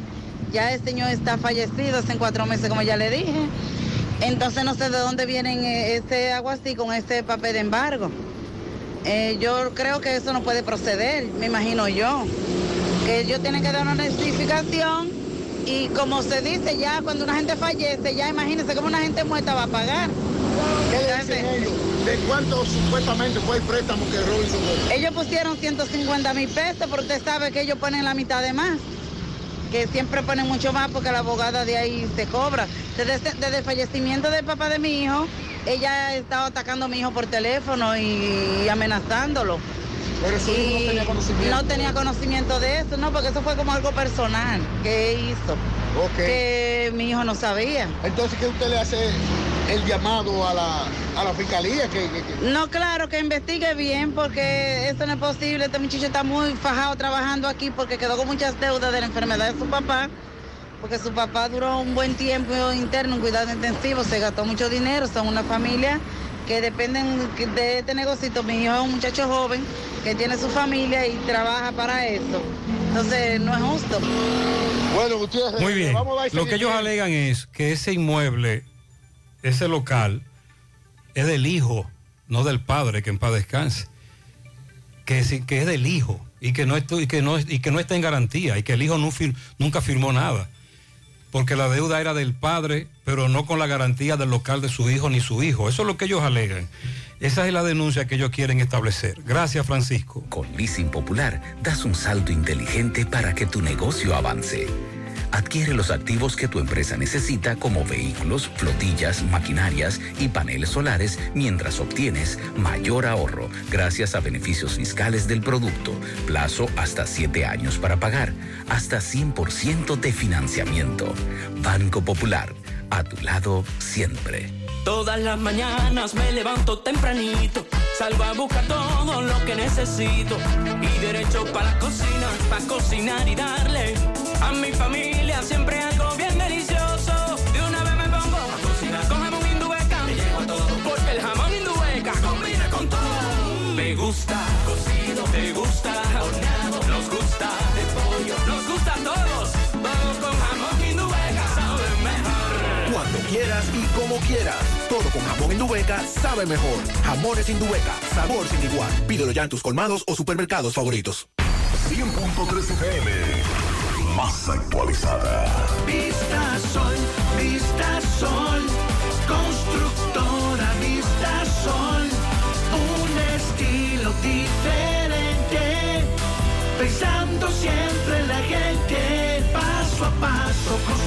Ya el señor está fallecido hace cuatro meses, como ya le dije. Entonces no sé de dónde vienen eh, ese agua así con ese papel de embargo. Eh, yo creo que eso no puede proceder, me imagino yo. Que ellos tienen que dar una notificación y como se dice ya cuando una gente fallece, ya imagínense cómo una gente muerta va a pagar. ¿Qué le dicen ellos? ¿De cuánto supuestamente fue el préstamo que Robinson dio? Ellos pusieron 150 mil pesos, pero usted sabe que ellos ponen la mitad de más. Que siempre ponen mucho más porque la abogada de ahí se cobra. Desde, desde el fallecimiento del papá de mi hijo, ella estaba atacando a mi hijo por teléfono y, y amenazándolo. Pero su hijo no tenía conocimiento. No tenía conocimiento de eso, no, porque eso fue como algo personal que hizo. Ok. Que mi hijo no sabía. Entonces, ¿qué usted le hace el llamado a la, a la fiscalía? Que, que- que- No, claro, que investigue bien porque eso no es posible. Este muchacho está muy fajado trabajando aquí porque quedó con muchas deudas de la enfermedad de su papá. Porque su papá duró un buen tiempo interno en cuidado intensivo, se gastó mucho dinero, son una familia que dependen de este negocito. Mi hijo es un muchacho joven que tiene su familia y trabaja para eso. Entonces, no es justo. Bueno, Gutiérrez, Muy bien. vamos a dar Lo que ellos alegan es que ese inmueble, ese local, es del hijo, no del padre, que en paz descanse. Que, sí- que es del hijo y que, no y, que no, y que no está en garantía y que el hijo nunca firmó nada. Porque la deuda era del padre, pero no con la garantía del local de su hijo ni su hijo. Eso es lo que ellos alegan. Esa es la denuncia que ellos quieren establecer. Gracias, Francisco. Con Leasing Popular das un salto inteligente para que tu negocio avance. Adquiere los activos que tu empresa necesita como vehículos, flotillas, maquinarias y paneles solares mientras obtienes mayor ahorro gracias a beneficios fiscales del producto, plazo hasta 7 años para pagar, hasta 100% de financiamiento. Banco Popular, a tu lado siempre. Todas las mañanas me levanto tempranito, salgo a buscar todo lo que necesito y derecho para la cocina, para cocinar y darle a mi familia siempre algo bien delicioso. De una vez me pongo a cocinar con jamón indubeca, me llevo a todo porque el jamón indubeca combina con todo. Me gusta cocido, me gusta horneado, nos gusta de pollo, nos gusta a todos, todo con jamón indubeca sabe mejor. Cuando quieras y como quieras. Todo con jamón Indubeca sabe mejor. Jamones Indubeca, sabor sin igual. Pídelo ya en tus colmados o supermercados favoritos. 100.3 FM, más actualizada. Vista Sol, Vista Sol, constructora Vista Sol, un estilo diferente, pensando siempre la gente, paso a paso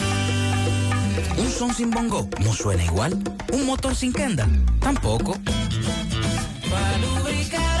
Un son sin bongo no suena igual. Un motor sin kenda tampoco. Para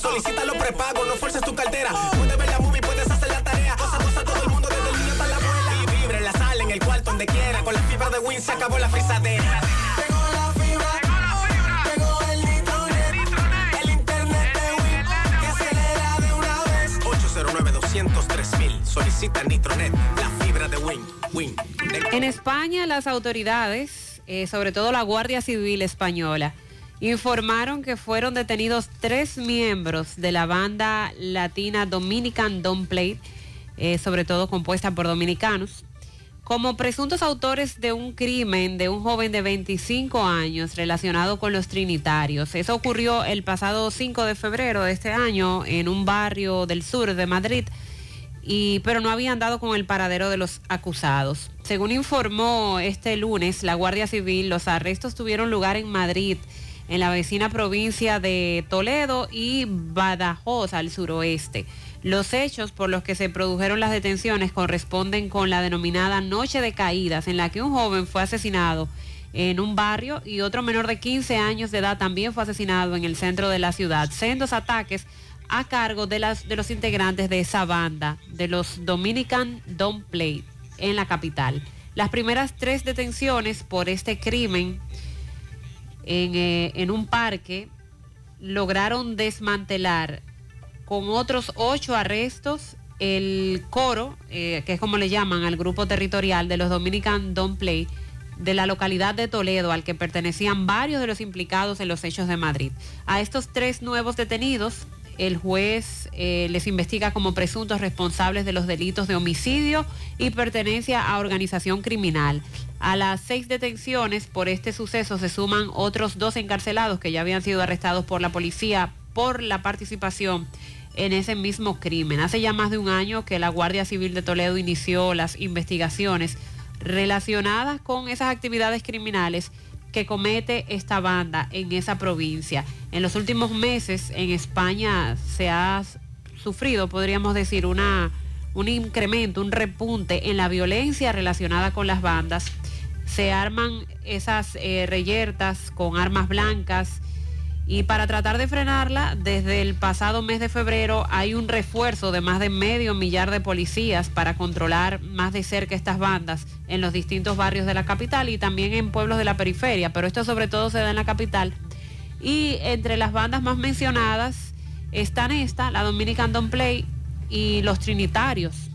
Solicita los prepagos, no fuerces tu cartera. Puedes ver la movie, puedes hacer la tarea. Cosa, cosa, todo el mundo, desde el niño hasta la abuela. Y vibre en la sala, en el cuarto, donde quiera. Con la fibra de Win se acabó la frisadera. Llegó la fibra. Llegó el nitronet. El internet de Win. Que acelera de una vez. 809 203 mil. Solicita Nitronet, la fibra de Win. Win. En España, las autoridades, eh, sobre todo la Guardia Civil Española, informaron que fueron detenidos tres miembros de la banda latina Dominican Don't Play, eh, sobre todo compuesta por dominicanos, como presuntos autores de un crimen de un joven de 25 años relacionado con los trinitarios. Eso ocurrió el pasado 5 de febrero de este año en un barrio del sur de Madrid y, pero no habían dado con el paradero de los acusados. Según informó este lunes la Guardia Civil, los arrestos tuvieron lugar en Madrid, en la vecina provincia de Toledo y Badajoz al suroeste. Los hechos por los que se produjeron las detenciones corresponden con la denominada Noche de Caídas, en la que un joven fue asesinado en un barrio y otro menor de 15 años de edad también fue asesinado en el centro de la ciudad. Sendos ataques a cargo de, las, de los integrantes de esa banda, de los Dominican Don't Play, en la capital. Las primeras tres detenciones por este crimen en, eh, en un parque lograron desmantelar con otros ocho arrestos el coro, eh, que es como le llaman al grupo territorial de los Dominican Don't Play, de la localidad de Toledo, al que pertenecían varios de los implicados en los hechos de Madrid. A estos tres nuevos detenidos, el juez eh, les investiga como presuntos responsables de los delitos de homicidio y pertenencia a organización criminal. A las seis detenciones por este suceso se suman otros dos encarcelados que ya habían sido arrestados por la policía por la participación en ese mismo crimen. Hace ya más de un año que la Guardia Civil de Toledo inició las investigaciones relacionadas con esas actividades criminales que comete esta banda en esa provincia. En los últimos meses en España se ha sufrido, podríamos decir, una, un incremento, un repunte en la violencia relacionada con las bandas. Se arman esas eh, reyertas con armas blancas. Y para tratar de frenarla, desde el pasado mes de febrero hay un refuerzo de más de medio millar de policías para controlar más de cerca estas bandas en los distintos barrios de la capital y también en pueblos de la periferia, pero esto sobre todo se da en la capital. Y entre las bandas más mencionadas están esta, la Dominican Don't Play y los Trinitarios,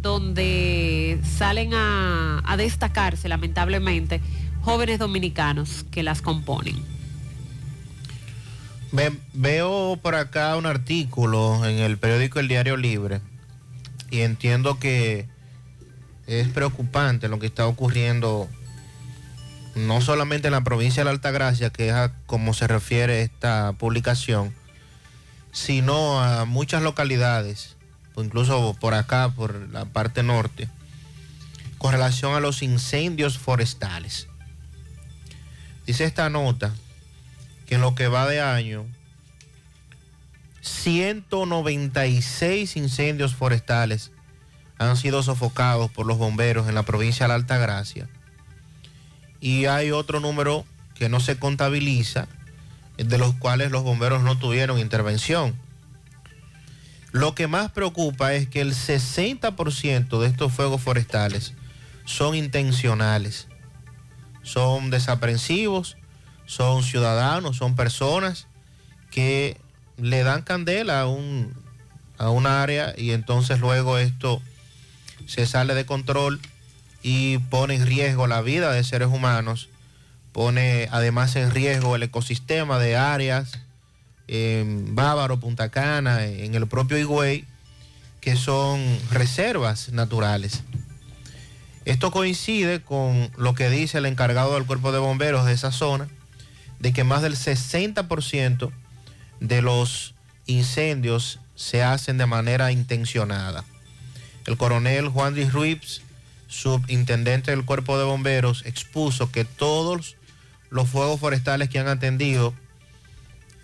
donde salen a, destacarse lamentablemente jóvenes dominicanos que las componen. Ve- veo por acá un artículo en el periódico El Diario Libre y entiendo que es preocupante lo que está ocurriendo no solamente en la provincia de la Altagracia, que es a como se refiere esta publicación, sino a muchas localidades, o incluso por acá, por la parte norte, con relación a los incendios forestales. Dice esta nota que en lo que va de año, 196 incendios forestales han sido sofocados por los bomberos en la provincia de la Altagracia. Y hay otro número que no se contabiliza, de los cuales los bomberos no tuvieron intervención. Lo que más preocupa es que el 60% de estos fuegos forestales son intencionales, son desaprensivos, son ciudadanos, son personas que le dan candela a un, a una área y entonces luego esto se sale de control y pone en riesgo la vida de seres humanos, pone además en riesgo el ecosistema de áreas en Bávaro, Punta Cana, en el propio Higüey, que son reservas naturales. Esto coincide con lo que dice el encargado del cuerpo de bomberos de esa zona, de que más del 60% de los incendios se hacen de manera intencionada. El coronel Juan Luis Ruiz, subintendente del cuerpo de bomberos, expuso que todos los fuegos forestales que han atendido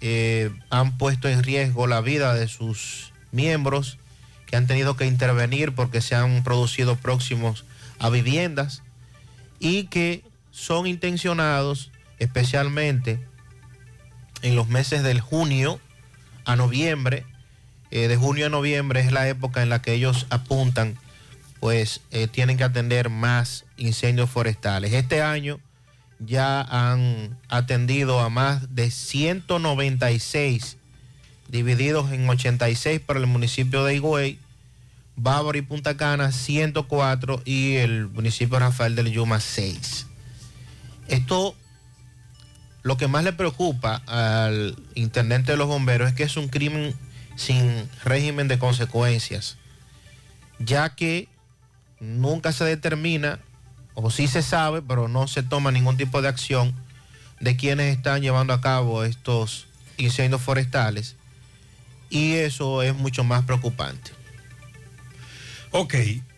eh, han puesto en riesgo la vida de sus miembros, que han tenido que intervenir porque se han producido próximos a viviendas y que son intencionados especialmente en los meses del junio a noviembre, eh, de junio a noviembre es la época en la que ellos apuntan, pues eh, tienen que atender más incendios forestales. Este año ya han atendido a más de 196, divididos en 86 para el municipio de Higüey, Bávaro y Punta Cana 104 y el municipio Rafael del Yuma 6. Esto lo que más le preocupa al intendente de los bomberos es que es un crimen sin régimen de consecuencias, ya que nunca se determina, o sí se sabe, pero no se toma ningún tipo de acción de quienes están llevando a cabo estos incendios forestales, y eso es mucho más preocupante. Ok,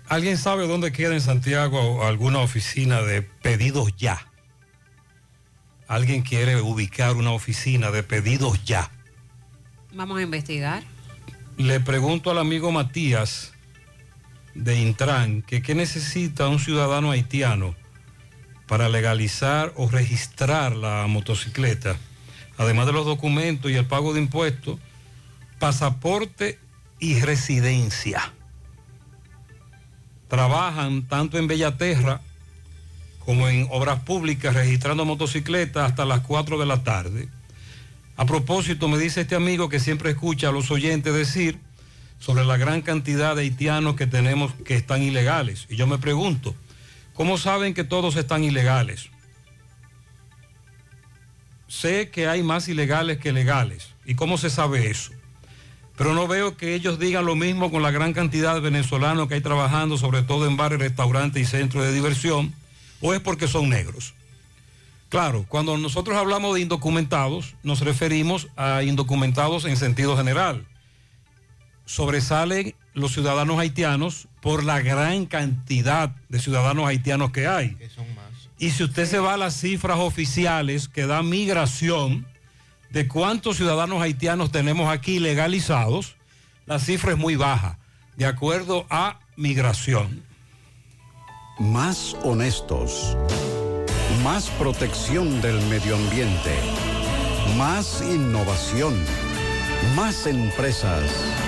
¿alguien sabe dónde queda en Santiago alguna oficina de pedidos ya? Alguien quiere ubicar una oficina de pedidos ya. Vamos a investigar. Le pregunto al amigo Matías de Intran que qué necesita un ciudadano haitiano para legalizar o registrar la motocicleta, además de los documentos y el pago de impuestos, pasaporte y residencia. Trabajan tanto en Bellaterra como en obras públicas registrando motocicletas hasta las 4 de la tarde. A propósito, me dice este amigo que siempre escucha a los oyentes decir sobre la gran cantidad de haitianos que tenemos que están ilegales. Y yo me pregunto, ¿cómo saben que todos están ilegales? Sé que hay más ilegales que legales. ¿Y cómo se sabe eso? Pero no veo que ellos digan lo mismo con la gran cantidad de venezolanos que hay trabajando, sobre todo en bares, restaurantes y centros de diversión, o es porque son negros. Claro, cuando nosotros hablamos de indocumentados, nos referimos a indocumentados en sentido general. Sobresalen los ciudadanos haitianos por la gran cantidad de ciudadanos haitianos que hay. Y si usted se va a las cifras oficiales que da migración de cuántos ciudadanos haitianos tenemos aquí legalizados, la cifra es muy baja, de acuerdo a migración. Más honestos. Más protección del medio ambiente. Más innovación. Más empresas.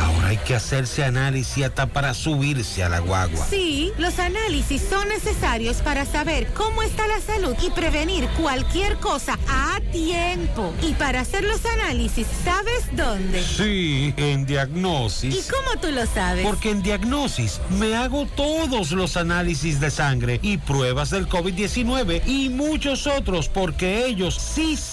Ahora Hay que hacerse análisis hasta para subirse a la guagua. Sí, los análisis son necesarios para saber cómo está la salud y prevenir cualquier cosa a tiempo. Y para hacer los análisis, ¿sabes dónde? Sí, en Diagnosis. ¿Y cómo tú lo sabes? Porque en Diagnosis me hago todos los análisis de sangre y pruebas del COVID-19 y muchos otros porque ellos sí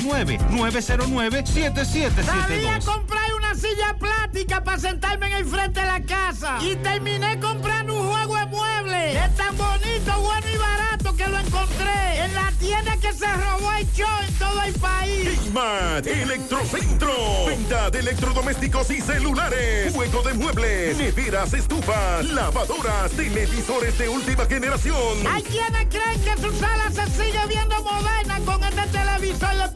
829-909-7772. Salí a comprar una silla plástica para sentarme en el frente de la casa. Y terminé comprando un juego de muebles. Es tan bonito, bueno y barato que lo encontré en la tienda que se robó el show en todo el país. Smart Electrocentro. Venta de electrodomésticos y celulares. Juego de muebles. Neveras, estufas, lavadoras, televisores de última generación. Hay quienes creen que su sala se sigue viendo moderna con este televisor de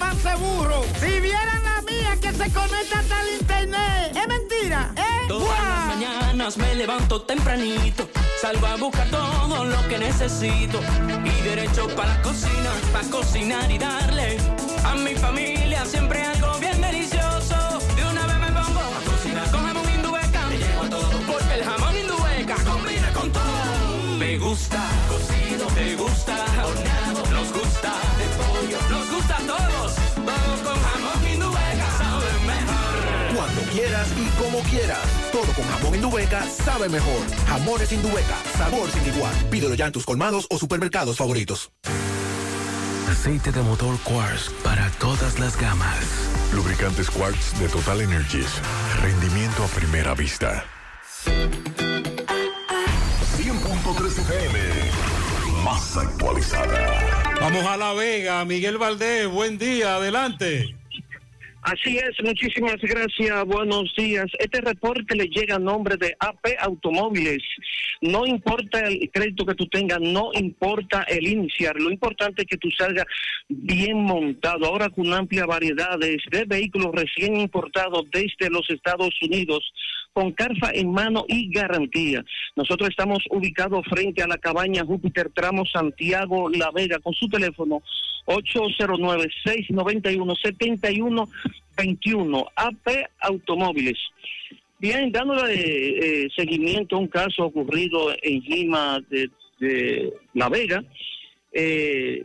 Si vieran la mía que se conecta hasta el internet. Es mentira, ¿eh? Todas las mañanas me levanto tempranito, salgo a buscar todo lo que necesito y derecho para la cocina, para cocinar y darle a mi familia siempre algo bien delicioso. De una vez me pongo a cocinar con jamón indubeca, me llevo a todo porque el jamón indubeca combina con todo. Me gusta quieras y como quieras. Todo con jamón Indubeca sabe mejor. Jamones Indubeca, sabor sin igual. Pídelo ya en tus colmados o supermercados favoritos. Aceite de motor Quartz para todas las gamas. Lubricantes Quartz de Total Energies. Rendimiento a primera vista. 100.3 FM. Más actualizada. Vamos a La Vega, Miguel Valdés, buen día, adelante. Así es, muchísimas gracias, buenos días. Este reporte le llega a nombre de AP Automóviles. No importa el crédito que tú tengas, no importa el iniciar, lo importante es que tú salgas bien montado, ahora con una amplia variedad de, vehículos recién importados desde los Estados Unidos, con carfa en mano y garantía. Nosotros estamos ubicados frente a la cabaña Júpiter Tramo Santiago La Vega con su teléfono 809-691-7121 AP Automóviles. Bien, dándole eh, seguimiento a un caso ocurrido en Lima de, La Vega, eh,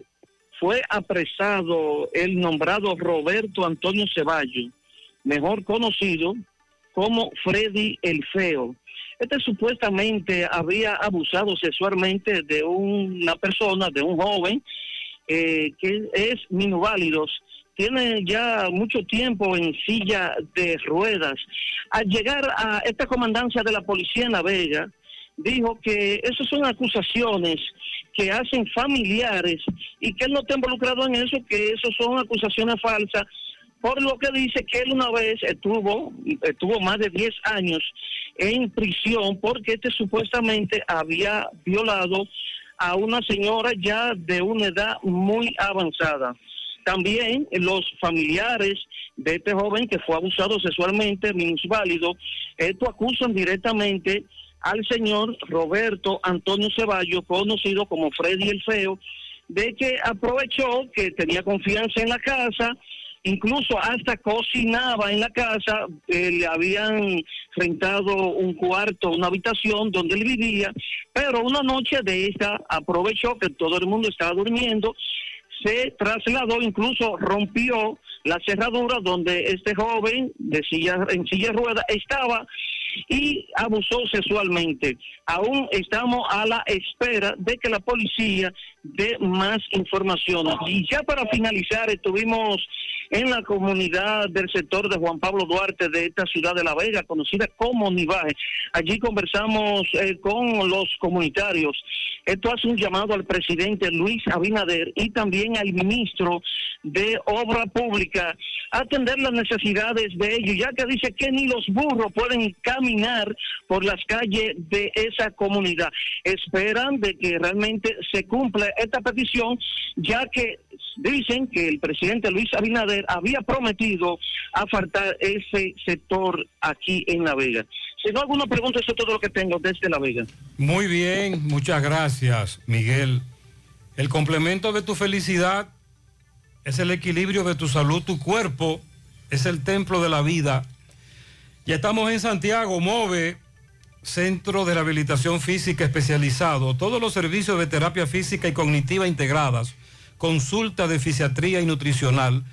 fue apresado el nombrado Roberto Antonio Ceballos, mejor conocido como Freddy el Feo. Este supuestamente había abusado sexualmente de una persona, de un joven, eh, que es minusválidos, tiene ya mucho tiempo en silla de ruedas. Al llegar a esta comandancia de la policía en La Vega, dijo que esas son acusaciones que hacen familiares y que él no está involucrado en eso, que eso son acusaciones falsas, por lo que dice que él una vez estuvo, estuvo más de 10 años en prisión porque este supuestamente había violado a una señora ya de una edad muy avanzada. También los familiares de este joven que fue abusado sexualmente, minusválido, esto acusan directamente al señor Roberto Antonio Ceballos, conocido como Freddy el Feo, de que aprovechó que tenía confianza en la casa, incluso hasta cocinaba en la casa, eh, le habían rentado un cuarto, una habitación donde él vivía, pero una noche de esta aprovechó que todo el mundo estaba durmiendo, se trasladó, incluso rompió la cerradura donde este joven de silla, en silla de ruedas estaba y abusó sexualmente. Aún estamos a la espera de que la policía dé más información. Y ya para finalizar, estuvimos en la comunidad del sector de Juan Pablo Duarte de esta ciudad de La Vega, conocida como Nivaje. Allí conversamos eh, con los comunitarios. Esto hace un llamado al presidente Luis Abinader y también al ministro de Obra Pública a atender las necesidades de ellos, ya que dice que ni los burros pueden caminar por las calles de esa comunidad. Esperan de que realmente se cumpla esta petición, ya que dicen que el presidente Luis Abinader había prometido apartar ese sector aquí en La Vega. Si no alguna pregunta, eso es todo lo que tengo desde La Vega. Muy bien, muchas gracias, Miguel. El complemento de tu felicidad es el equilibrio de tu salud, tu cuerpo es el templo de la vida. Ya estamos en Santiago, MOVE, Centro de Rehabilitación Física Especializado. Todos los servicios de terapia física y cognitiva integradas, consulta de fisiatría y nutricional,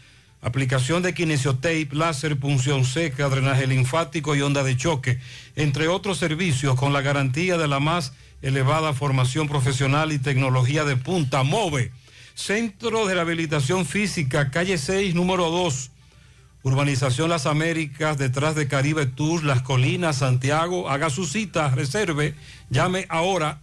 aplicación de kinesiotape, láser, punción seca, drenaje linfático y onda de choque, entre otros servicios con la garantía de la más elevada formación profesional y tecnología de punta. MOVE, Centro de Rehabilitación Física, calle 6, número 2. Urbanización Las Américas, detrás de Caribe Tours, Las Colinas, Santiago. Haga su cita, reserve, llame ahora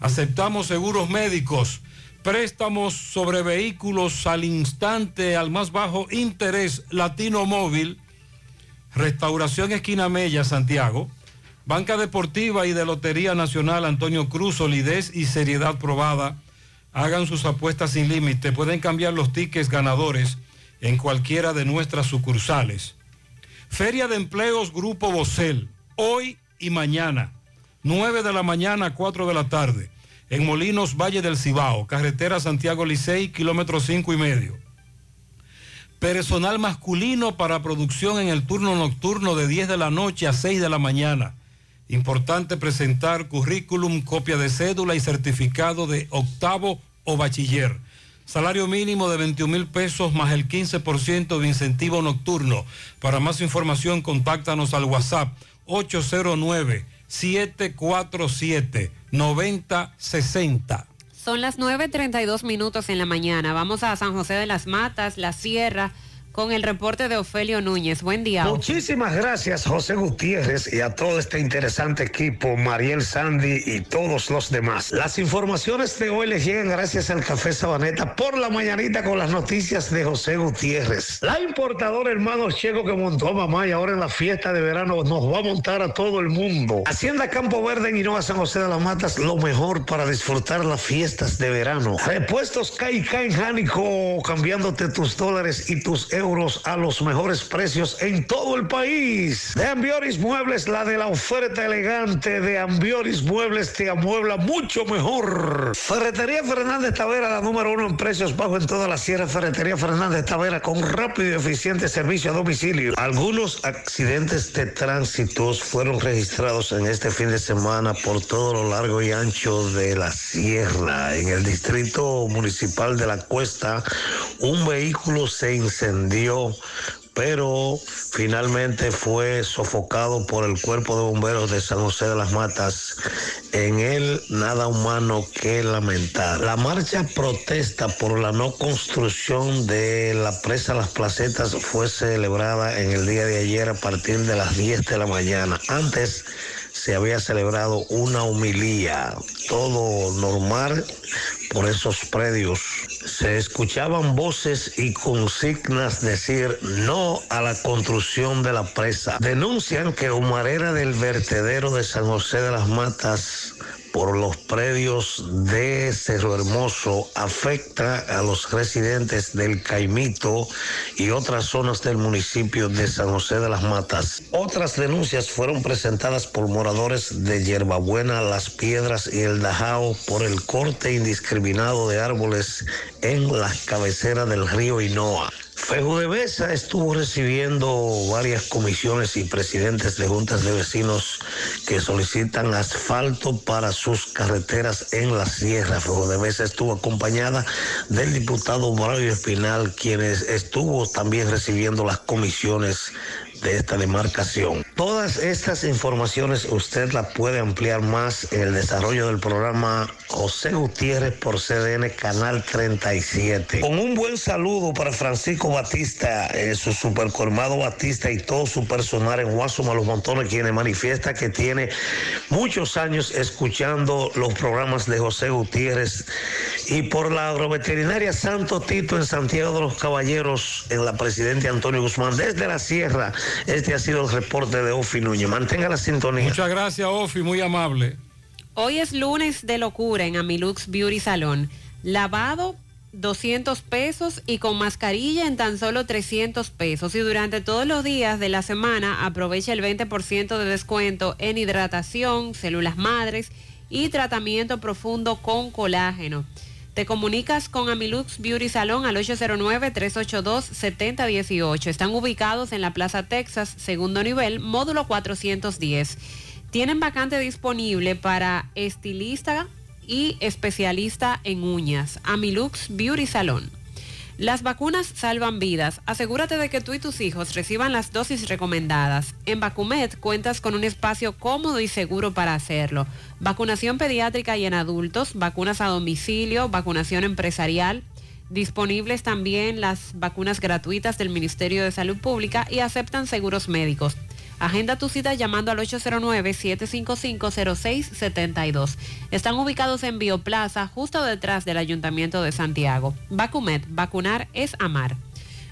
Aceptamos seguros médicos, préstamos sobre vehículos al instante, al más bajo interés, Latino Móvil, Restauración Esquina Mella, Santiago. Banca Deportiva y de Lotería Nacional Antonio Cruz, solidez y seriedad probada. Hagan sus apuestas sin límite. Pueden cambiar los tickets ganadores en cualquiera de nuestras sucursales. Feria de Empleos Grupo Bocel, hoy y mañana, 9 de la mañana a 4 de la tarde, en Molinos, Valle del Cibao, carretera Santiago Licey, kilómetro 5 y medio. Personal masculino para producción en el turno nocturno de 10 de la noche a 6 de la mañana. Importante presentar currículum, copia de cédula y certificado de octavo o bachiller. Salario mínimo de 21 mil pesos más el 15% de incentivo nocturno. Para más información, contáctanos al WhatsApp 809-747-9060. Son las 9.32 minutos en la mañana. Vamos a San José de las Matas, La Sierra, con el reporte de Ofelio Núñez. Buen día. Muchísimas gracias, José Gutiérrez, y a todo este interesante equipo, Mariel Sandy y todos los demás. Las informaciones de hoy les llegan gracias al Café Sabaneta por la mañanita con las noticias de José Gutiérrez. La importadora hermano Checo que montó a mamá y ahora en la fiesta de verano nos va a montar a todo el mundo. Hacienda Campo Verde en Hinoa San José de las Matas, lo mejor para disfrutar las fiestas de verano. Repuestos Caica en Jánico, cambiándote tus dólares y tus euros a los mejores precios en todo el país. De Ambioris Muebles, la de la oferta elegante de Ambioris Muebles te amuebla mucho mejor. Ferretería Fernández Tavera, la número uno en precios bajos en toda la sierra. Ferretería Fernández Tavera con rápido y eficiente servicio a domicilio. Algunos accidentes de tránsito fueron registrados en este fin de semana por todo lo largo y ancho de la sierra. En el distrito municipal de la Cuesta, un vehículo se incendió pero finalmente fue sofocado por el cuerpo de bomberos de San José de las Matas. En él nada humano que lamentar. La marcha protesta por la no construcción de la presa Las Placetas fue celebrada en el día de ayer a partir de las 10 de la mañana. Antes se había celebrado una humilía, todo normal por esos predios. Se escuchaban voces y consignas decir no a la construcción de la presa. Denuncian que humarera del vertedero de San José de las Matas por los predios de Cerro Hermoso afecta a los residentes del Caimito y otras zonas del municipio de San José de las Matas. Otras denuncias fueron presentadas por moradores de Yerbabuena, Las Piedras y El Dajao por el corte indiscriminado de árboles en las cabeceras del río Hinoa. Fejudebesa estuvo recibiendo varias comisiones y presidentes de juntas de vecinos que solicitan asfalto para sus carreteras en la sierra. Fejudebesa estuvo acompañada del diputado Mario Espinal, quienes estuvo también recibiendo las comisiones de esta demarcación. Todas estas informaciones usted las puede ampliar más en el desarrollo del programa José Gutiérrez por CDN Canal 37. Con un buen saludo para Francisco Batista, eh, su supercolmado Batista y todo su personal en Guasuma Los Montones, quienes manifiesta que tiene muchos años escuchando los programas de José Gutiérrez y por la agroveterinaria Santo Tito en Santiago de los Caballeros en la Presidente Antonio Guzmán desde la Sierra. Este ha sido el reporte de Ofi Núñez. Mantenga la sintonía. Muchas gracias, Ofi, muy amable. Hoy es lunes de locura en Amilux Beauty Salon. Lavado 200 pesos y con mascarilla en tan solo 300 pesos. Y durante todos los días de la semana aprovecha el 20% de descuento en hidratación, células madres y tratamiento profundo con colágeno. Te comunicas con Amilux Beauty Salon al 809-382-7018. Están ubicados en la Plaza Texas, segundo nivel, módulo 410. Tienen vacante disponible para estilista y especialista en uñas. Amilux Beauty Salon. Las vacunas salvan vidas. Asegúrate de que tú y tus hijos reciban las dosis recomendadas. En Vacumet cuentas con un espacio cómodo y seguro para hacerlo. Vacunación pediátrica y en adultos, vacunas a domicilio, vacunación empresarial. Disponibles también las vacunas gratuitas del Ministerio de Salud Pública y aceptan seguros médicos. Agenda tu cita llamando al 809-755-0672. Están ubicados en Bioplaza, justo detrás del Ayuntamiento de Santiago. Vacumet, vacunar es amar.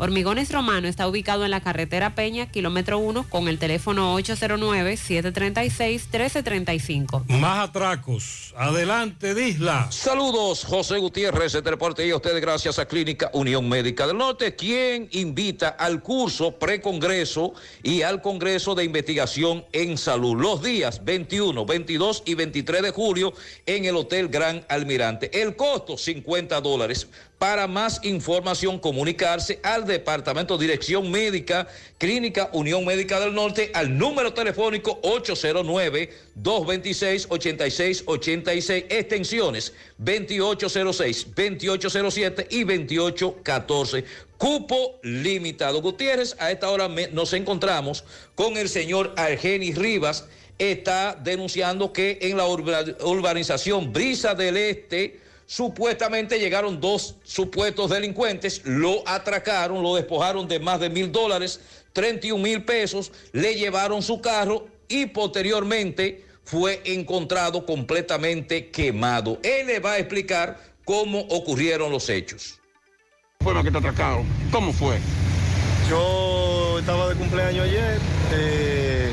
Hormigones Romano está ubicado en la carretera Peña, kilómetro 1, con el teléfono 809-736-1335. Más atracos. Adelante, Disla. Saludos, José Gutiérrez, de Teleporte y a ustedes gracias a Clínica Unión Médica del Norte, quien invita al curso precongreso y al Congreso de Investigación en Salud los días 21, 22 y 23 de julio en el Hotel Gran Almirante. El costo 50 dólares. Para más información, comunicarse al Departamento de Dirección Médica, Clínica Unión Médica del Norte, al número telefónico 809-226-8686, extensiones 2806, 2807 y 2814. Cupo limitado. Gutiérrez, a esta hora nos encontramos con el señor Argenis Rivas. Está denunciando que en la urba- urbanización Brisa del Este, Supuestamente llegaron dos supuestos delincuentes, lo atracaron, lo despojaron de más de mil dólares, 31 mil pesos, le llevaron su carro y posteriormente fue encontrado completamente quemado. Él le va a explicar cómo ocurrieron los hechos. fueron que te atracaron? ¿Cómo fue? Yo estaba de cumpleaños ayer eh,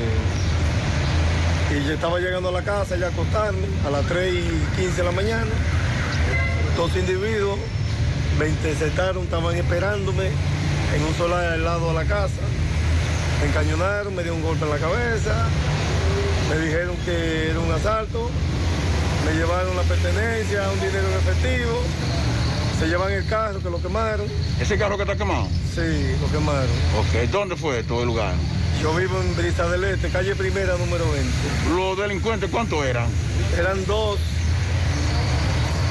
y yo estaba llegando a la casa ya a acostarme a las 3 y 15 de la mañana. Dos individuos me interceptaron, estaban esperándome en un solar al lado de la casa. Me encañonaron, me dieron un golpe en la cabeza, me dijeron que era un asalto, me llevaron la pertenencia, un dinero en efectivo, se llevan el carro que lo quemaron. ¿Ese carro que está quemado? Sí, lo quemaron. Ok, ¿dónde fue todo el lugar? Yo vivo en Brisa del Este, calle Primera, número 20. ¿Los delincuentes cuántos eran? Eran dos.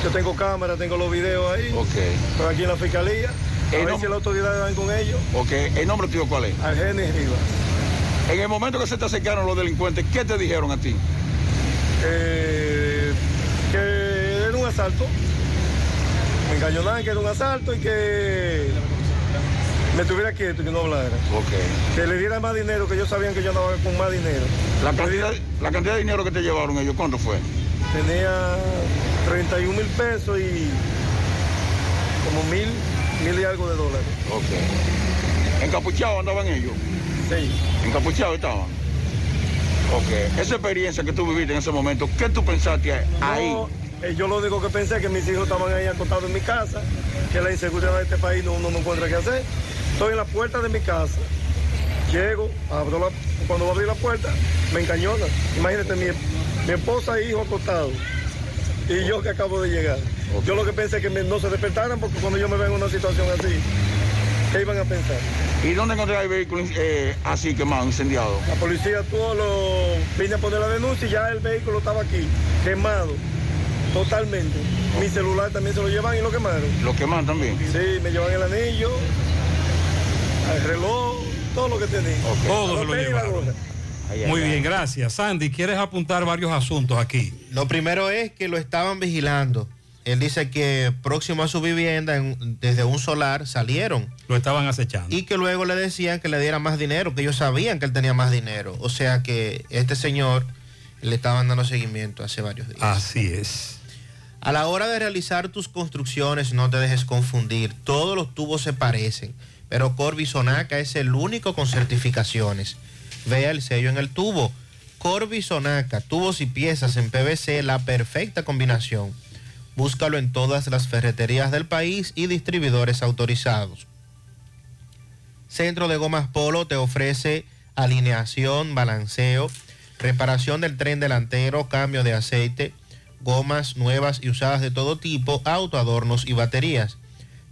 Yo tengo cámara, tengo los videos ahí. Ok. Estoy aquí en la fiscalía. A El ver si las autoridades van con ellos. Ok, ¿el nombre tuyo cuál es? Argenis Rivas. En el momento que se te acercaron los delincuentes, ¿qué te dijeron a ti? eh, que era un asalto. Me engañonaban que era un asalto y que me tuviera quieto y que no hablara. Que le diera más dinero, que ellos sabían que yo andaba con más dinero. La cantidad, la cantidad de dinero que te llevaron ellos, ¿cuánto fue? Tenía 31 mil pesos y como mil, mil y algo de dólares. Ok. ¿Encapuchados andaban ellos? Sí. ¿Encapuchados estaban? Ok. Esa experiencia que tú viviste en ese momento, ¿qué tú pensaste ahí? No, eh, yo lo único que pensé es que mis hijos estaban ahí acostados en mi casa, que la inseguridad de este país no, uno no encuentra qué hacer. Estoy en la puerta de mi casa, llego, abro la, cuando voy a abrir la puerta, me encañona. Imagínate, mi, mi esposa e hijo acostados y yo que acabo de llegar. Yo lo que pensé es que me- no se despertaran porque cuando yo me veo en una situación así, ¿qué iban a pensar? ¿Y dónde encontraste vehículos eh, así quemados, incendiados? La policía tuvo lo vine a poner la denuncia y ya el vehículo estaba aquí, quemado, totalmente. Mi celular también se lo llevan y lo quemaron. ¿Lo queman también? Sí, me llevan el anillo, el reloj, todo lo que tenía. Todo La se lo llevaron. Muy bien, gracias. Sandy, ¿quieres apuntar varios asuntos aquí? Lo primero es que lo estaban vigilando. Él dice que próximo a su vivienda, en- desde un solar, salieron. Lo estaban acechando. Y que luego le decían que le diera más dinero, que ellos sabían que él tenía más dinero. O sea que este señor le estaban dando seguimiento hace varios días. Así es. A la hora de realizar tus construcciones, no te dejes confundir. Todos los tubos se parecen, pero Corby Sonaca es el único con certificaciones. Vea el sello en el tubo. Corby Sonaca, tubos y piezas en PVC, la perfecta combinación. Búscalo en todas las ferreterías del país y distribuidores autorizados. Centro de Gomas Polo te ofrece alineación, balanceo, reparación del tren delantero, cambio de aceite, gomas nuevas y usadas de todo tipo, autoadornos y baterías.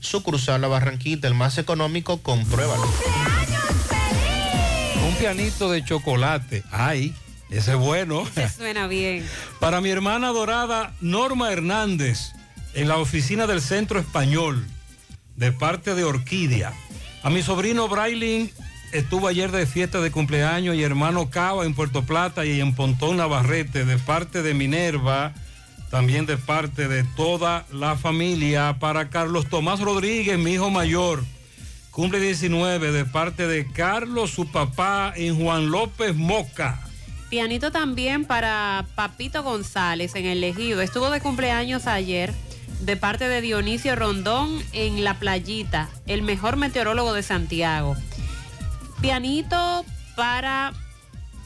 sucursal La Barranquita, el más económico, compruébalo. Un pianito de chocolate. Ay, ese es bueno. (laughs) Suena bien. Para mi hermana dorada Norma Hernández, en la oficina del Centro Español, de parte de Orquídea. A mi sobrino Brailin estuvo ayer de fiesta de cumpleaños y hermano Cava en Puerto Plata y en Pontón Navarrete, de parte de Minerva, también de parte de toda la familia. Para Carlos Tomás Rodríguez, mi hijo mayor, cumple 19, de parte de Carlos, su papá, en Juan López Moca. Pianito también para Papito González en el Ejido. Estuvo de cumpleaños ayer de parte de Dionisio Rondón en La Playita, el mejor meteorólogo de Santiago. Pianito para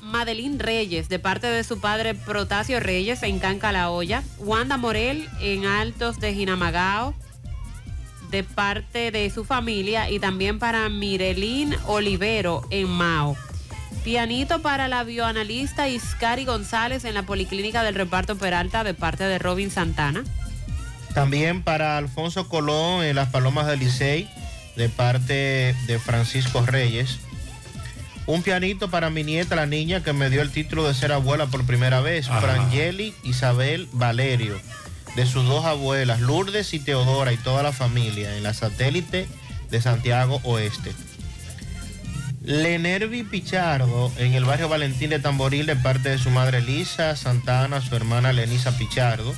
Madeline Reyes, de parte de su padre Protasio Reyes en Canca La. Wanda Morel en Altos de Jinamagao, de parte de su familia. Y también para Mirelín Olivero en Mao. Pianito para la bioanalista Iscari González en la Policlínica del Reparto Peralta, de parte de Robin Santana. También para Alfonso Colón en las Palomas del Licey, de parte de Francisco Reyes. Un pianito para mi nieta, la niña que me dio el título de ser abuela por primera vez, Ajá. Frangeli Isabel Valerio, de sus dos abuelas, Lourdes y Teodora y toda la familia, en la satélite de Santiago Oeste. Lenervi Pichardo en el barrio Valentín de Tamboril de parte de su madre Lisa Santana, su hermana Lenisa Pichardo.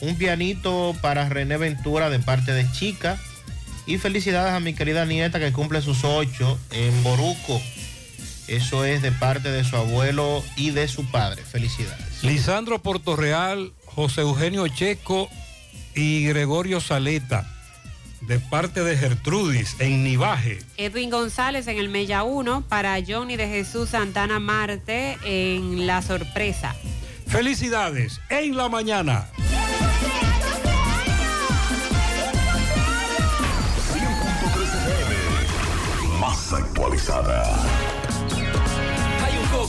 Un pianito para René Ventura de parte de Chica. Y felicidades a mi querida nieta que cumple sus ocho en Boruco. Eso es de parte de su abuelo y de su padre. Felicidades. Lisandro Portorreal, José Eugenio Checo y Gregorio Saleta, de parte de Gertrudis, en Nivaje. Edwin González en el Mella 1 para Johnny de Jesús Santana Marte en La Sorpresa. Felicidades en la mañana. Más actualizada.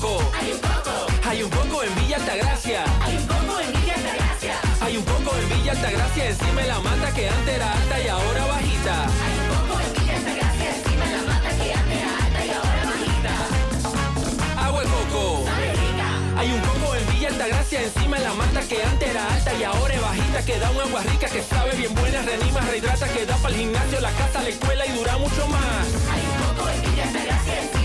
Hay un coco. Hay un coco. Hay un coco en Villa Altagracia. Hay un coco en Villa Altagracia. Hay Hay un coco en Villa Altagracia, encima de la mata que antes era alta y ahora bajita. Hay un coco en Villa Altagracia, encima de la mata que antes era alta y ahora bajita. Agua de coco. Hay un coco en Villa Altagracia, encima de la mata que antes era alta y ahora es bajita. Que da un agua rica que sabe bien buena, reanima, rehidrata, que da para el gimnasio, la casa, la escuela y dura mucho más. Hay un coco en Villa Altagracia, encima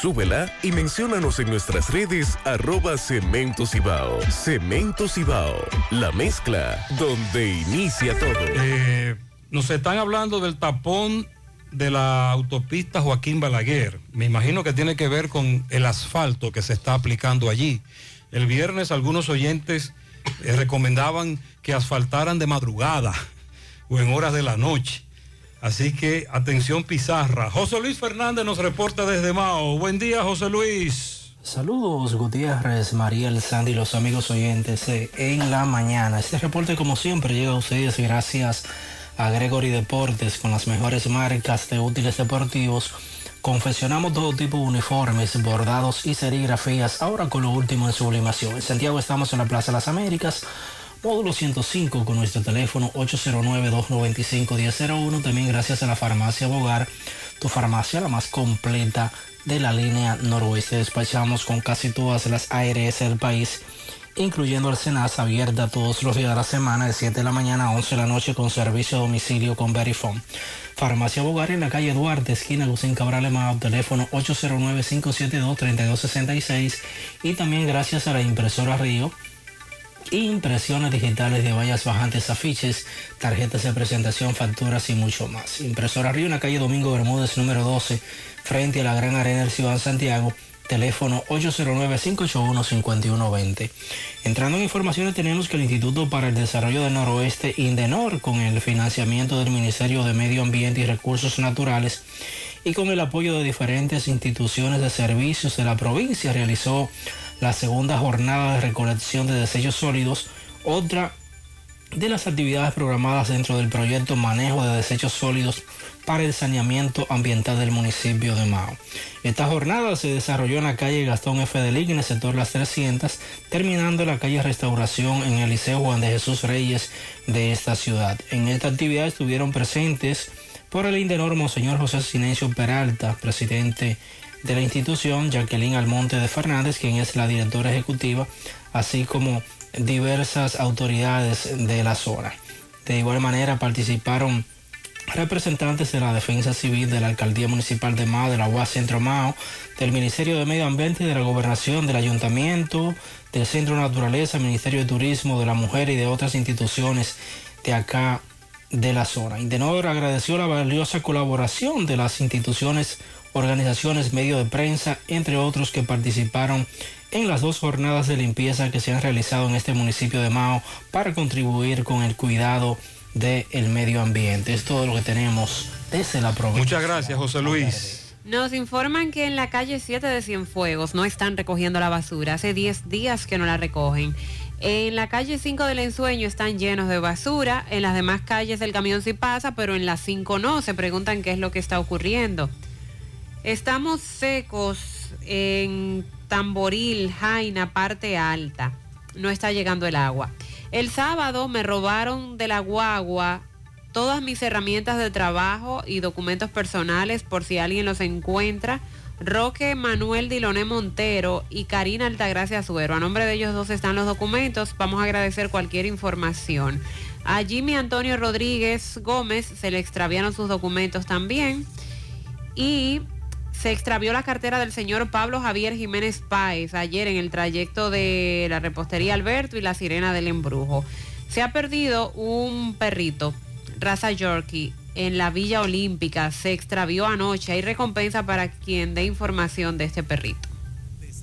Súbela y menciónanos en nuestras redes arroba Cemento Cibao. Cemento Cibao, la mezcla donde inicia todo. Eh, nos están hablando del tapón de la autopista Joaquín Balaguer. Me imagino que tiene que ver con el asfalto que se está aplicando allí. El viernes algunos oyentes eh, recomendaban que asfaltaran de madrugada (laughs) o en horas de la noche. Así que atención Pizarra. José Luis Fernández nos reporta desde Mao. Buen día, José Luis. Saludos Gutiérrez, Mariel, Sandy, los amigos oyentes eh, en la mañana. Este reporte como siempre llega a ustedes gracias a Gregory Deportes con las mejores marcas de útiles deportivos. Confeccionamos todo tipo de uniformes, bordados y serigrafías, ahora con lo último en sublimación. En Santiago estamos en la Plaza de las Américas, módulo 105 con nuestro teléfono 809-295-1001. También gracias a la farmacia Bogar, tu farmacia la más completa de la línea noroeste. Despachamos con casi todas las ARS del país, incluyendo el abierta todos los días de la semana, de 7 de la mañana a 11 de la noche con servicio a domicilio con Verifone. Farmacia Bogar en la calle Duarte, esquina Lucín Cabral Emao, teléfono 809-572-3266 y también gracias a la impresora Río impresiones digitales de vallas bajantes, afiches, tarjetas de presentación, facturas y mucho más. Impresora Río en la calle Domingo Bermúdez número 12, frente a la Gran Arena del Ciudad Santiago, teléfono 809-581-5120. Entrando en informaciones tenemos que el Instituto para el Desarrollo del Noroeste, INDENOR, con el financiamiento del Ministerio de Medio Ambiente y Recursos Naturales y con el apoyo de diferentes instituciones de servicios de la provincia, realizó la segunda jornada de recolección de desechos sólidos, otra de las actividades programadas dentro del proyecto Manejo de Desechos Sólidos para el saneamiento ambiental del municipio de Mao. Esta jornada se desarrolló en la calle Gastón F. de en sector Las 300, terminando en la calle Restauración en el Liceo Juan de Jesús Reyes de esta ciudad. En esta actividad estuvieron presentes por el Indenor Monseñor José Silencio Peralta, presidente de la institución, Jacqueline Almonte de Fernández, quien es la directora ejecutiva, así como diversas autoridades de la zona. De igual manera participaron representantes de la Defensa Civil, de la Alcaldía Municipal de Mao, de la UAS Centro Mao, del Ministerio de Medio Ambiente, de la Gobernación, del Ayuntamiento, del Centro Naturaleza, Ministerio de Turismo, de la Mujer y de otras instituciones de acá de la zona. Indenor agradeció la valiosa colaboración de las instituciones organizaciones, medios de prensa, entre otros que participaron en las dos jornadas de limpieza que se han realizado en este municipio de Mao para contribuir con el cuidado del medio ambiente. Es todo lo que tenemos desde la provincia. Muchas gracias, José Luis. Nos informan que en la calle 7 de Cienfuegos no están recogiendo la basura. Hace 10 días que no la recogen. En la calle 5 del Ensueño están llenos de basura. En las demás calles el camión sí pasa, pero en las 5 no. Se preguntan qué es lo que está ocurriendo. Estamos secos en Tamboril, Jaina, parte alta. No está llegando el agua. El sábado me robaron de la guagua todas mis herramientas de trabajo y documentos personales por si alguien los encuentra. Roque Manuel Diloné Montero y Karina Altagracia Suero. A nombre de ellos dos están los documentos. Vamos a agradecer cualquier información. A Jimmy Antonio Rodríguez Gómez se le extraviaron sus documentos también. Y se extravió la cartera del señor Pablo Javier Jiménez Páez ayer en el trayecto de la repostería Alberto y la sirena del embrujo. Se ha perdido un perrito, raza Yorkie, en la Villa Olímpica. Se extravió anoche. Hay recompensa para quien dé información de este perrito.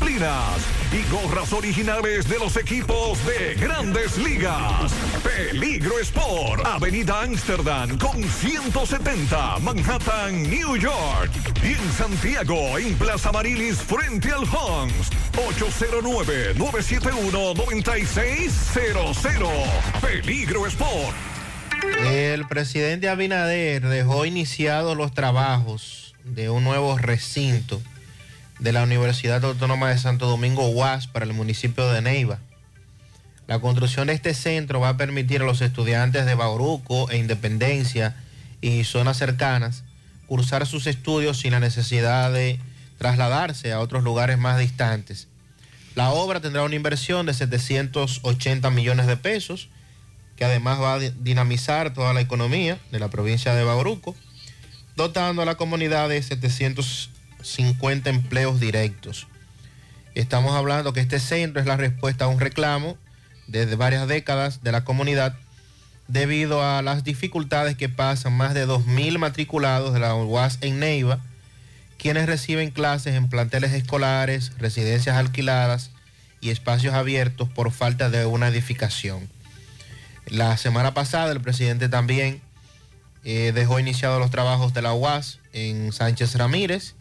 y gorras originales de los equipos de grandes ligas. Peligro Sport, Avenida Amsterdam con 170, Manhattan, New York. Y en Santiago, en Plaza Marilis, frente al Hans, 809-971-9600. Peligro Sport. El presidente Abinader dejó iniciados los trabajos de un nuevo recinto de la Universidad Autónoma de Santo Domingo UAS para el municipio de Neiva. La construcción de este centro va a permitir a los estudiantes de Bauruco e Independencia y zonas cercanas cursar sus estudios sin la necesidad de trasladarse a otros lugares más distantes. La obra tendrá una inversión de 780 millones de pesos, que además va a dinamizar toda la economía de la provincia de Bauruco, dotando a la comunidad de 750 empleos directos. Estamos hablando que este centro es la respuesta a un reclamo desde varias décadas de la comunidad debido a las dificultades que pasan más de 2.000 matriculados de la UAS en Neiva, quienes reciben clases en planteles escolares, residencias alquiladas y espacios abiertos por falta de una edificación. La semana pasada el presidente también eh, dejó iniciados los trabajos de la UAS en Sánchez Ramírez.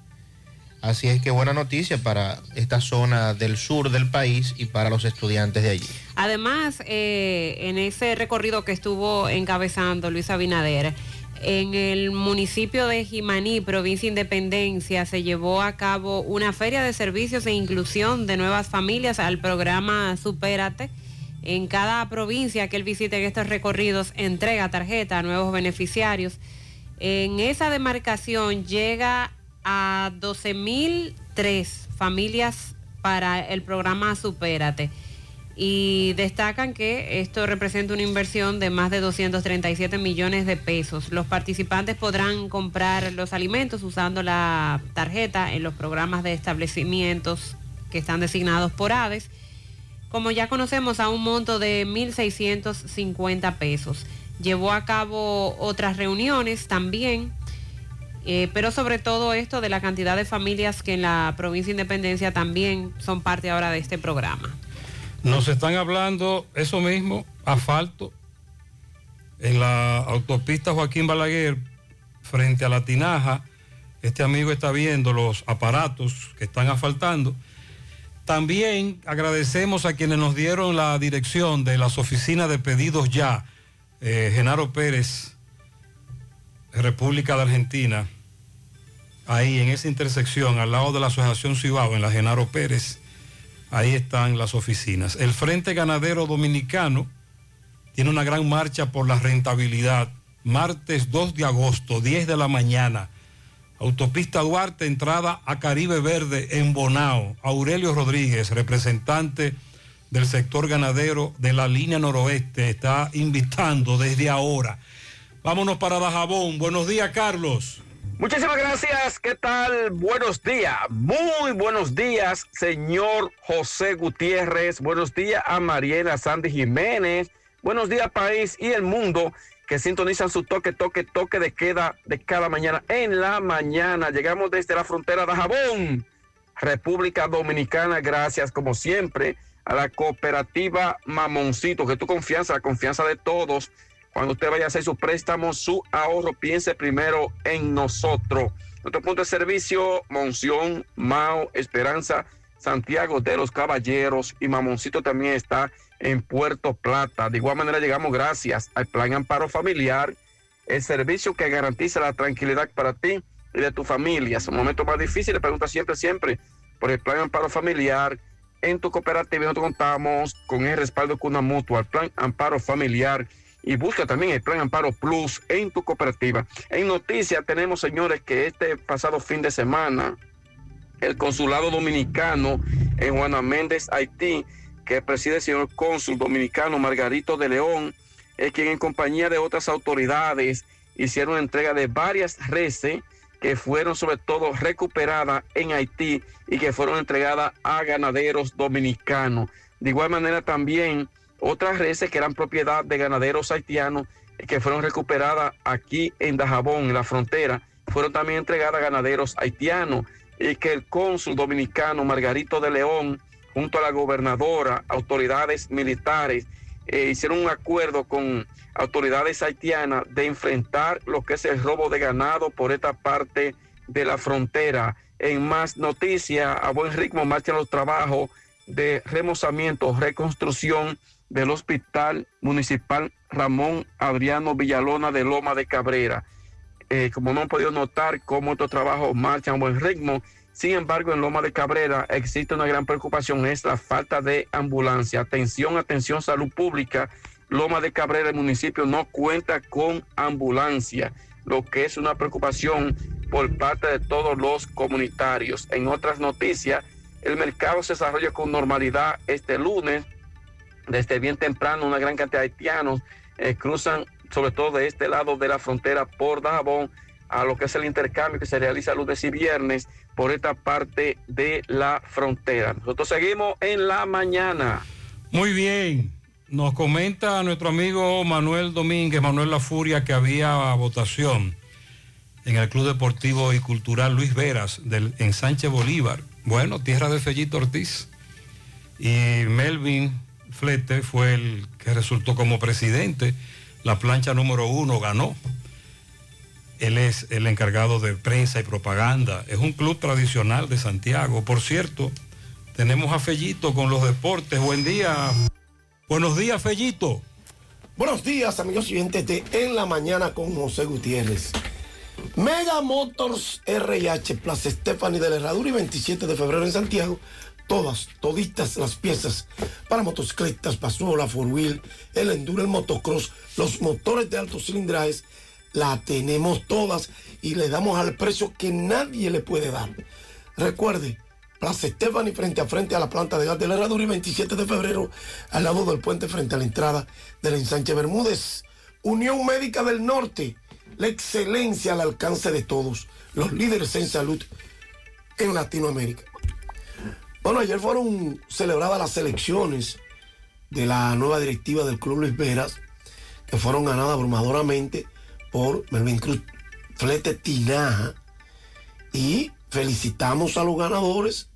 Así es que buena noticia para esta zona del sur del país y para los estudiantes de allí. Además, eh, en ese recorrido que estuvo encabezando Luis Abinader, en el municipio de Jimaní, provincia Independencia, se llevó a cabo una feria de servicios e inclusión de nuevas familias al programa Supérate. En cada provincia que él visite en estos recorridos, entrega tarjeta a nuevos beneficiarios. En esa demarcación llega a 12.003 familias para el programa Supérate y destacan que esto representa una inversión de más de 237 millones de pesos. Los participantes podrán comprar los alimentos usando la tarjeta en los programas de establecimientos que están designados por aves, como ya conocemos, a un monto de 1.650 pesos. Llevó a cabo otras reuniones también, eh, pero sobre todo esto de la cantidad de familias que en la provincia de Independencia también son parte ahora de este programa. Nos están hablando eso mismo, asfalto, en la autopista Joaquín Balaguer, frente a la Tinaja. Este amigo está viendo los aparatos que están asfaltando. También agradecemos a quienes nos dieron la dirección de las oficinas de pedidos ya. Eh, Genaro Pérez, República de Argentina, ahí en esa intersección, al lado de la Asociación Cibao, en la Genaro Pérez Ahí están las oficinas. El Frente Ganadero Dominicano tiene una gran marcha por la rentabilidad. Martes 2 de agosto, 10 de la mañana. Autopista Duarte, entrada a Caribe Verde en Bonao. Aurelio Rodríguez, representante del sector ganadero de la línea noroeste, está invitando desde ahora Vámonos para Dajabón. Buenos días, Carlos. Muchísimas gracias. ¿Qué tal? Buenos días. Muy buenos días, señor José Gutiérrez. Buenos días a Mariela Sandy Jiménez. Buenos días, país y el mundo que sintonizan su toque, toque, toque de queda de cada mañana. En la mañana llegamos desde la frontera de Jabón, República Dominicana. Gracias, como siempre, a la cooperativa Mamoncito, que tu confianza, la confianza de todos. Cuando usted vaya a hacer su préstamo, su ahorro, piense primero en nosotros. Nuestro punto de servicio, Monción, Mao, Esperanza, Santiago de los Caballeros y Mamoncito también está en Puerto Plata. De igual manera llegamos gracias al Plan Amparo Familiar, el servicio que garantiza la tranquilidad para ti y de tu familia. Es un momento más difícil, pregunta siempre, siempre por el Plan Amparo Familiar. En tu cooperativa nosotros contamos con el respaldo de Cuna Mutua, el Plan Amparo Familiar y busca también el Plan Amparo Plus en tu cooperativa. En noticias tenemos, señores, que este pasado fin de semana el consulado dominicano en Juana Méndez, Haití, que preside el señor cónsul dominicano Margarito de León, es quien en compañía de otras autoridades hicieron entrega de varias reses que fueron sobre todo recuperadas en Haití y que fueron entregadas a ganaderos dominicanos. De igual manera también otras reses que eran propiedad de ganaderos haitianos que fueron recuperadas aquí en Dajabón, en la frontera, fueron también entregadas a ganaderos haitianos y que el cónsul dominicano Margarito de León, junto a la gobernadora, autoridades militares, eh, hicieron un acuerdo con autoridades haitianas de enfrentar lo que es el robo de ganado por esta parte de la frontera. En más noticias, a buen ritmo marchan los trabajos de remozamiento, reconstrucción del Hospital Municipal Ramón Adriano Villalona de Loma de Cabrera. Eh, como no han podido notar cómo estos trabajos marchan a buen ritmo, sin embargo en Loma de Cabrera existe una gran preocupación, es la falta de ambulancia. Atención, atención, salud pública. Loma de Cabrera, el municipio no cuenta con ambulancia, lo que es una preocupación por parte de todos los comunitarios. En otras noticias, el mercado se desarrolla con normalidad este lunes. Desde bien temprano, una gran cantidad de haitianos eh, cruzan sobre todo de este lado de la frontera por Dajabón, a lo que es el intercambio que se realiza lunes y viernes por esta parte de la frontera. Nosotros seguimos en la mañana. Muy bien. Nos comenta nuestro amigo Manuel Domínguez, Manuel La Furia, que había votación en el Club Deportivo y Cultural Luis Veras del Ensanche Bolívar. Bueno, tierra de Fellito Ortiz. Y Melvin Flete fue el que resultó como presidente la plancha número uno ganó. Él es el encargado de prensa y propaganda. Es un club tradicional de Santiago. Por cierto, tenemos a Fellito con los deportes. Buen día. Buenos días, Fellito. Buenos días, amigos oyentes de En la Mañana con José Gutiérrez. Mega Motors RH, Plaza Stephanie de la Herradura y 27 de febrero en Santiago. Todas, toditas las piezas para motocicletas, pasola, four wheel, el enduro, el motocross, los motores de altos cilindrajes, la tenemos todas y le damos al precio que nadie le puede dar. Recuerde, Plaza Stephanie frente a frente a la planta de gas de la Herradura y 27 de febrero al lado del puente frente a la entrada del ensanche Bermúdez. Unión Médica del Norte, la excelencia al alcance de todos, los líderes en salud en Latinoamérica. Bueno, ayer fueron celebradas las elecciones de la nueva directiva del Club Luis Veras, que fueron ganadas abrumadoramente por Melvin Cruz Flete Tinaja. Y felicitamos a los ganadores.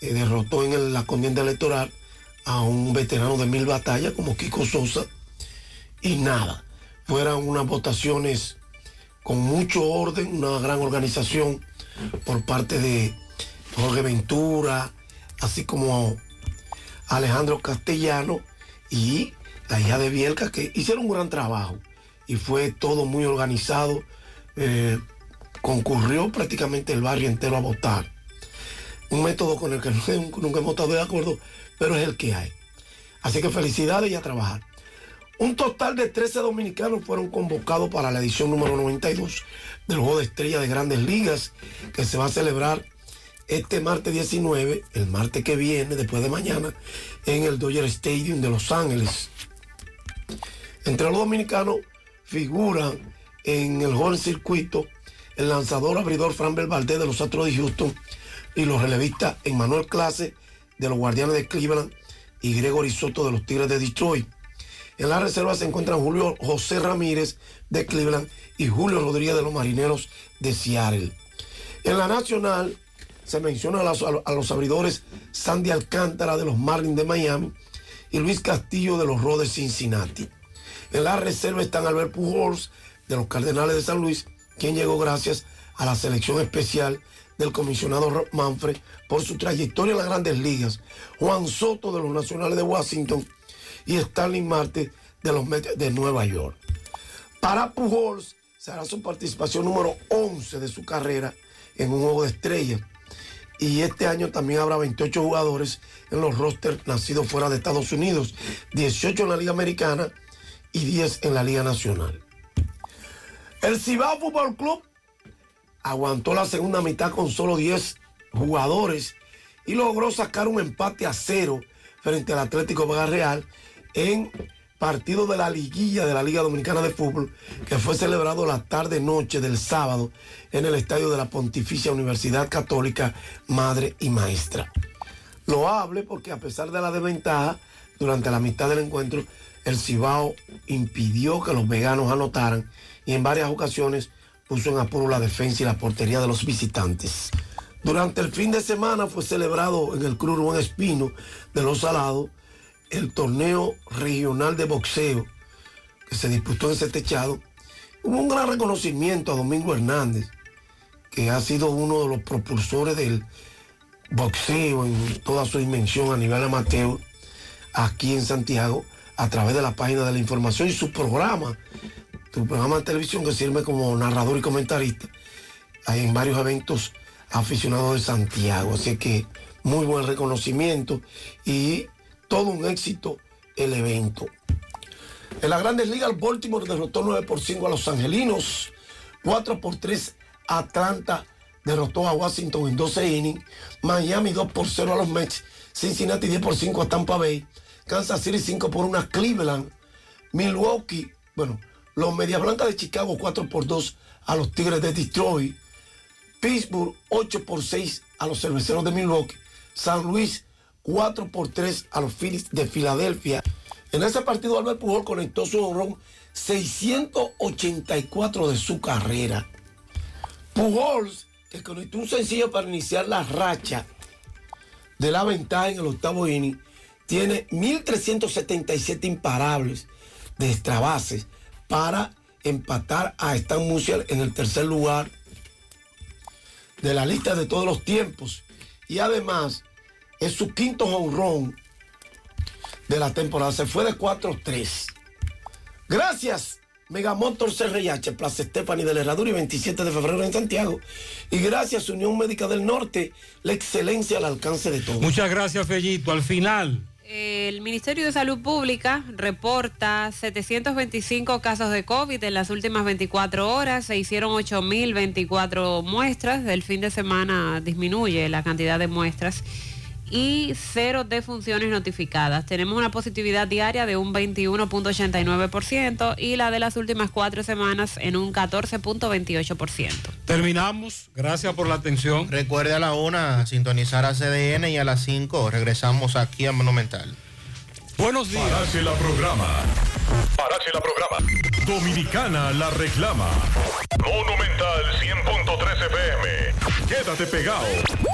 Eh, derrotó en la contienda electoral a un veterano de mil batallas como Kiko Sosa. Y nada, fueron unas votaciones con mucho orden, una gran organización por parte de Jorge Ventura, así como Alejandro Castellano y la hija de Bielka, que hicieron un gran trabajo y fue todo muy organizado. Eh, concurrió prácticamente el barrio entero a votar. Un método con el que (laughs) nunca hemos estado de acuerdo, pero es el que hay. Así que felicidades y a trabajar. Un total de 13 dominicanos fueron convocados para la edición número 92 del Juego de Estrella de Grandes Ligas, que se va a celebrar este martes 19, el martes que viene, después de mañana, en el Dodger Stadium de Los Ángeles. Entre los dominicanos figuran en el joven circuito el lanzador abridor Fran Valdez de los Astros de Houston y los relevistas Emmanuel Clase de los Guardianes de Cleveland y Gregory Soto de los Tigres de Detroit. En la reserva se encuentran Julio José Ramírez de Cleveland y Julio Rodríguez de los Marineros de Seattle. En la nacional se menciona a los, abridores Sandy Alcántara de los Marlins de Miami y Luis Castillo de los Rojos de Cincinnati. En la reserva están Albert Pujols de los Cardenales de San Luis, quien llegó gracias a la selección especial del comisionado Rob Manfred por su trayectoria en las grandes ligas, Juan Soto de los Nacionales de Washington y Stanley Marte de los Mets de Nueva York. Para Pujols será su participación número 11 de su carrera en un juego de estrellas. Y este año también habrá 28 jugadores en los rosters nacidos fuera de Estados Unidos, 18 en la Liga Americana y 10 en la Liga Nacional. El Cibao Fútbol Club aguantó la segunda mitad con solo 10 jugadores y logró sacar un empate a cero frente al Atlético Vega Real en partido de la liguilla de la Liga Dominicana de Fútbol que fue celebrado la tarde-noche del sábado en el estadio de la Pontificia Universidad Católica Madre y Maestra. Lo hable porque a pesar de la desventaja, durante la mitad del encuentro, el Cibao impidió que los veganos anotaran y en varias ocasiones puso en apuro la defensa y la portería de los visitantes. Durante el fin de semana fue celebrado en el Club Rubén Espino de Los Salados el torneo regional de boxeo que se disputó en ese techado. Hubo un gran reconocimiento a Domingo Hernández, que ha sido uno de los propulsores del boxeo en toda su dimensión a nivel amateur aquí en Santiago a través de la página de la información y su programa, su programa de televisión que sirve como narrador y comentarista en varios eventos aficionados de Santiago. Así que muy buen reconocimiento y todo un éxito el evento. En las grandes ligas, Baltimore derrotó 9 por 5 a los Angelinos, 4 por 3 Atlanta derrotó a Washington en 12 innings, Miami 2 por 0 a los Mets, Cincinnati 10 por 5 a Tampa Bay, Kansas City 5 por 1 a Cleveland, Milwaukee, bueno, los Medias Blancas de Chicago 4 por 2 a los Tigres de Detroit, Pittsburgh 8 por 6 a los Cerveceros de Milwaukee, San Luis 4 por 3 a los Phillies de Filadelfia. En ese partido Albert Pujol conectó su honrón 684 de su carrera. Pujols, que conectó un sencillo para iniciar la racha de la ventaja en el octavo inning, tiene 1.377 imparables de extra bases para empatar a Stan Musial en el tercer lugar de la lista de todos los tiempos. Y además es su quinto honrón de la temporada. Se fue de 4-3. Gracias, Megamotor CRH, Plaza Stephanie de la Herradura y 27 de febrero en Santiago. Y gracias, Unión Médica del Norte, la excelencia al alcance de todos. Muchas gracias, Fellito. Al final. El Ministerio de Salud Pública reporta 725 casos de COVID en las últimas 24 horas. Se hicieron 8.024 muestras. Del fin de semana disminuye la cantidad de muestras y cero defunciones notificadas. Tenemos una positividad diaria de un 21.89% y la de las últimas cuatro semanas en un 14.28%. Terminamos. Gracias por la atención. Recuerde a la una sintonizar a CDN y a las 5 regresamos aquí a Monumental. Buenos días. Parache la programa. Parache la programa. Dominicana la reclama. Monumental 100.13 FM. Quédate pegado.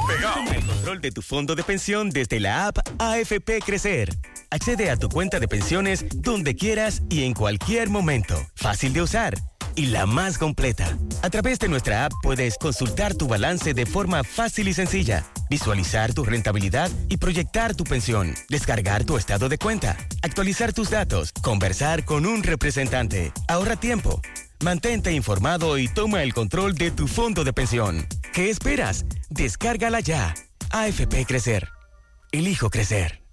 Pegado. El control de tu fondo de pensión desde la app AFP Crecer. Accede a tu cuenta de pensiones donde quieras y en cualquier momento. Fácil de usar y la más completa. A través de nuestra app puedes consultar tu balance de forma fácil y sencilla, visualizar tu rentabilidad y proyectar tu pensión, descargar tu estado de cuenta, actualizar tus datos, conversar con un representante. Ahorra tiempo. Mantente informado y toma el control de tu fondo de pensión. ¿Qué esperas? Descárgala ya. AFP Crecer. Elijo crecer.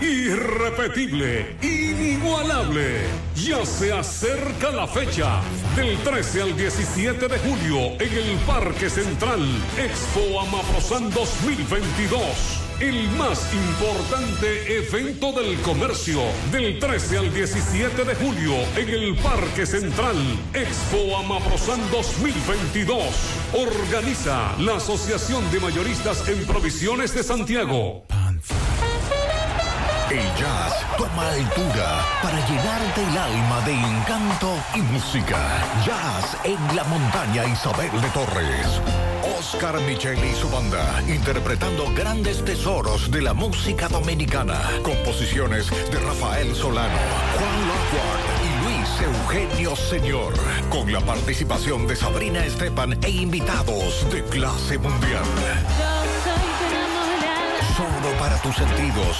Irrepetible, inigualable. Ya se acerca la fecha. Del 13 al 17 de julio en el Parque Central. Expo Amaprosan 2022. el más importante evento del comercio del 13 al 17 de julio en el Parque Central. Expo Amaprosan 2022. Organiza la Asociación de Mayoristas en Provisiones de Santiago. El jazz toma altura para llenarte el alma de encanto y música. Jazz en la montaña Isabel de Torres. Oscar Micheli y su banda interpretando grandes tesoros de la música dominicana. Composiciones de Rafael Solano, Juan Lockhart y Luis Eugenio Señor. Con la participación de Sabrina Estepan e invitados de clase mundial. Solo para tus sentidos,